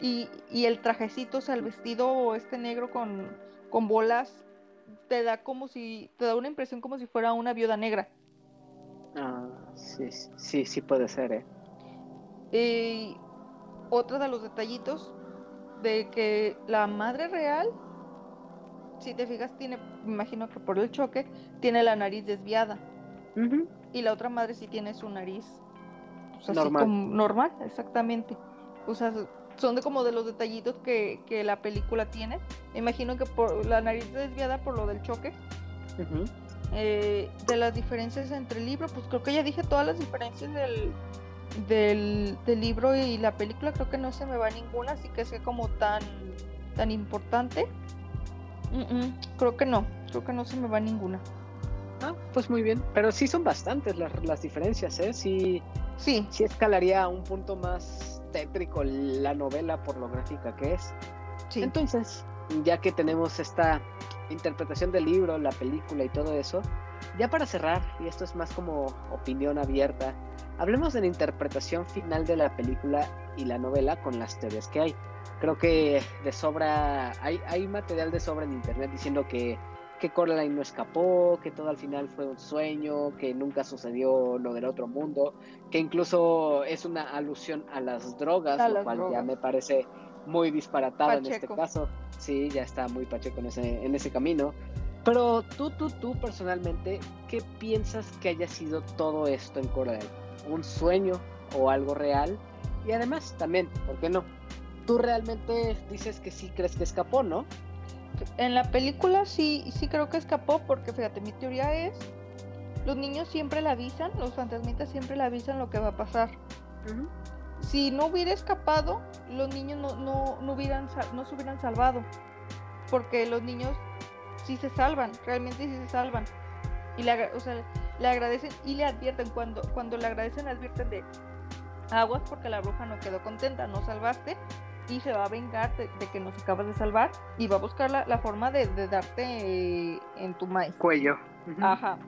Y, y el trajecito, o sea, el vestido este negro con, con bolas, te da como si, te da una impresión como si fuera una viuda negra. ah, sí, sí, sí puede ser, ¿eh? Y otro de los detallitos de que la madre real, si te fijas, tiene, me imagino que por el choque, tiene la nariz desviada. Ujú. Y la otra madre sí tiene su nariz pues, así Normal. como normal, exactamente. O sea, son de como de los detallitos que, que la película tiene. Me imagino que por la nariz desviada por lo del choque. Eh, de las diferencias entre el libro, pues creo que ya dije todas las diferencias del, del, del libro y la película. Creo que no se me va ninguna, así que sea como tan, tan importante. Creo que no, creo que no se me va ninguna. Ah, pues muy bien. Pero sí son bastantes las, las diferencias, ¿eh? Sí, Sí, sí escalaría a un punto más tétrico la novela por lo gráfica que es. sí. Entonces, ya que tenemos esta interpretación del libro, la película y todo eso, ya para cerrar, y esto es más como opinión abierta, hablemos de la interpretación final de la película y la novela con las teorías que hay. Creo que de sobra, hay, hay material de sobra en internet diciendo que, que Coraline no escapó, que todo al final fue un sueño, que nunca sucedió lo del otro mundo, que incluso es una alusión a las drogas, A lo las cual ya drogas. me parece muy disparatado en este Pacheco. caso. Sí, ya está muy pacheco en ese, en ese camino. Pero tú, tú, tú personalmente, ¿qué piensas que haya sido todo esto en Coraline? ¿Un sueño o algo real? Y además, también, ¿por qué no? Tú realmente dices que sí crees que escapó, ¿no? En la película sí, sí creo que escapó porque fíjate, mi teoría es, los niños siempre le avisan, los fantasmitas siempre le avisan lo que va a pasar. Si no hubiera escapado, los niños no, no, no, hubieran, no se hubieran salvado. Porque los niños sí se salvan, realmente sí se salvan. Y le, o sea, le agradecen y le advierten, cuando, cuando le agradecen, advierten de aguas porque la bruja no quedó contenta, no salvaste y se va a vengar de, de que nos acabas de salvar y va a buscar la, la forma de, de darte eh, en tu maíz. Cuello. Ajá.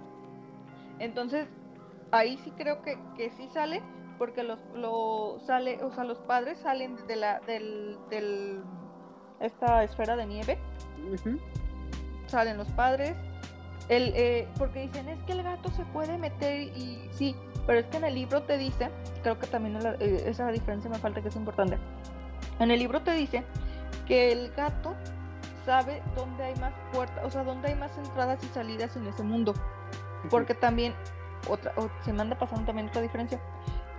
Entonces, ahí sí creo que, que sí sale, porque los lo sale, o sea, los padres salen de la, del, del esta esfera de nieve, salen los padres. El, eh, porque dicen, es que el gato se puede meter y sí, pero es que en el libro te dice, creo que también la- eh, esa diferencia me falta que es importante. En el libro te dice que el gato sabe dónde hay más puertas, o sea, dónde hay más entradas y salidas en ese mundo. Porque también, otra, o- se me anda pasando también otra diferencia.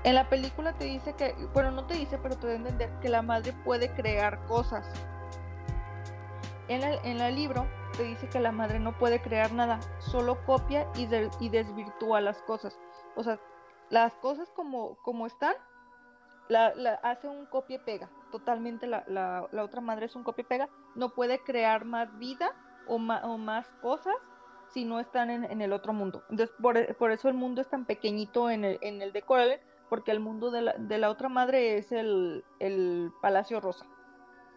En la película te dice que, bueno, no te dice, pero te da a entender que la madre puede crear cosas. En el, en el libro te dice que la madre no puede crear nada, solo copia y, de- y desvirtúa las cosas. O sea, las cosas como, como están, la, la- hace un copia y pega. Totalmente la, la- otra madre es un copia y pega. No puede crear más vida o, ma- o más cosas si no están en, en el otro mundo. Entonces, por, por eso el mundo es tan pequeñito en el, en el de porque el mundo de la, de la otra madre es el, el Palacio Rosa.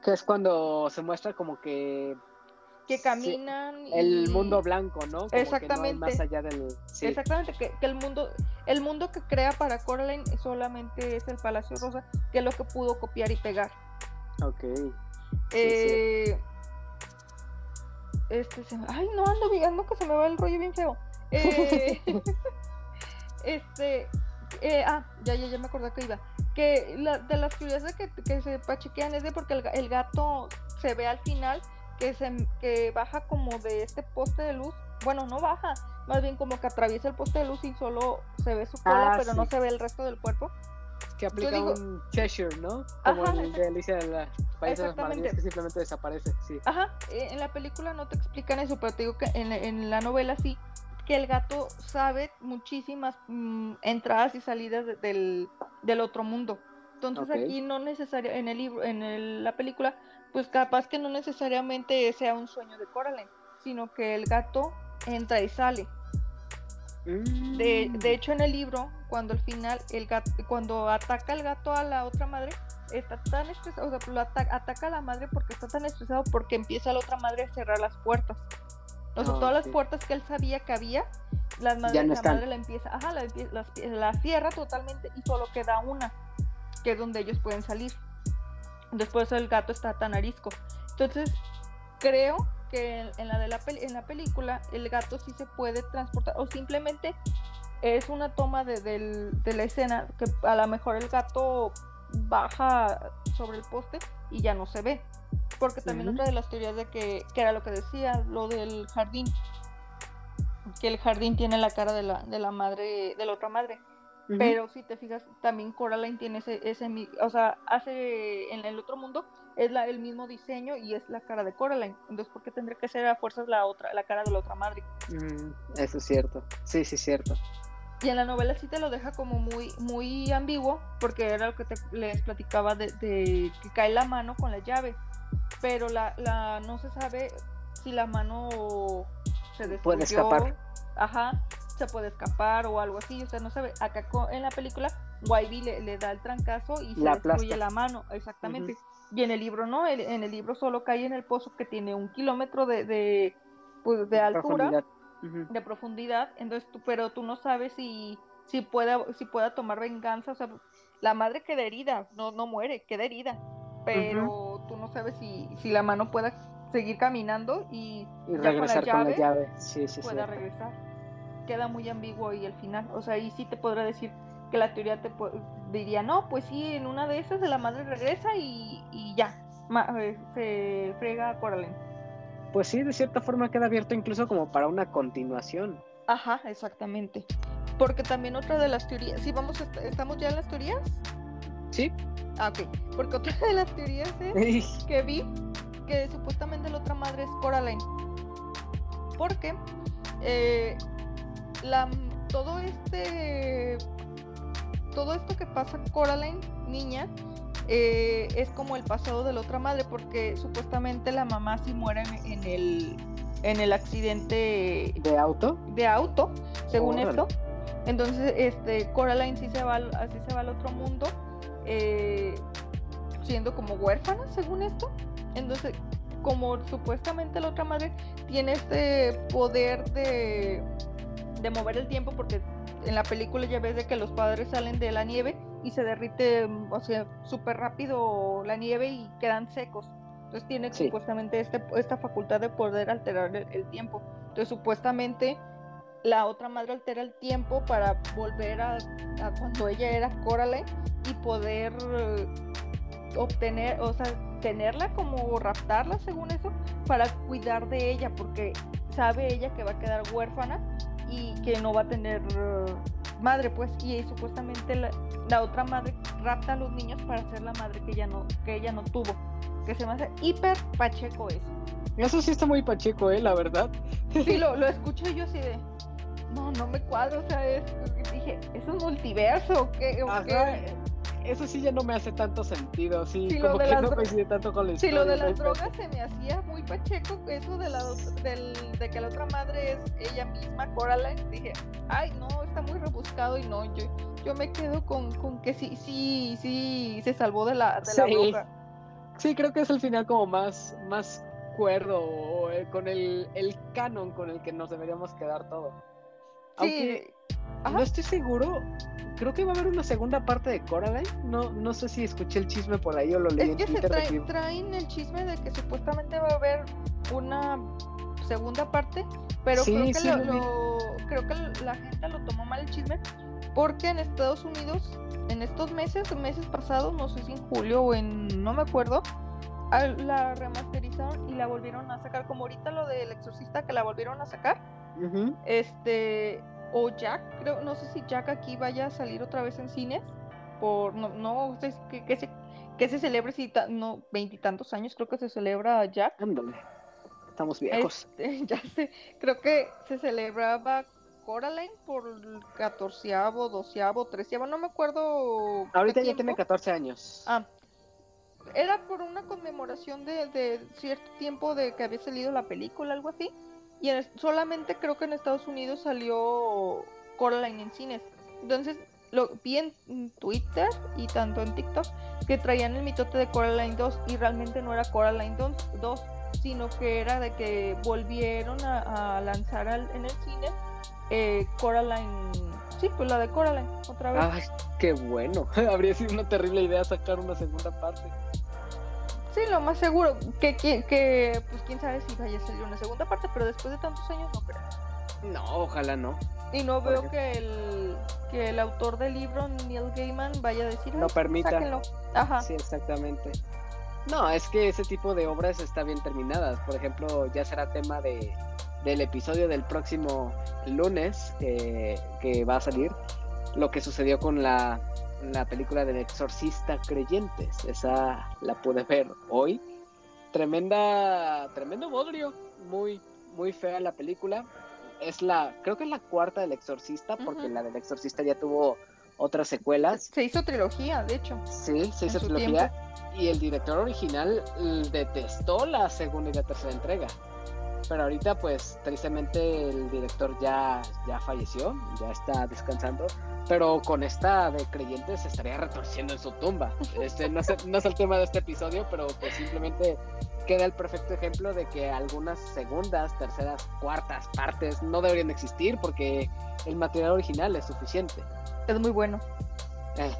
Que es cuando se muestra como que Que Sí, caminan. el y- mundo blanco, ¿no? Como Que no hay Exactamente. más allá del. Sí. Exactamente, que, que el mundo, el mundo que crea para Coraline solamente es el Palacio Rosa, que es lo que pudo copiar y pegar. Ok. Sí, Eh, este se me- ay no ando ando que se me va el rollo bien feo. Eh, este eh, ah ya ya ya me acordé que iba que la, de las de que, que se pachequean es de porque el, el gato se ve al final que se que baja como de este poste de luz bueno no baja más bien como que atraviesa el poste de luz y solo se ve su cola Ah, pero no sí. se ve el resto del cuerpo Que aplica digo- un Cheshire, ¿no? Como Ajá, el de Alicia de la País de las. Maravillas, que simplemente desaparece. Sí. Ajá, eh, en la película no te explican eso, pero te digo que en, en la novela sí, que el gato sabe muchísimas mm, entradas y salidas de- del, del otro mundo. Entonces Ok. aquí no necesario, en el libro, en el- la película, pues capaz que no necesariamente sea un sueño de Coraline, sino que el gato entra y sale. De, Mm. de hecho, en el libro, cuando al final el gato, cuando ataca el gato a la otra madre, está tan estresado, o sea, lo ata- ataca a la madre porque está tan estresado porque empieza la otra madre a cerrar las puertas. O sea, Ah, todas las puertas que él sabía que había, las madre- Ya no la madre la empieza, ajá, la, pie- la cierra totalmente y solo queda una, que es donde ellos pueden salir. Después el gato está tan arisco. Entonces, creo que en, la de la peli- en la película el gato sí se puede transportar o simplemente es una toma de, del- de la escena que a lo mejor el gato baja sobre el poste y ya no se ve. Porque también otra de las teorías de que, que era lo que decía, lo del jardín, que el jardín tiene la cara de la, de la madre, de la otra madre. Pero si te fijas, también Coraline tiene ese, ese o sea, hace en el otro mundo es la, el mismo diseño y es la cara de Coraline. Entonces, ¿por qué tendría que ser a fuerzas la otra, la cara de la otra madre? Mm, eso es cierto. Sí, sí, es cierto. Y en la novela sí te lo deja como muy, muy ambiguo, porque era lo que te, les platicaba de, de que cae la mano con la llave. Pero la, la no se sabe si la mano se. Puede escapar. Ajá, se puede escapar o algo así. O sea, no sabe. Acá en la película, Wybie le, le da el trancazo y se La destruye la mano. Exactamente. Y en el libro no, el- en el libro solo cae en el pozo que tiene un kilómetro de, de, pues, de altura Profundidad. De profundidad, entonces tú, pero tú no sabes si, si pueda, si pueda tomar venganza, o sea, la madre queda herida, no, no muere, queda herida, pero tú no sabes si, si la mano pueda seguir caminando y, regresar con la llave. Sí, sí. pueda regresar. Queda muy ambiguo ahí el final, o sea, ahí sí te podrá decir que la teoría te diría, no, pues sí, en una de esas la madre regresa y, y ya, ma- eh, se frega a Coraline. pues sí, de cierta forma queda abierto incluso como para una continuación. Ajá, exactamente. Porque también otra de las teorías, sí, vamos, est- estamos ya en las teorías. Sí. Ah, ok. Porque otra de las teorías es que vi que supuestamente la otra madre es Coraline. Porque eh, la, todo este. Todo esto que pasa Coraline, niña, eh, es como el pasado de la otra madre, porque supuestamente la mamá sí muere en, el, en el accidente ¿De auto? de auto, según esto. Entonces, este, Coraline sí se va, al- así se va al otro mundo, eh, siendo como huérfana, según esto. Entonces, como supuestamente la otra madre tiene este poder de, de mover el tiempo, porque en la película ya ves de que los padres salen de la nieve y se derrite, o sea, súper rápido la nieve y quedan secos. Entonces tiene Sí. supuestamente este, esta facultad de poder alterar el, el tiempo. Entonces supuestamente la otra madre altera el tiempo para volver a, a cuando ella era Coraline y poder eh, obtener, o sea, tenerla como raptarla según eso, para cuidar de ella, porque sabe ella que va a quedar huérfana y que no va a tener eh, madre, pues, y supuestamente la, la otra madre rapta a los niños para ser la madre que ella no, que ella no tuvo, que se me hace hiper pacheco eso. Eso sí está muy pacheco, ¿eh? La verdad. Sí, lo, lo escucho y yo así de, no, no me cuadro, o sea, es, dije, ¿es un multiverso qué? o qué?". Eso sí ya no me hace tanto sentido, sí, Sí, como que no coincide tanto con la Sí, historia. lo de las drogas se me hacía pacheco, eso de, la, del, de que la otra madre es ella misma, Coraline, dije, ay, no, está muy rebuscado y no, yo, yo me quedo con, con que sí, sí, sí, se salvó de la, de la Sí. droga. Sí, creo que es el final como más, más cuerdo, o, eh, con el, el canon con el que nos deberíamos quedar todo. Aunque Sí, ajá. no estoy seguro, creo que va a haber una segunda parte de Coraline. No, no sé si escuché el chisme por ahí o lo leí Es que se Twitter. trae- traen el chisme de que supuestamente va a haber una segunda parte, pero Sí, creo que sí lo, creo que la gente lo tomó mal el chisme porque en Estados Unidos en estos meses, meses pasados, no sé si en julio o en no me acuerdo, la remasterizaron y la volvieron a sacar como ahorita lo del exorcista que la volvieron a sacar. Este, o Jack, creo, no sé si Jack aquí vaya a salir otra vez en cines, por, no, no sé que, que se, que se celebre si ta- no, veintitantos años creo que se celebra Jack. Ándale. Estamos viejos. Este, ya sé, creo que se celebraba Coraline por el catorceavo, doceavo, treceavo, no me acuerdo. Ahorita ya tiene tiempo. 14 años. Ah, era por una conmemoración de, de cierto tiempo de que había salido la película, algo así. Y en solamente creo que en Estados Unidos salió Coraline en cines. Entonces lo vi en Twitter y tanto en TikTok que traían el mitote de Coraline 2 y realmente no era Coraline 2, 2, sino que era de que volvieron a, a lanzar al- en el cine eh, Coraline, sí, pues la de Coraline, otra vez. Ay, qué bueno. Habría sido una terrible idea sacar una segunda parte. Sí, lo más seguro. Que, que, que, pues quién sabe si vaya a salir una segunda parte, pero después de tantos años no creo. No, ojalá no. Y no veo ejemplo. que el, que el autor del libro, Neil Gaiman, vaya a decir. No "Ay, permita". sáquenlo". Ajá. Sí, exactamente. No, es que ese tipo de obras está bien terminadas. Por ejemplo, ya será tema de, del episodio del próximo lunes que, que va a salir. Lo que sucedió con la, la película del exorcista creyentes. Esa la pude ver hoy. Tremenda, tremendo bodrio. Muy, muy fea la película. Es la, creo que es la cuarta del exorcista, porque la del exorcista ya tuvo otras secuelas. Se hizo trilogía, de hecho. Sí, se hizo trilogía. Y el director original l- detestó la segunda y la tercera entrega. Pero ahorita, pues, tristemente el director ya, ya falleció, ya está descansando. Pero con esta de creyentes estaría retorciendo en su tumba. Este no es, no es el tema de este episodio, pero pues simplemente queda el perfecto ejemplo de que algunas segundas, terceras, cuartas partes no deberían de existir porque el material original es suficiente. Es muy bueno. Eh,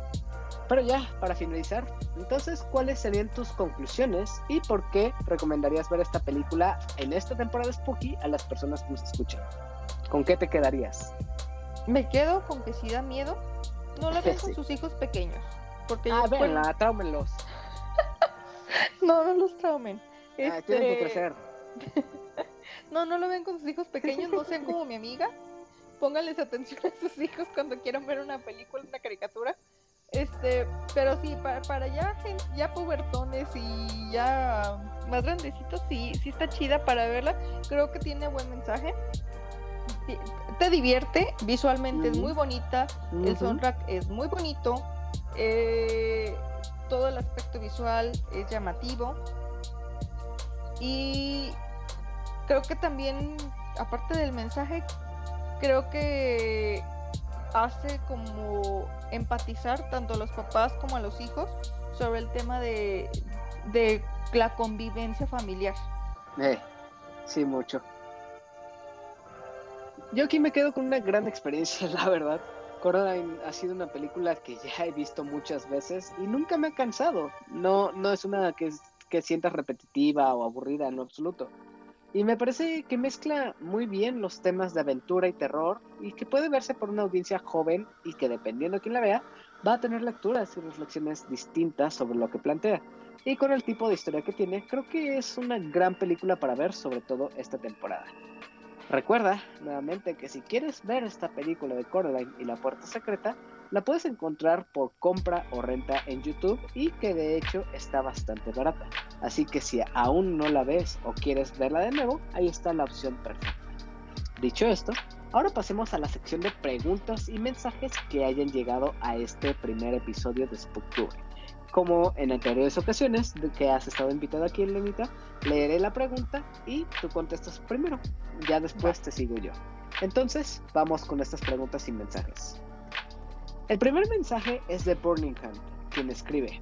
Pero ya, para finalizar, entonces, ¿cuáles serían tus conclusiones y por qué recomendarías ver esta película en esta temporada Spooky a las personas que nos escuchan? ¿Con qué te quedarías? Me quedo con que sí da miedo. No la ven con sus hijos pequeños. Porque Ah, ellos pueden- véanla, tráumenlos. No, no los traumen. Ah, tienen que Este, crecer. no, no lo ven con sus hijos pequeños, no sean como mi amiga. Pónganles atención a sus hijos cuando quieran ver una película, una caricatura. Este, pero sí, para, para ya, ya pubertones y ya más grandecitos, sí, sí está chida para verla. Creo que tiene buen mensaje. Te divierte, visualmente es muy bonita, el soundtrack es muy bonito, eh, todo el aspecto visual es llamativo y creo que también, aparte del mensaje, creo que hace como empatizar tanto a los papás como a los hijos sobre el tema de, de la convivencia familiar. Eh, sí, mucho. Yo aquí me quedo con una gran experiencia, la verdad. Coraline ha sido una película que ya he visto muchas veces y nunca me ha cansado. No, no es una que, que sientas repetitiva o aburrida en lo absoluto. Y me parece que mezcla muy bien los temas de aventura y terror y que puede verse por una audiencia joven y que dependiendo de quién la vea, va a tener lecturas y reflexiones distintas sobre lo que plantea. Y con el tipo de historia que tiene, creo que es una gran película para ver, sobre todo esta temporada. Recuerda nuevamente que si quieres ver esta película de Coraline y la puerta secreta, la puedes encontrar por compra o renta en YouTube y que de hecho está bastante barata. Así que si aún no la ves o quieres verla de nuevo, ahí está la opción perfecta. Dicho esto, ahora pasemos a la sección de preguntas y mensajes que hayan llegado a este primer episodio de Spooktober. Como en anteriores ocasiones de que has estado invitado aquí, Lenita, leeré la pregunta y tú contestas primero. Ya después te sigo yo. Entonces, vamos con estas preguntas y mensajes. El primer mensaje es de Burningham, quien escribe.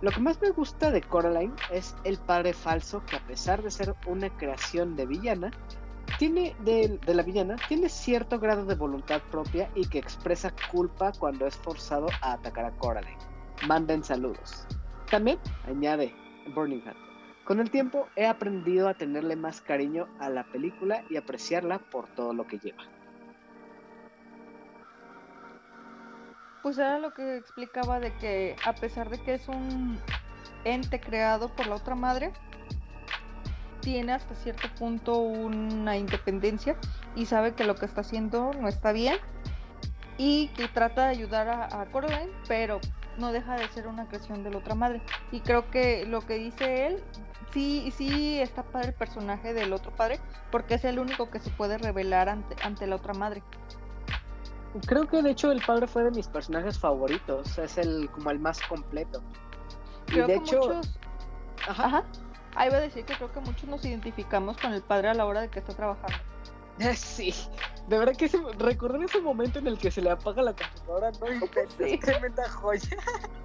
Lo que más me gusta de Coraline es el padre falso que a pesar de ser una creación de villana, tiene de, la villana, tiene cierto grado de voluntad propia y que expresa culpa cuando es forzado a atacar a Coraline. Manden saludos. También añade Burningham. Con el tiempo he aprendido a tenerle más cariño a la película y apreciarla por todo lo que lleva. Pues era lo que explicaba de que a pesar de que es un ente creado por la otra madre, tiene hasta cierto punto una independencia y sabe que lo que está haciendo no está bien y que trata de ayudar a, a pero no deja de ser una creación de la otra madre. Y creo que lo que dice él, sí, sí está padre el personaje del otro padre, porque es el único que se puede revelar ante, ante la otra madre. Creo que de hecho el padre fue de mis personajes favoritos, es el como el más completo. Y Creo de que hecho, muchos ajá, Ajá. Ahí iba a decir que creo que muchos nos identificamos con el padre a la hora de que está trabajando. sí, de verdad que recordar ese momento en el que se le apaga la computadora, no inventes, Sí. tremenda joya.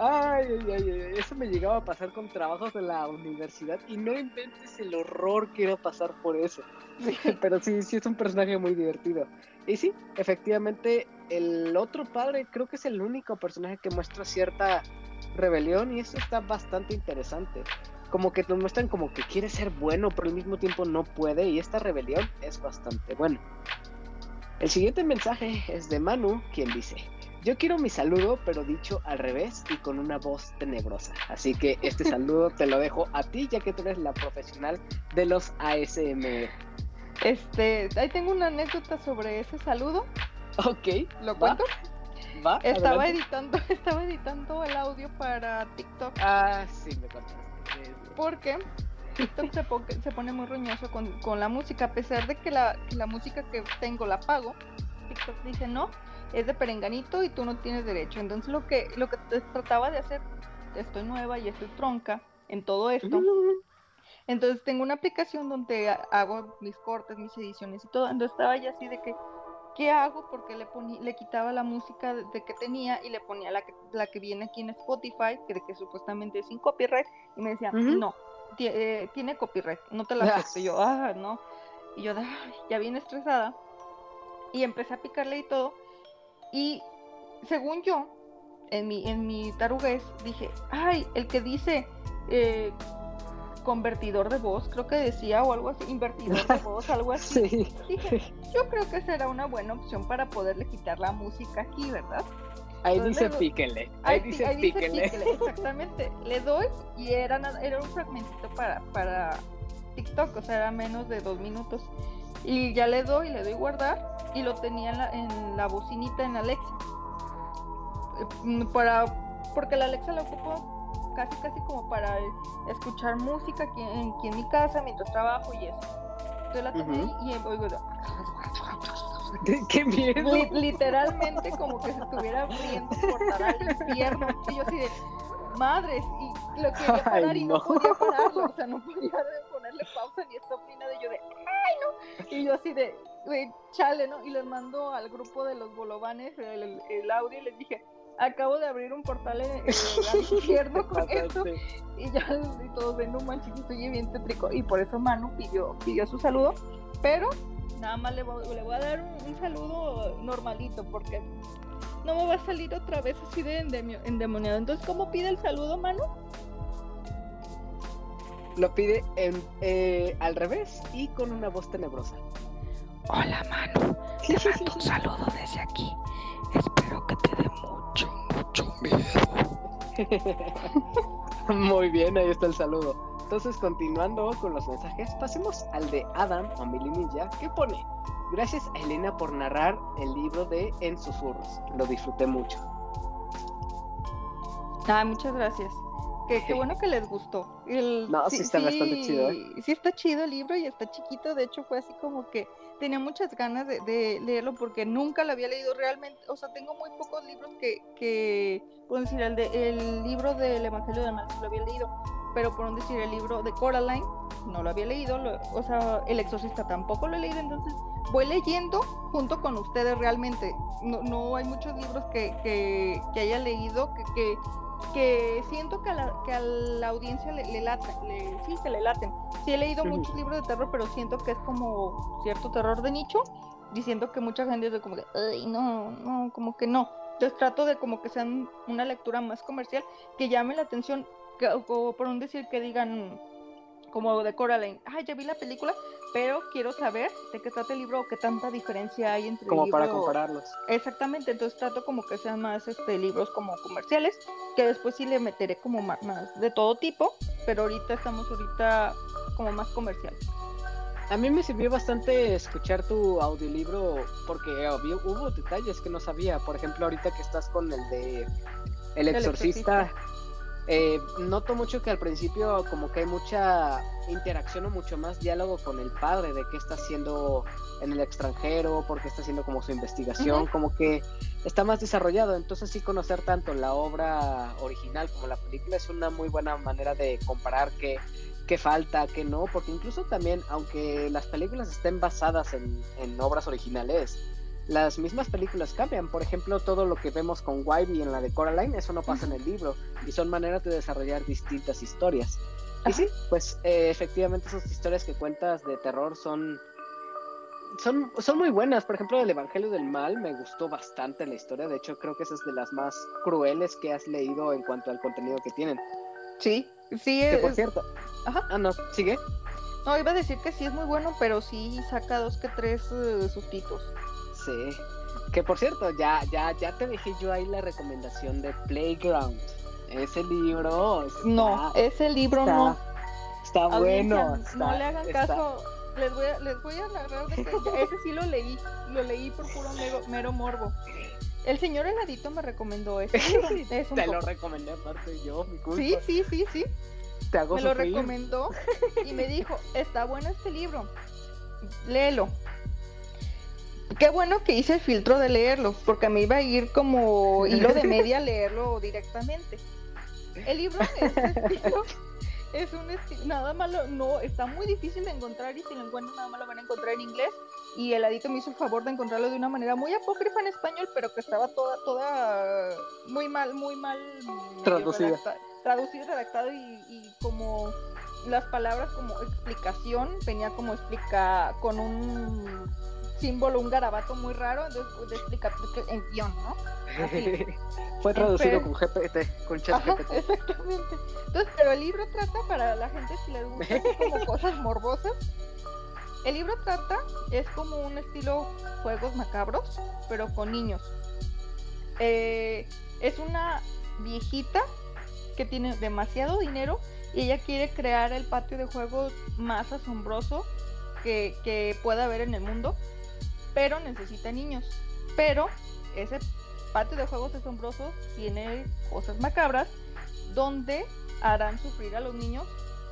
Ay, ay, ay, ay, eso me llegaba a pasar con trabajos de la universidad y no inventes el horror que era pasar por eso. Pero sí, sí es un personaje muy divertido. Y sí, efectivamente, el otro padre creo que es el único personaje que muestra cierta rebelión y eso está bastante interesante. Como que nos muestran como que quiere ser bueno, pero al mismo tiempo no puede y esta rebelión es bastante buena. El siguiente mensaje es de Manu, quien dice, yo quiero mi saludo, pero dicho al revés y con una voz tenebrosa. Así que este saludo te lo dejo a ti, ya que tú eres la profesional de los ASMR. Este, ahí tengo una anécdota sobre ese saludo. Ok, ¿Lo cuento? va. Estaba adelante. editando, estaba editando el audio para TikTok Ah, sí, me contaste. Porque TikTok se, po- se pone muy roñoso con, con la música, a pesar de que la, la música que tengo la pago. TikTok dice no, es de perenganito y tú no tienes derecho. Entonces lo que lo que te- trataba de hacer, estoy nueva y estoy tronca en todo esto. Entonces tengo una aplicación donde ha- hago mis cortes, mis ediciones y todo. Entonces estaba ya así de que, ¿qué hago? Porque le ponía, le quitaba la música de, de que tenía y le ponía la que, la que viene aquí en Spotify, que, que supuestamente es sin copyright. Y me decía, no, eh, tiene copyright, no te la acepto. Y yo, ah, no. Y yo, de, "Ay", ya bien estresada. Y empecé a picarle y todo. Y según yo, en mi, en mi tarugués, dije, ay, el que dice eh, convertidor de voz, creo que decía, o algo así, invertidor de voz, algo así. Sí. Dije, yo creo que será una buena opción para poderle quitar la música aquí, ¿verdad? Ahí Entonces dice píquele. Ahí, di- dice ahí píquele. píquele, exactamente. Le doy y era, era un fragmentito para, para, TikTok, o sea, era menos de dos minutos. Y ya le doy, le doy guardar y lo tenía en la, en la bocinita en Alexa. Eh, Para, porque la Alexa la ocupo casi casi como para escuchar música aquí, en, aquí en mi casa mientras trabajo y eso. Entonces la tenía Ujú. ahí y oigo ¡Qué miedo! Li- literalmente como que se estuviera abriendo portal al infierno. Y yo así de madres, y lo quería parar Ay, y no. no. podía pararlo, o sea, no podía ponerle pausa ni stop ni. Y yo de ¡ay no! Y yo así de chale, ¿no? Y les mando al grupo de los bolovanes el, el- el audio y les dije. Acabo de abrir un portal en- en- al infierno con esto y ya y todos ven un manchito estoy bien tétrico y por eso Manu pidió, pidió su saludo, pero nada más le voy, le voy a dar un, un saludo normalito porque no me va a salir otra vez así de endemio- endemoniado. Entonces, ¿cómo pide el saludo, Manu? Lo pide en- eh, al revés y con una voz tenebrosa. Hola, Manu. Te mando un saludo desde aquí. Espero que te dé mucho, mucho miedo. Muy bien, ahí está el saludo. Entonces, continuando con los mensajes, pasemos al de Adam o Mili Ninja, que pone: Gracias a Elena por narrar el libro de En Susurros. Lo disfruté mucho. Ah, muchas gracias. Qué, qué bueno que les gustó. El- No, sí está bastante chido, ¿eh? Sí está chido el libro y está chiquito. De hecho, fue así como que tenía muchas ganas de, leerlo porque nunca lo había leído realmente. O sea, tengo muy pocos libros que, que puedo decir, el, de, el libro del Evangelio de sí lo había leído, pero por decir el libro de Coraline no lo había leído. o sea, El Exorcista tampoco lo he leído. Entonces, voy leyendo junto con ustedes realmente. No, no hay muchos libros que, que, que haya leído que, que que siento que a la, que a la audiencia le, le lata, le- sí, que le laten. Sí he leído muchos libros de terror, pero siento que es como cierto terror de nicho, diciendo que mucha gente es de como que, ay, no, no, como que no. Entonces trato de como que sean una lectura más comercial, que llame la atención, que, o por un decir que digan, como de Coraline, ay, ya vi la película, pero quiero saber de qué trata el libro o qué tanta diferencia hay entre el Como para libro- compararlos. Exactamente, entonces trato como que sean más este, libros como comerciales, que después sí le meteré como más, de todo tipo, pero ahorita estamos ahorita como más comercial. A mí me sirvió bastante escuchar tu audiolibro porque obvio, hubo detalles que no sabía. Por ejemplo, ahorita que estás con el de El El Exorcista. Eh, noto mucho que al principio como que hay mucha interacción o mucho más diálogo con el padre de qué está haciendo en el extranjero, por qué está haciendo como su investigación, como que está más desarrollado. Entonces sí conocer tanto la obra original como la película es una muy buena manera de comparar qué, qué falta, qué no, porque incluso también, aunque las películas estén basadas en, en obras originales, las mismas películas cambian. Por ejemplo, todo lo que vemos con Wybie en la de Coraline, eso no pasa en el libro, y son maneras de desarrollar distintas historias. Y sí, pues eh, efectivamente esas historias que cuentas de terror son, son, son muy buenas. Por ejemplo, el Evangelio del Mal me gustó bastante la historia. De hecho, creo que esa es de las más crueles que has leído en cuanto al contenido que tienen. Sí, sí, Que por es- cierto. Ajá. Ah, no, sigue. no, iba a decir que sí es muy bueno, pero sí saca dos que tres eh, sustitos. Sí. Que por cierto, ya, ya, ya te dejé yo ahí la recomendación de Playground. Ese libro. está- No, ese libro está, no. Está bueno. no le hagan caso. Les voy a, les voy a narrar de que ese sí lo leí, lo leí por puro mero, mero morbo. El señor heladito me recomendó ese libro. Es un Te lo recomendé aparte yo, mi culpa. Sí, sí, sí, sí. Te hago me lo recomendó y me dijo, está bueno este libro, léelo. Qué bueno que hice el filtro de leerlo, porque me iba a ir como hilo de media leerlo directamente. El libro es un estilo, es un estilo, nada malo, no, está muy difícil de encontrar y si lo encuentran nada más lo van a encontrar en inglés. Y el adito me hizo el favor de encontrarlo de una manera muy apócrifa en español, pero que estaba toda, toda muy mal, muy mal Traducida. redacta- traducido, redactado y, y como las palabras como explicación, venía como explica con un símbolo, un garabato muy raro, entonces de explicar en guion, ¿no? Así. Fue traducido Pero- con GPT, con ChatGPT. exactamente. Entonces, pero el libro trata para la gente si les gusta así como cosas morbosas. El libro trata, es como un estilo juegos macabros, pero con niños. Eh, es una viejita que tiene demasiado dinero y ella quiere crear el patio de juegos más asombroso que, que pueda haber en el mundo, pero necesita niños. Pero ese patio de juegos asombrosos tiene cosas macabras donde harán sufrir a los niños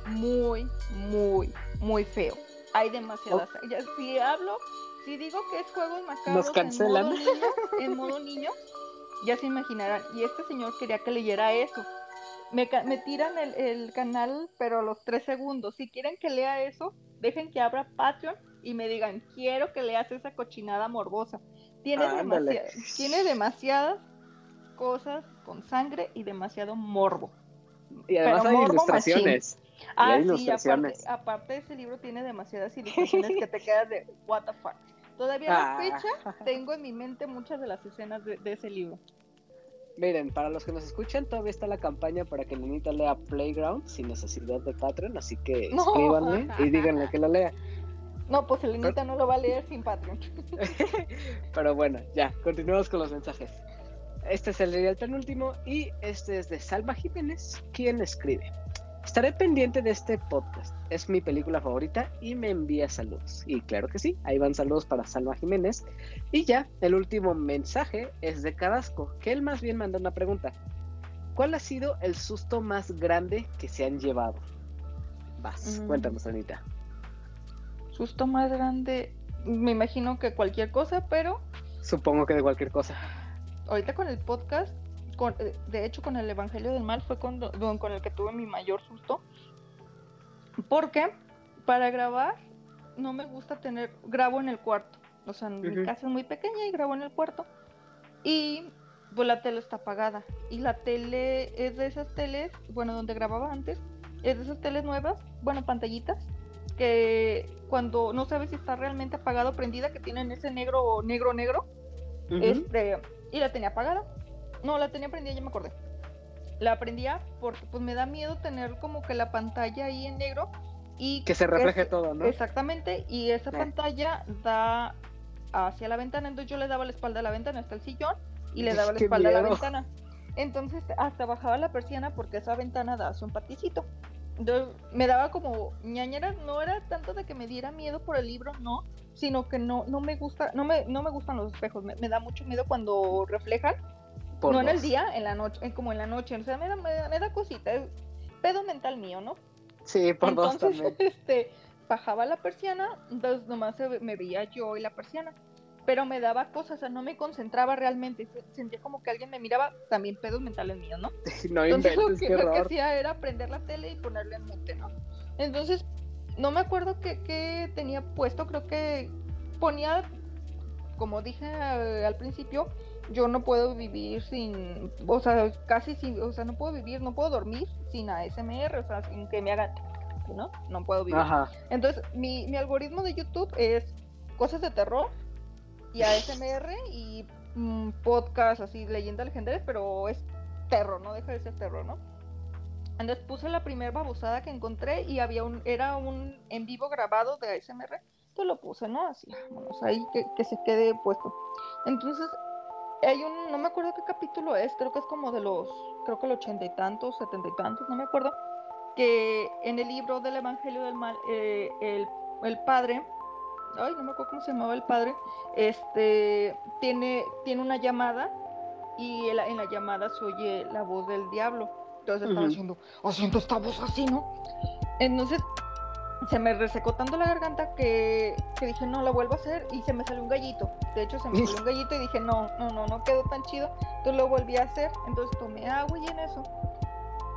muy, muy, muy feo. Hay demasiadas. ya, si hablo, si digo que es juegos macabros Nos cancelan. En, modo niño, en modo niño, ya se imaginarán. Y este señor quería que leyera eso. Me, me tiran el, el canal, pero a los tres segundos. Si quieren que lea eso, dejen que abra Patreon y me digan, quiero que leas esa cochinada morbosa. Tiene, Ándale. demasiadas tiene demasiadas cosas con sangre y demasiado morbo. Y además Pero hay morbo ilustraciones. Ah, hay sí, aparte, ilustraciones. aparte ese libro tiene demasiadas ilustraciones que te quedas de what the fuck. Todavía a la Ah. fecha tengo en mi mente muchas de las escenas de, de ese libro. Miren, para los que nos escuchan, todavía está la campaña para que Nenita lea Playground sin necesidad de Patreon, así que No. escríbanle y díganle que lo lea. No, pues Elenita no lo va a leer sin Patreon. Pero bueno, ya, continuamos con los mensajes. Este es el el penúltimo y este es de Salma Jiménez, quien escribe. Estaré pendiente de este podcast. Es mi película favorita y me envía saludos. Y claro que sí, ahí van saludos para Salma Jiménez. Y ya, el último mensaje es de Carrasco, que él más bien manda una pregunta. ¿Cuál ha sido el susto más grande que se han llevado? Vas, Mm. cuéntanos, Anita. Susto más grande, me imagino que cualquier cosa, pero Supongo que de cualquier cosa. ahorita con el podcast, con, eh, de hecho con el Evangelio del Mal fue con, con el que tuve mi mayor susto. Porque para grabar no me gusta tener, grabo en el cuarto. O sea, mi casa es muy pequeña y grabo en el cuarto. Y pues la tele está apagada. Y la tele es de esas teles, bueno, donde grababa antes, es de esas teles nuevas, bueno, pantallitas, que cuando no sabes si está realmente apagada o prendida, que tienen ese negro, negro, negro. Este, y la tenía apagada. No, la tenía prendida, ya me acordé. La prendía porque pues me da miedo tener como que la pantalla ahí en negro y Que se refleje es- todo, ¿no? Exactamente, y esa Eh. pantalla da hacia la ventana, entonces yo le daba la espalda a la ventana hasta el sillón y le daba la espalda a la ventana. Entonces hasta bajaba la persiana porque esa ventana da hacia un paticito. Entonces, me daba como ñañera, no era tanto de que me diera miedo por el libro, no, sino que no, no me gusta, no me, no me gustan los espejos, me, me da mucho miedo cuando reflejan, Por no en el dos. día, en la noche, en- como en la noche, o sea, me da, me da, me da cosita, es pedo mental mío, ¿no? Sí, por dos Entonces, también. este, bajaba la persiana, entonces nomás me veía yo y la persiana. Pero me daba cosas, o sea, no me concentraba realmente. se- Sentía como que alguien me miraba, también pedos mentales míos, ¿no? No Entonces lo inventes, que, qué lo que hacía era prender la tele y ponerle en mute, ¿no? Entonces, no me acuerdo qué, qué tenía puesto, creo que ponía, como dije al principio, yo no puedo vivir sin, o sea, casi sin, o sea, no puedo vivir, no puedo dormir sin ASMR, o sea, sin que me hagan, ¿no? No puedo vivir. Ajá. Entonces, mi, mi algoritmo de YouTube es cosas de terror y ASMR y mm, podcast así, leyendas legendarias, pero es terror, no deja de ser terror, ¿no? Entonces puse la primera babosada que encontré y había un, era un en vivo grabado de ASMR, entonces lo puse, ¿no? Así, vámonos, ahí que, que se quede puesto. Entonces, hay un, no me acuerdo qué capítulo es, creo que es como de los, creo que el ochenta y tantos, setenta y tantos, no me acuerdo, que en el libro del Evangelio del Mal, eh, el, el padre, ay, no me acuerdo cómo se llamaba el padre, este, tiene, tiene una llamada y en la, en la llamada se oye la voz del diablo. Entonces estaba Ujú. haciendo, haciendo esta voz así, ¿no? Entonces se me resecó tanto la garganta que, que dije, no, la vuelvo a hacer y se me salió un gallito. De hecho, se me salió un gallito y dije, no, no, no, no quedó tan chido. Entonces lo volví a hacer. Entonces tomé agua y en eso.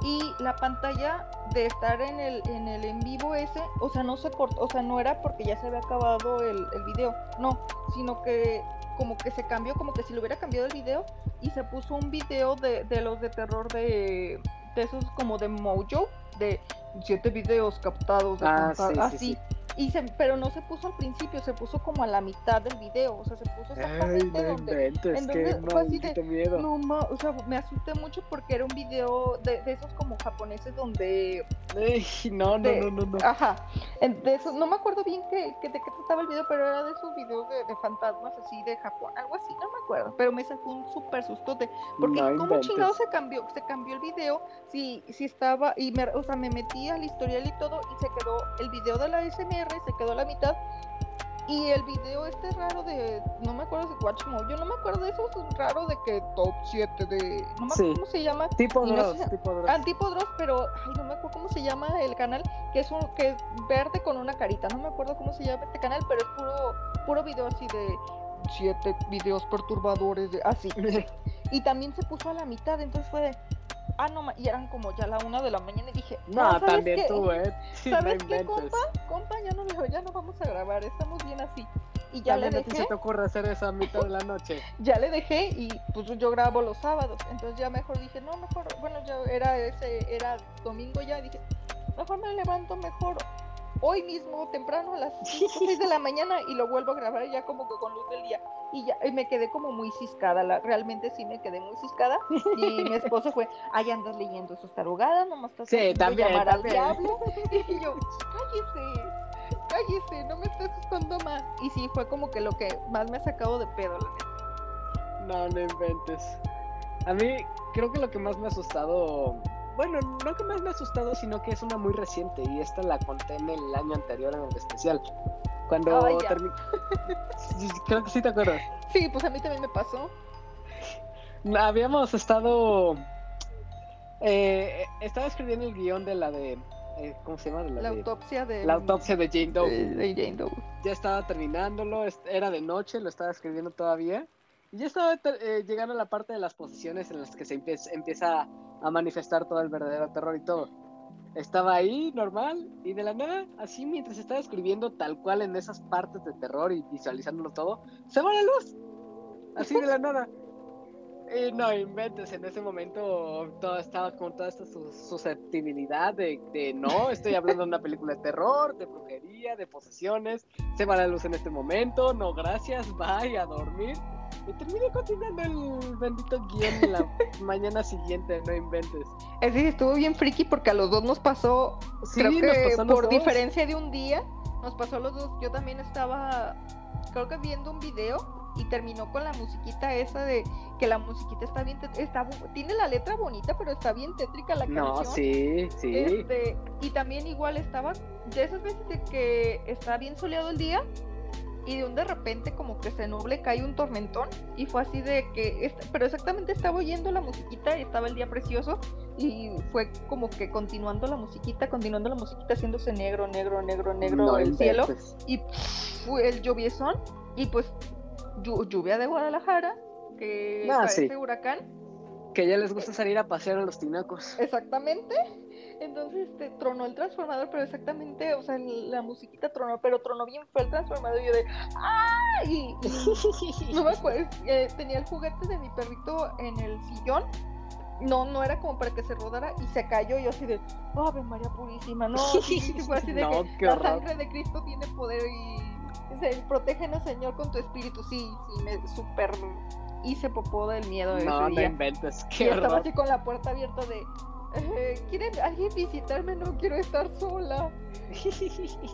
Y la pantalla de estar en el, en el en vivo ese, o sea, no se cortó, o sea, no era porque ya se había acabado el, el video, no, sino que como que se cambió, como que si lo hubiera cambiado el video y se puso un video de, de los de terror de, de esos como de Mojo, de siete videos captados de Ah, sí, así. sí. Y se, pero no se puso al principio, se puso como a la mitad del video, o sea, se puso Ay, exactamente no donde, inventes, en donde fue así de, miedo. no ma, o sea, me asusté mucho porque era un video de, de esos como japoneses donde, Ay, no, no, de- no, no, no. ajá, de esos, no me acuerdo bien que, que de qué trataba el video, pero era de esos videos de, de fantasmas así de Japón, algo así, no me acuerdo, pero me sacó un súper sustote, porque No como inventes. chingado se cambió, se cambió el video, si, si estaba, y me, o sea, me metí al historial y todo, y se quedó el video de la SMR, se quedó a la mitad, y el video este raro de, no me acuerdo de Watch Mode, yo no me acuerdo de esos raro de que top 7 de, no me acuerdo Sí. cómo se llama, Tipo no Dross, tipo Dross. Ah, tipo Dross, pero ay, no me acuerdo cómo se llama el canal, que es un que es verde con una carita. No me acuerdo cómo se llama este canal, pero es puro puro video así de siete videos perturbadores de así. y también se puso a la mitad, entonces fue de ah no y eran como ya la una de la mañana y dije No, ¿sabes también qué? tú, eh. Sí, no ¿Sabes qué, compa? Compa, ya no ya no vamos a grabar, estamos bien así. Y ya También le dejé se te ocurre hacer eso a mitad de la noche. ya le dejé y pues yo grabo los sábados. Entonces ya mejor dije, no, mejor, bueno, ya era ese, era domingo ya, dije, mejor me levanto mejor hoy mismo, temprano a las 5 6 de la mañana y lo vuelvo a grabar ya como que con luz del día. Y ya y me quedé como muy ciscada, la, realmente sí me quedé muy ciscada. Y mi esposo fue, ay, andas leyendo sus tarugadas, nomás estás Sí, también, llamar también. al diablo. Y yo, cállese, cállese, no me estés asustando más. Y sí, fue como que lo que más me ha sacado de pedo, la neta. No, no inventes. A mí creo que lo que más me ha asustado, bueno, no que más me ha asustado, sino que es una muy reciente y esta la conté en el año anterior en el especial. Cuando Ay, ya. termi- Sí, Creo que sí te acuerdas. Sí, pues a mí también me pasó. Habíamos estado... eh, estaba escribiendo el guion de la de... eh, ¿Cómo se llama? La de- autopsia de. la autopsia de Jane Doe. de, de Jane Doe. ya estaba terminándolo, era de noche, lo estaba escribiendo todavía. Y ya estaba eh, llegando a la parte de las posiciones en las que se empie- empieza a manifestar todo el verdadero terror y todo. Estaba ahí, normal, y de la nada, así mientras estaba escribiendo tal cual en esas partes de terror y visualizándolo todo, se va la luz. Así de la nada. Y no inventes, en ese momento todo estaba con toda esta su- susceptibilidad de, de no, estoy hablando de una película de terror, de brujería, de posesiones, se va la luz en este momento, no gracias, bye, a dormir. Y terminé continuando el bendito guion la mañana siguiente, no inventes. Es decir, estuvo bien friki porque a los dos nos pasó. Sí, creo nos que pasó por dos. diferencia de un día, nos pasó a los dos. Yo también estaba, creo que viendo un video y terminó con la musiquita esa de que la musiquita está bien, está, tiene la letra bonita, pero está bien tétrica la No, canción. sí, sí. Este, y también igual estaba de esas veces de que está bien soleado el día y de un de repente como que se nuble, cae un tormentón y fue así de que, pero exactamente estaba oyendo la musiquita y estaba el día precioso y fue como que continuando la musiquita, continuando la musiquita haciéndose negro, negro, negro, negro No el cielo y pff, fue el lluviezón y pues llu- lluvia de Guadalajara que Ah, parece sí. huracán Que ya les gusta salir a pasear a los tinacos. Exactamente. Entonces este, tronó el transformador, pero exactamente, o sea, la musiquita tronó, pero tronó bien fue el transformador y yo de ¡ay! Y no me acuerdo, eh, tenía el juguete de mi perrito en el sillón. No, no era como para que se rodara y se cayó y yo así de ¡Ave María Purísima! No, sí, sí, fue así de No, que la sangre de Cristo tiene poder y dice, protégenos Señor con tu espíritu. Sí, sí, me super hice popó del miedo ese No, no día. inventes, Y qué estaba horror. así con la puerta abierta de eh, ¿Quieren alguien visitarme? No quiero estar sola.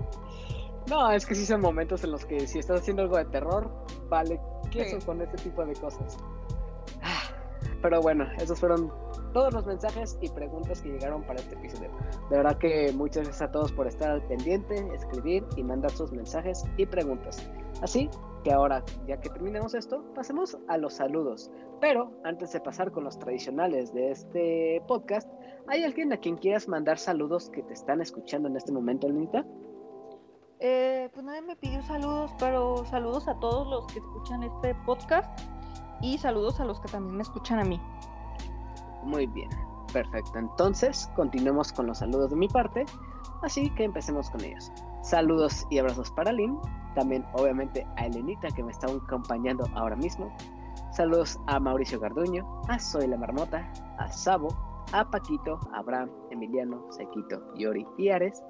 No, es que sí son momentos en los que si estás haciendo algo de terror, vale queso Sí. con ese tipo de cosas. Pero bueno, esos fueron todos los mensajes y preguntas que llegaron para este episodio. De verdad que muchas gracias a todos por estar al pendiente, escribir y mandar sus mensajes y preguntas. Así que ahora, ya que terminemos esto, pasemos a los saludos. Pero antes de pasar con los tradicionales de este podcast, ¿hay alguien a quien quieras mandar saludos que te están escuchando en este momento, Lenita? Eh, pues nadie me pidió saludos, pero saludos a todos los que escuchan este podcast y saludos a los que también me escuchan a mí. Muy bien, perfecto. Entonces, continuemos con los saludos de mi parte, así que empecemos con ellos. Saludos y abrazos para Lynn, también obviamente a Elenita que me está acompañando ahora mismo. Saludos a Mauricio Garduño, a Soy la Marmota, a Sabo, a Paquito, Abraham, Emiliano, Sequito, Yori y Ares,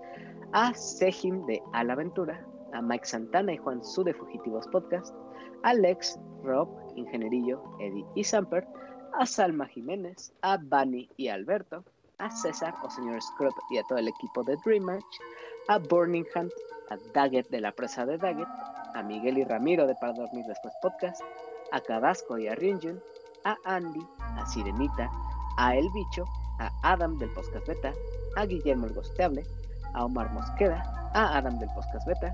a Sejim de A la Aventura, a Mike Santana y Juan Su de Fugitivos Podcast, a Lex, Rob, Ingenierillo, Eddie y Samper, a Salma Jiménez, a Bunny y Alberto, a César o señor Scrub y a todo el equipo de Dream Match, a Burning Hunt, a Daggett de la presa de Daggett, a Miguel y Ramiro de Para Dormir Después Podcast, a Cadasco y a Ryunjun, a Andy, a Sirenita, a El Bicho, a Adam del Podcast Beta, a Guillermo el Gosteable, a Omar Mosqueda, a Adam del Podcast Beta,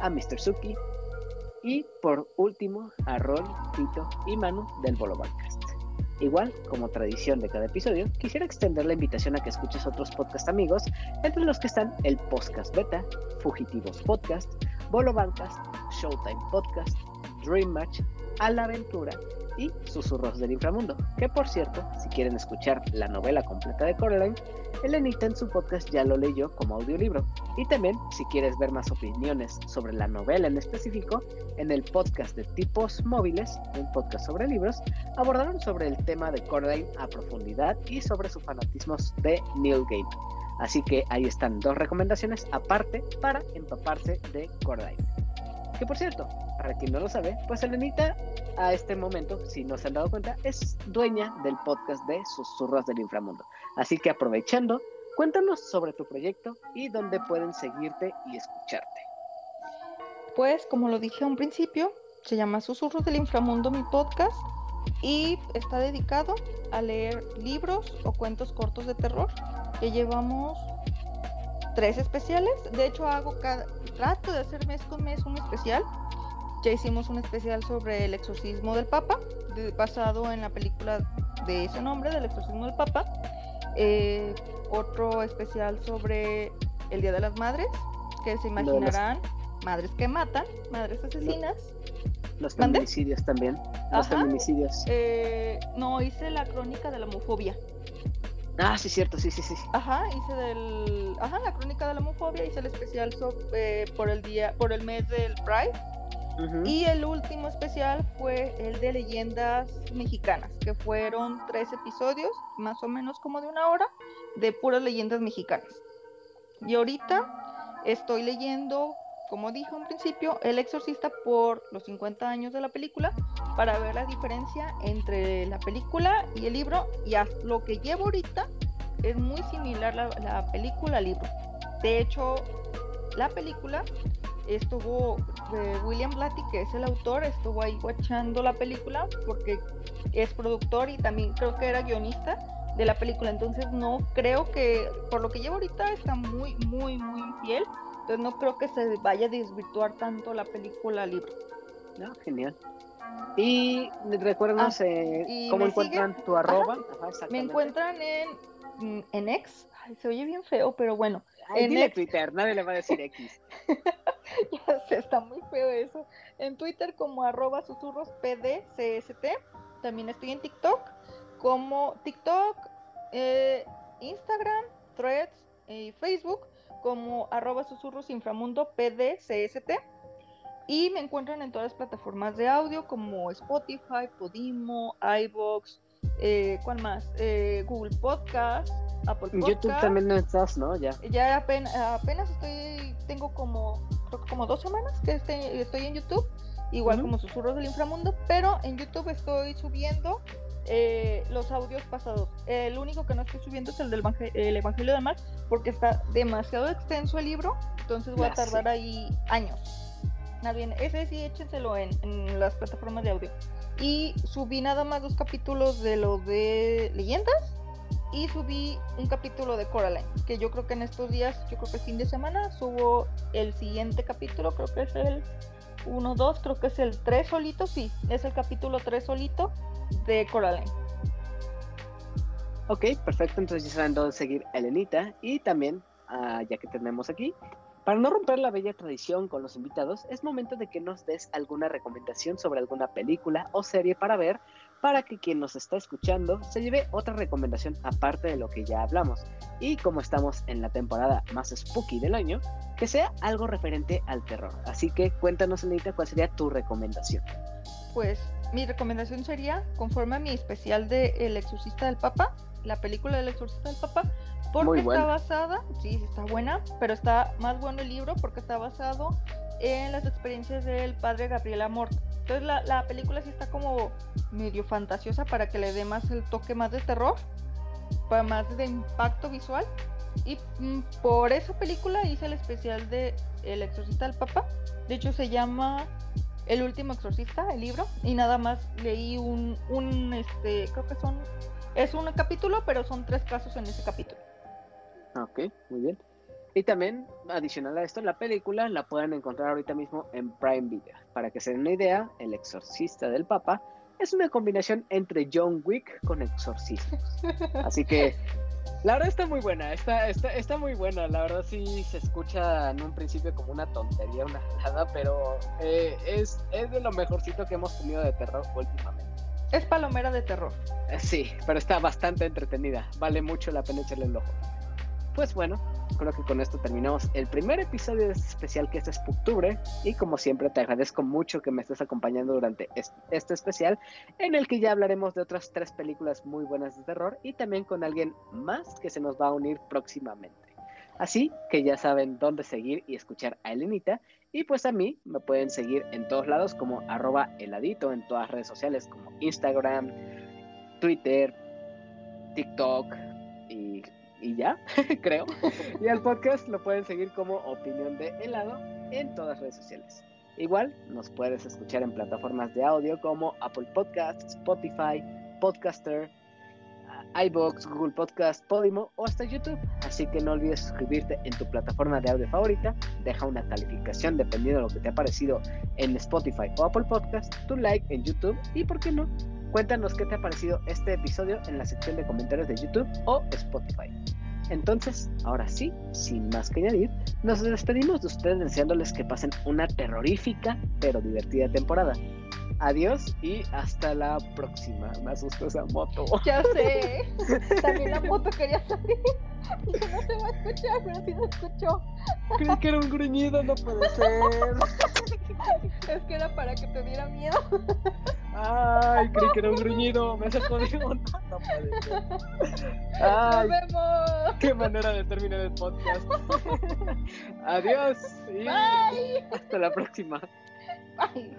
a Mr. Suki y por último a Roy, Tito y Manu del Bolo Podcast. Igual, como tradición de cada episodio, quisiera extender la invitación a que escuches otros podcast amigos, entre los que están el Podcast Beta, Fugitivos Podcast, Bolo Bancast, Showtime Podcast, Dream Match, A la Aventura y Susurros del Inframundo, que por cierto, si quieren escuchar la novela completa de Coraline, Elenita en su podcast ya lo leyó como audiolibro. Y también, si quieres ver más opiniones sobre la novela en específico, en el podcast de Tipos Móviles, un podcast sobre libros, abordaron sobre el tema de Coraline a profundidad y sobre su fanatismo de Neil Gaiman. Así que ahí están dos recomendaciones aparte para empaparse de Coraline. Que por cierto, para quien no lo sabe, pues Elenita a este momento, si no se han dado cuenta, es dueña del podcast de Susurros del Inframundo. Así que aprovechando, cuéntanos sobre tu proyecto y dónde pueden seguirte y escucharte. Pues como lo dije a un principio, se llama Susurros del Inframundo mi podcast y está dedicado a leer libros o cuentos cortos de terror que llevamos tres especiales. De hecho, hago cada, trato de hacer mes con mes un especial. Ya hicimos un especial sobre el exorcismo del Papa, de- basado en la película de ese nombre, del exorcismo del Papa. Eh, otro especial sobre el Día de las Madres, que se imaginarán madres que matan, madres asesinas. Los feminicidios también. Los Ajá. feminicidios. Eh, no, hice la crónica de la homofobia. Ah, sí, cierto, sí, sí, sí. Ajá, hice del, ajá, la crónica de la homofobia, hice el especial sobre, por el día, por el mes del Pride. Y el último especial fue el de leyendas mexicanas, que fueron tres episodios, más o menos como de una hora, de puras leyendas mexicanas. Y ahorita estoy leyendo, como dije al principio, El Exorcista por los 50 años de la película, para ver la diferencia entre la película y el libro. Y lo que llevo ahorita es muy similar la, la película al libro. De hecho, la película estuvo eh, William Blatty, que es el autor, estuvo ahí watchando la película porque es productor y también creo que era guionista de la película. Entonces no creo que, por lo que llevo ahorita, está muy, muy, muy fiel. Entonces no creo que se vaya a desvirtuar tanto la película al libro. No, genial. Y recuérdanos eh, Ah, y cómo encuentran siguen- tu arroba. Ajá, Me encuentran en, en X. Ay, se oye bien feo, pero bueno. Ay, en dile X. Twitter, nadie le va a decir X. Ya sé, está muy feo eso. En Twitter como arroba susurros pdcst. También estoy en TikTok como TikTok, eh, Instagram, Threads y Facebook como arroba susurros inframundo pdcst. Y me encuentran en todas las plataformas de audio como Spotify, Podimo, iVoox, eh, ¿cuál más? Eh, Google Podcast, Apple Podcast. YouTube también no estás, ¿no? Ya. Ya apenas, apenas estoy, tengo como, creo que como dos semanas que este- estoy en YouTube, igual como Susurros del Inframundo, pero en YouTube estoy subiendo eh, los audios pasados. El único que no estoy subiendo es el del Evangel- el Evangelio del Mar, porque está demasiado extenso el libro, entonces voy a tardar ahí años. Más bien, ese sí échenselo en, en las plataformas de audio. Y subí nada más dos capítulos de lo de leyendas y subí un capítulo de Coraline, que yo creo que en estos días, yo creo que el fin de semana, subo el siguiente capítulo, creo que es el 1, 2, creo que es el 3 solito, sí, es el capítulo 3 solito de Coraline. Ok, perfecto. Entonces ya saben dónde seguir a Elenita. Y también, ah, ya que tenemos aquí, para no romper la bella tradición con los invitados, es momento de que nos des alguna recomendación sobre alguna película o serie para ver, para que quien nos está escuchando se lleve otra recomendación aparte de lo que ya hablamos. Y como estamos en la temporada más spooky del año, que sea algo referente al terror. Así que cuéntanos, Elenita, cuál sería tu recomendación. Pues mi recomendación sería, conforme a mi especial de El Exorcista del Papa, la película del Exorcista del Papa, Porque Muy está basada, sí, sí está buena, pero está más bueno el libro porque está basado en las experiencias del padre Gabriel Amor. Entonces la, la película sí está como medio fantasiosa para que le dé más el toque más de terror, para más de impacto visual. Y mm, por esa película hice el especial de El exorcista del Papa. De hecho se llama El último exorcista, el libro. Y nada más leí un, un este, creo que son, es un capítulo, pero son tres casos en ese capítulo. Ok, muy bien. Y también, adicional a esto, la película la pueden encontrar ahorita mismo en Prime Video. Para que se den una idea, El Exorcista del Papa es una combinación entre John Wick con exorcismos. Así que, la verdad está muy buena, está, está, está muy buena. La verdad sí se escucha en un principio como una tontería, una jalada, pero eh, es, es de lo mejorcito que hemos tenido de terror últimamente. Es palomera de terror. Eh, Sí, pero está bastante entretenida. Vale mucho la pena echarle el ojo. Pues bueno, creo que con esto terminamos el primer episodio de este especial que es Spooktubre. Y como siempre, te agradezco mucho que me estés acompañando durante es- este especial, en el que ya hablaremos de otras tres películas muy buenas de terror y también con alguien más que se nos va a unir próximamente. Así que ya saben dónde seguir y escuchar a Elenita. Y pues a mí me pueden seguir en todos lados como arroba heladito en todas redes sociales como Instagram, Twitter, TikTok y, ya, creo. Y al podcast lo pueden seguir como Opinión de Helado en todas las redes sociales. Igual nos puedes escuchar en plataformas de audio como Apple Podcasts, Spotify, Podcaster, ah, iBox, Google Podcast, Podimo o hasta YouTube. Así que no olvides suscribirte en tu plataforma de audio favorita, deja una calificación dependiendo de lo que te ha parecido en Spotify o Apple Podcast, tu like en YouTube y, ¿por qué no? Cuéntanos qué te ha parecido este episodio en la sección de comentarios de YouTube o Spotify. Entonces, ahora sí, sin más que añadir, nos despedimos de ustedes deseándoles que pasen una terrorífica pero divertida temporada. Adiós y hasta la próxima. Me asustó esa moto. Ya sé. También la moto quería salir. Dije, no se va a escuchar, pero sí se escuchó. Creí que era un gruñido, no puede ser. Es que era para que te diera miedo. Ay, creí que era un gruñido. Me sacó de onda. No puede ser. Nos vemos. qué manera de terminar el podcast. Adiós y Bye. hasta la próxima. Bye.